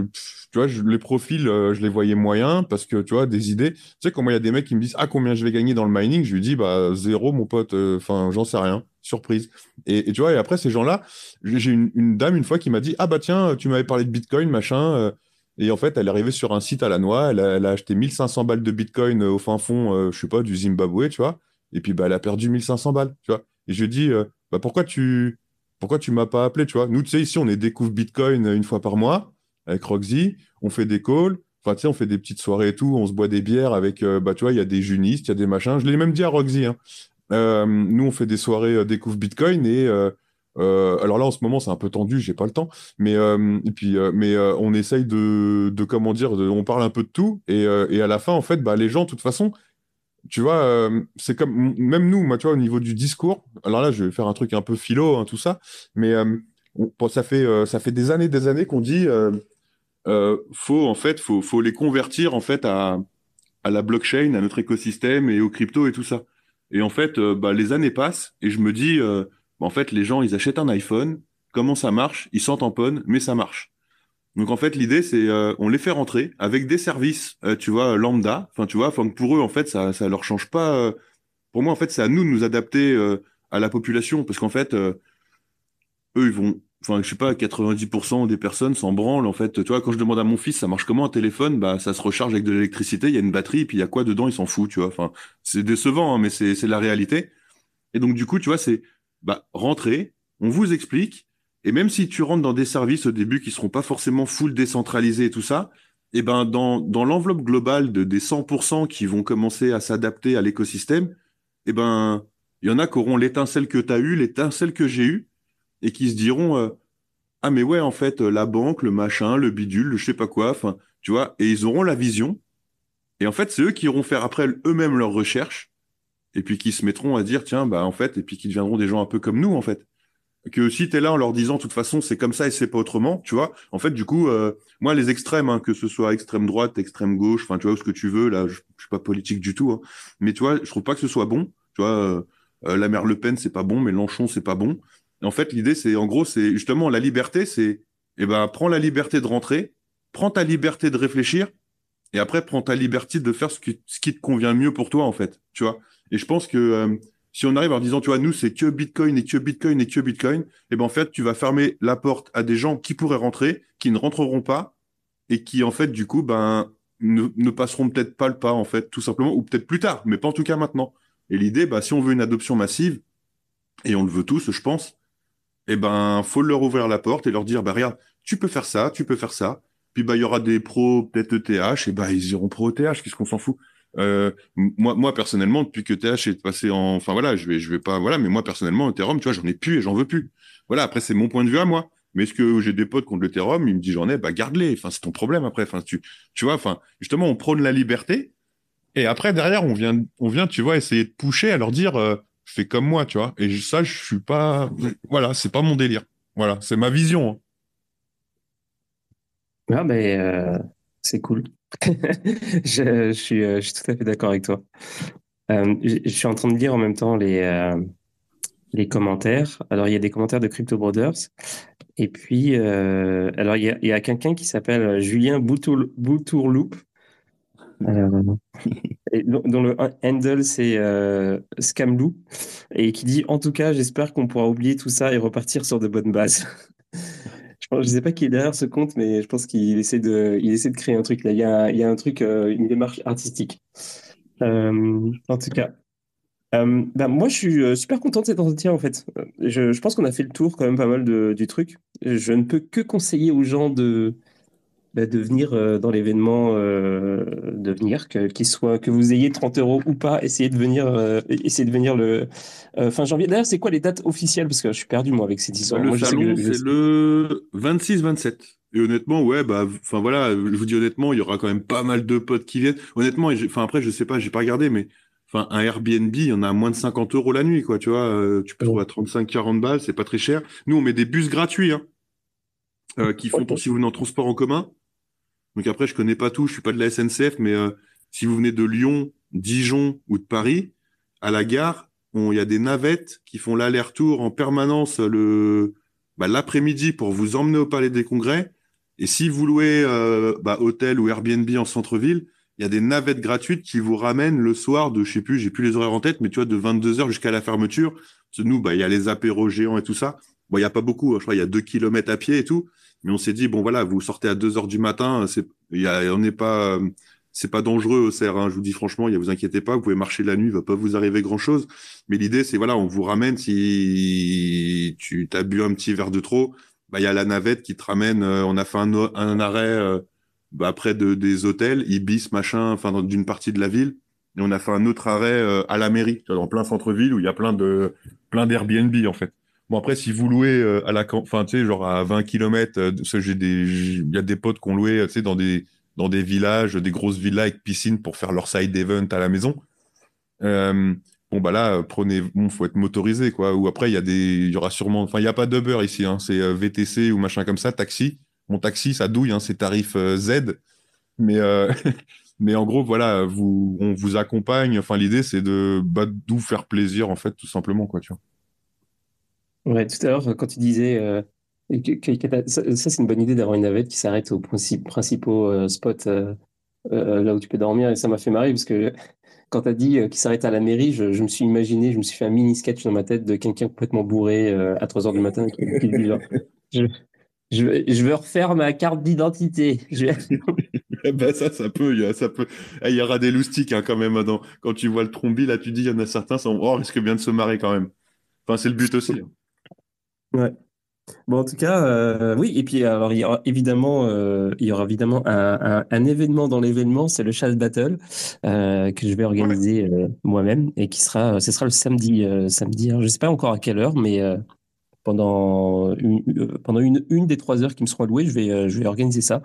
tu vois, les profils, euh, je les voyais moyens parce que, tu vois, des idées. Tu sais, quand moi, il y a des mecs qui me disent, ah, combien je vais gagner dans le mining, je lui dis, bah, zéro, mon pote. Enfin, j'en sais rien. Surprise. Et, tu vois, et après, ces gens-là, j'ai une, une, dame une fois qui m'a dit, ah, bah, tiens, tu m'avais parlé de Bitcoin, machin. et en fait, elle est arrivée sur un site à la noix. Elle a, elle a acheté 1500 balles de Bitcoin au fin fond, je sais pas, du Zimbabwe, tu vois. Et puis, bah, elle a perdu 1500 balles, tu vois. Et je lui dis, bah, pourquoi tu pourquoi tu m'as pas appelé, tu vois? Nous, tu sais, ici, on est découvre Bitcoin une fois par mois avec Roxy, on fait des calls, enfin, tu sais, on fait des petites soirées et tout, on se boit des bières avec, euh, bah, tu vois, il y a des junistes, il y a des machins. Je l'ai même dit à Roxy. Hein. Euh, nous, on fait des soirées euh, découvre Bitcoin et alors là, en ce moment, c'est un peu tendu, j'ai pas le temps, mais puis, mais on essaye de, de, comment dire, on parle un peu de tout et, et à la fin, en fait, bah, les gens, de toute façon, tu vois, euh, c'est comme même nous, moi, tu vois, au niveau du discours. Alors là, je vais faire un truc un peu philo, hein, tout ça, mais euh, ça fait euh, ça fait des années, des années qu'on dit, faut en fait, faut les convertir en fait à à la blockchain, à notre écosystème et aux crypto et tout ça. Et en fait, bah, les années passent et je me dis, bah, en fait, les gens, ils achètent un iPhone, comment ça marche? Ils s'en tamponnent, mais ça marche. Donc en fait, l'idée c'est euh, on les fait rentrer avec des services, euh, tu vois, lambda. Enfin, tu vois, enfin pour eux en fait ça ça leur change pas. Euh, pour moi en fait, c'est à nous de nous adapter à la population parce qu'en fait eux ils vont enfin je sais pas 90% des personnes s'en branlent en fait. Tu vois, quand je demande à mon fils ça marche comment un téléphone, bah ça se recharge avec de l'électricité, il y a une batterie, puis il y a quoi dedans, il s'en fout, tu vois. Enfin, c'est décevant hein, mais c'est c'est la réalité. Et donc du coup, tu vois, c'est bah rentrer, on vous explique et même si tu rentres dans des services au début qui seront pas forcément full décentralisés et tout ça, et eh ben dans, dans l'enveloppe globale de, des 100% qui vont commencer à s'adapter à l'écosystème, et eh ben il y en a qui auront l'étincelle que tu as eue, l'étincelle que j'ai eue, et qui se diront euh, ah mais ouais en fait la banque, le machin, le bidule, le je sais pas quoi, enfin tu vois, et ils auront la vision. Et en fait c'est eux qui iront faire après eux-mêmes leurs recherches, et puis qui se mettront à dire tiens bah en fait, et puis qui deviendront des gens un peu comme nous en fait. Que si tu es là en leur disant de toute façon c'est comme ça et c'est pas autrement, tu vois. En fait, du coup, euh, moi les extrêmes, hein, que ce soit extrême droite, extrême gauche, enfin tu vois ce que tu veux, là, je, suis pas politique du tout, hein, mais tu vois, je trouve pas que ce soit bon. Tu vois, euh, euh la mère Le Pen c'est pas bon, Mélenchon c'est pas bon. En fait, l'idée c'est en gros c'est justement la liberté, c'est eh ben prends la liberté de rentrer, prends ta liberté de réfléchir, et après prends ta liberté de faire ce qui, te convient mieux pour toi en fait, tu vois. Et je pense que si on arrive en disant, tu vois, nous, c'est que Bitcoin et que Bitcoin et que Bitcoin, eh ben, en fait, tu vas fermer la porte à des gens qui pourraient rentrer, qui ne rentreront pas et qui, en fait, du coup, ben, ne, passeront peut-être pas le pas, en fait, tout simplement, ou peut-être plus tard, mais pas en tout cas maintenant. Et l'idée, bah, si on veut une adoption massive, et on le veut tous, je pense, eh ben, faut leur ouvrir la porte et leur dire, bah, regarde, tu peux faire ça, tu peux faire ça. Puis, bah, il y aura des pros, peut-être ETH, et bah, ils iront pro ETH, qu'est-ce qu'on s'en fout? Euh, moi, moi personnellement, depuis que TH est passé en, enfin voilà, je vais, je vais pas, voilà, mais moi personnellement, Ethereum, tu vois, j'en ai plus et j'en veux plus. Voilà, après c'est mon point de vue à moi. Mais est-ce que j'ai des potes contre l'Ethereum, ils me disent j'en ai, bah garde-les. Enfin, c'est ton problème après. Enfin, tu, tu vois, enfin, justement, on prône la liberté et après derrière, on vient, on vient, tu vois, essayer de pousser à leur dire, euh, fais comme moi, tu vois. Et ça, je suis pas, voilà, c'est pas mon délire. Voilà, c'est ma vision. Hein. Ah, mais euh, c'est cool. <laughs> je, suis, euh, je, suis, tout à fait d'accord avec toi. Euh, je, suis en train de lire en même temps les, euh, les commentaires. Alors, il y a des commentaires de Crypto Brothers. Et puis, alors, il y a, quelqu'un qui s'appelle Julien Boutourloup. dont le handle c'est Scamlou et qui dit en tout cas j'espère qu'on pourra oublier tout ça et repartir sur de bonnes bases ne sais pas qui est derrière ce compte, mais je pense qu'il essaie de, créer un truc. Là, il y a, un truc, euh, une démarche artistique. Euh, en tout cas, euh, ben, moi, je suis super content de cet entretien en fait. Je, je pense qu'on a fait le tour quand même pas mal de, du truc. Je ne peux que conseiller aux gens de bah, de venir euh, dans l'événement, euh, de venir, que, qu'il soit, que vous ayez 30 euros ou pas, essayez de venir, euh, essayez de venir le fin janvier. D'ailleurs, c'est quoi les dates officielles? Parce que je suis perdu moi avec ces histoires. Le salon, c'est le 26-27. Et honnêtement, ouais, bah, enfin voilà, je vous dis honnêtement, il y aura quand même pas mal de potes qui viennent. Honnêtement, enfin après, je sais pas, j'ai pas regardé, mais enfin un Airbnb, il y en a à moins de 50 euros la nuit, quoi. Tu vois, tu peux trouver à 35-40 balles, c'est pas très cher. Nous, on met des bus gratuits, hein, qui font pour si vous venez en transport en commun. Donc après, je connais pas tout, je suis pas de la SNCF, mais euh, si vous venez de Lyon, Dijon ou de Paris, à la gare, il y a des navettes qui font l'aller-retour en permanence le bah, l'après-midi pour vous emmener au Palais des Congrès. Et si vous louez euh, bah, hôtel ou Airbnb en centre-ville, il y a des navettes gratuites qui vous ramènent le soir de, je sais plus, j'ai plus les horaires en tête, mais tu vois, de 22h jusqu'à la fermeture. nous, bah, il y a les apéros géants et tout ça. Bon, il y a pas beaucoup, je crois, il y a deux kilomètres à pied et tout. Mais on s'est dit, bon, voilà, vous sortez à 2 heures du matin, c'est, y a, on n'est pas, c'est pas dangereux au CER, hein, je vous dis franchement, a, vous inquiétez pas, vous pouvez marcher la nuit, il va pas vous arriver grand chose. Mais l'idée, c'est, voilà, on vous ramène si tu t'as bu un petit verre de trop, bah, il y a la navette qui te ramène, euh, on a fait un, un arrêt, euh, bah, près de, des hôtels, Ibis, machin, enfin, d'une partie de la ville. Et on a fait un autre arrêt euh, à la mairie, en plein centre-ville où il y a plein de, plein d'Airbnb, en fait. Bon, après, si vous louez euh, à la enfin, tu sais, genre à 20 km, euh, j'ai des, il y a des potes qui ont loué, tu sais, dans des, dans des villages, des grosses villas avec piscine pour faire leur side event à la maison. Euh, bon, bah là, prenez, bon, faut être motorisé, quoi. Ou après, il y a des, il y aura sûrement, enfin, il n'y a pas d'Uber ici, hein, c'est euh, VTC ou machin comme ça, taxi. Mon taxi, ça douille, hein, c'est tarif Z. <laughs> Mais, en gros, voilà, on vous accompagne. Enfin, l'idée, c'est de, bah, d'où faire plaisir, en fait, tout simplement, quoi. Ouais, tout à l'heure, quand tu disais, euh, ça, c'est une bonne idée d'avoir une navette qui s'arrête aux principaux euh, spots euh, là où tu peux dormir. Et ça m'a fait marrer parce que <laughs> quand tu as dit qu'il s'arrête à la mairie, je, me suis imaginé, je me suis fait un mini sketch dans ma tête de quelqu'un complètement bourré à 3 heures du matin qui, dit genre, <laughs> je, je, veux refaire ma carte d'identité. <laughs> ben ça, ça peut, ça peut. Eh, il y aura des loustiques hein, quand même. Dans... Quand tu vois le trombi, là, tu dis, il y en a certains, ça oh, risque bien de se marrer quand même. Enfin, c'est le but aussi. Hein. Ouais. Bon, en tout cas, euh, oui. Et puis, alors, il y aura évidemment, euh, il y aura évidemment un, un, événement dans l'événement, c'est le Chat Battle euh, que je vais organiser moi-même et qui sera, ce sera le samedi, samedi. je sais pas encore à quelle heure, mais pendant une, pendant une, une des trois heures qui me seront allouées. Je vais, je vais organiser ça.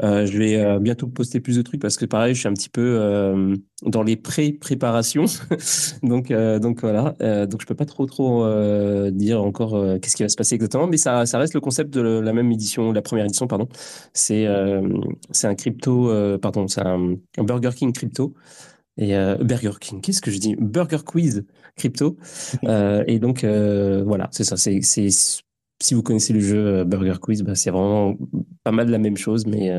je vais bientôt poster plus de trucs parce que pareil, je suis un petit peu dans les pré-préparations. <laughs> donc, donc voilà. donc je peux pas trop trop dire encore qu'est-ce qui va se passer exactement, mais ça, ça reste le concept de la même édition, la première édition, pardon. C'est c'est un crypto, pardon, c'est un Burger King crypto. Et euh, Burger King, qu'est-ce que je dis? Burger Quiz crypto. <laughs> Euh, et donc euh, voilà, c'est ça. C'est si vous connaissez le jeu Burger Quiz, bah, c'est vraiment pas mal la même chose, mais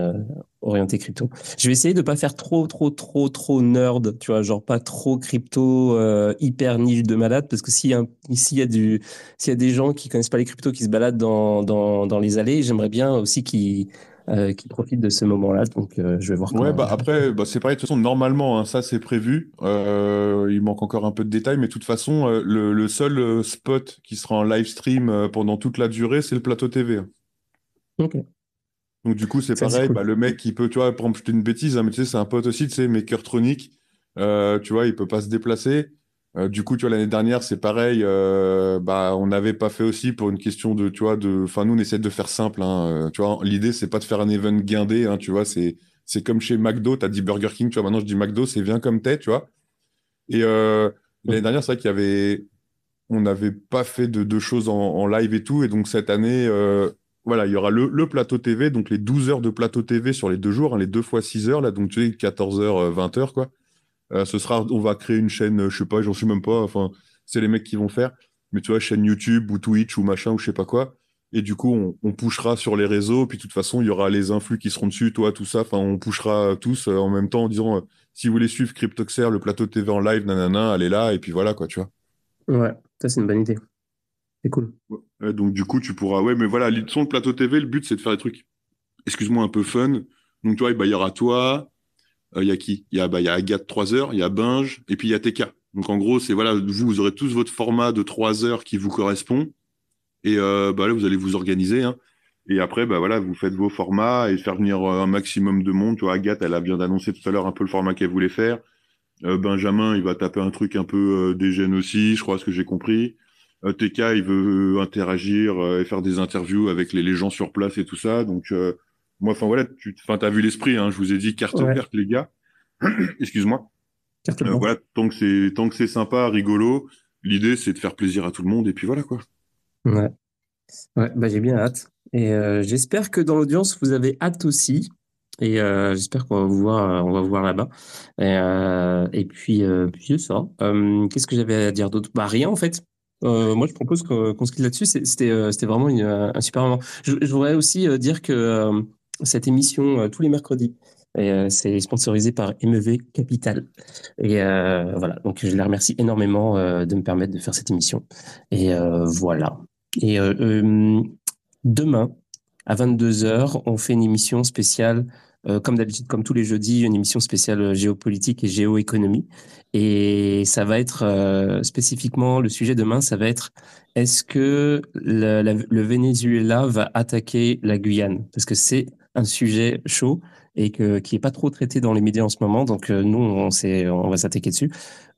orienté crypto. Je vais essayer de pas faire trop, trop, trop, trop nerd, tu vois, genre pas trop crypto hyper niche de malade, parce que s'il y a, s'il y a du, s'il y a des gens qui connaissent pas les cryptos qui se baladent dans, dans, dans les allées, j'aimerais bien aussi qu'ils euh, qui profite de ce moment-là. Donc, euh, je vais voir. Ouais, bah après, bah, c'est pareil. De toute façon, normalement, hein, ça c'est prévu. Euh, il manque encore un peu de détails, mais de toute façon, le, le, seul spot qui sera en live stream pendant toute la durée, c'est le plateau TV. Ok. Donc du coup, c'est pareil. Bah, le mec, il peut, tu vois, par exemple, je une bêtise, hein, mais tu sais, c'est un pote aussi, tu sais, Makertronic. tu vois, il peut pas se déplacer. Euh, du coup, tu vois, l'année dernière, c'est pareil. Euh, bah, on n'avait pas fait aussi pour une question de, tu vois, de. Enfin, nous, on essaie de faire simple. Hein, euh, tu vois, l'idée, c'est pas de faire un event guindé. Hein, tu vois, c'est c'est comme chez McDo. Tu as dit Burger King. Tu vois, maintenant, je dis McDo, c'est bien comme t'es, tu vois. Et l'année dernière, c'est vrai qu'il y avait, on n'avait pas fait de, choses en, live et tout. Et donc cette année, voilà, il y aura le, plateau TV, donc les 12 heures de plateau TV sur les deux jours, hein, les deux fois 6 heures là, donc tu sais, 14 heures, 20 heures quoi. Euh, ce sera, on va créer une chaîne, euh, je sais pas, j'en suis même pas. Enfin, c'est les mecs qui vont faire. Mais tu vois, chaîne YouTube ou Twitch ou machin ou je sais pas quoi. Et du coup, on, on pushera sur les réseaux. Puis de toute façon, il y aura les influx qui seront dessus, toi, tout ça. Enfin, on pushera tous euh, en même temps en disant si vous voulez suivre Cryptoxer, le plateau TV en live, nanana, allez là. Et puis voilà, quoi, tu vois. Ouais, ça, c'est une bonne idée. C'est cool. donc, du coup, tu pourras. Ouais, mais voilà, son le plateau TV, le but, c'est de faire des trucs, excuse-moi, un peu fun. Donc, tu vois, bah, il y aura toi, il euh, y a qui? Il y a, bah, y a Agathe 3 heures, il y a Binge, et puis il y a TK. Donc en gros, c'est voilà, vous, vous aurez tous votre format de 3 heures qui vous correspond. Et euh, bah, là, vous allez vous organiser. Hein. Et après, bah, voilà, vous faites vos formats et faire venir euh, un maximum de monde. Tu vois, Agathe, elle a bien d'annoncer tout à l'heure un peu le format qu'elle voulait faire. Benjamin, il va taper un truc un peu gènes aussi, je crois, ce que j'ai compris. TK, il veut interagir et faire des interviews avec les, les, gens sur place et tout ça. Donc, moi, enfin voilà, tu as vu l'esprit, hein, je vous ai dit carte verte, les gars. <clears throat> Excuse-moi. Euh, voilà, tant que c'est tant que c'est sympa, rigolo, l'idée c'est de faire plaisir à tout le monde et puis voilà quoi. Ouais. Ouais, bah, j'ai bien hâte. Et euh, j'espère que dans l'audience, vous avez hâte aussi. Et euh, j'espère qu'on va vous voir, on va vous voir là-bas. Et, et puis, puis ça. Qu'est-ce que j'avais à dire d'autre? Bah rien en fait. moi, je propose qu'on se quitte là-dessus. C'était, c'était vraiment un super moment. Je, je voudrais aussi dire que cette émission euh, tous les mercredis. Euh, c'est sponsorisé par MEV Capital. Et euh, voilà, donc je les remercie énormément de me permettre de faire cette émission. Et voilà. Et demain, à 22h, on fait une émission spéciale, comme d'habitude, comme tous les jeudis, une émission spéciale géopolitique et géoéconomie. Et ça va être spécifiquement, le sujet demain, ça va être est-ce que le Venezuela va attaquer la Guyane? Parce que c'est un sujet chaud et que, qui est pas trop traité dans les médias en ce moment. Donc euh, nous, on, on va s'attaquer dessus.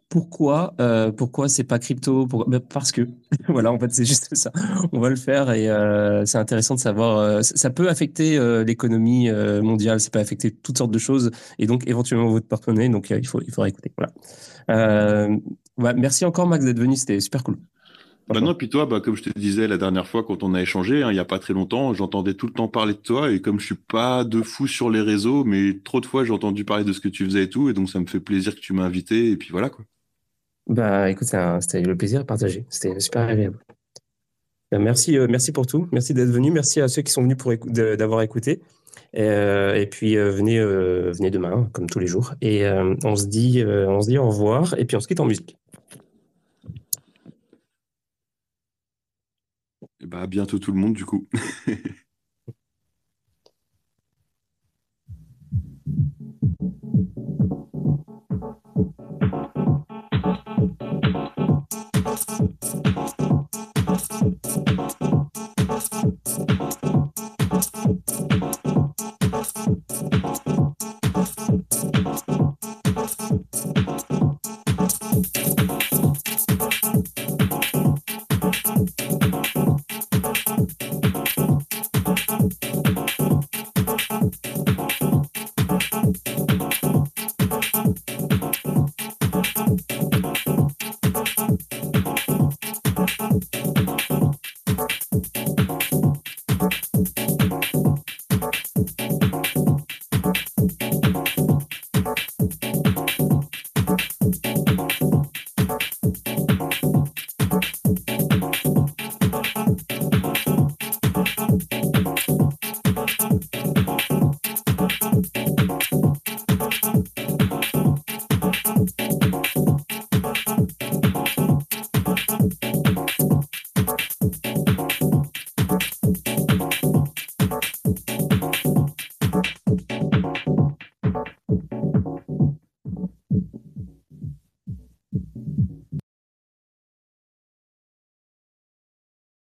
Pourquoi euh, Pourquoi c'est pas crypto? Ben, Parce que <laughs> voilà, en fait, c'est juste ça. On va le faire et euh, c'est intéressant de savoir. Euh, ça peut affecter l'économie mondiale, ça peut affecter toutes sortes de choses et donc éventuellement votre porte-monnaie. Donc il faut il faudra écouter. Voilà. merci encore Max d'être venu, c'était super cool. Bah non, puis toi, bah, comme je te disais la dernière fois quand on a échangé, hein, il n'y a pas très longtemps, j'entendais tout le temps parler de toi, et comme je suis pas de fou sur les réseaux, mais trop de fois j'ai entendu parler de ce que tu faisais et tout, et donc ça me fait plaisir que tu m'as invité, et puis voilà quoi. Bah écoute, c'était le plaisir de partager, c'était super agréable. Bah, merci, euh, merci pour tout, merci d'être venu, merci à ceux qui sont venus pour d'avoir écouté. Euh, et puis euh, venez, venez demain, comme tous les jours. Et on se dit, on se dit au revoir, et puis on se quitte en musique. Eh ben, Et bah, bientôt tout le monde, du coup. <laughs>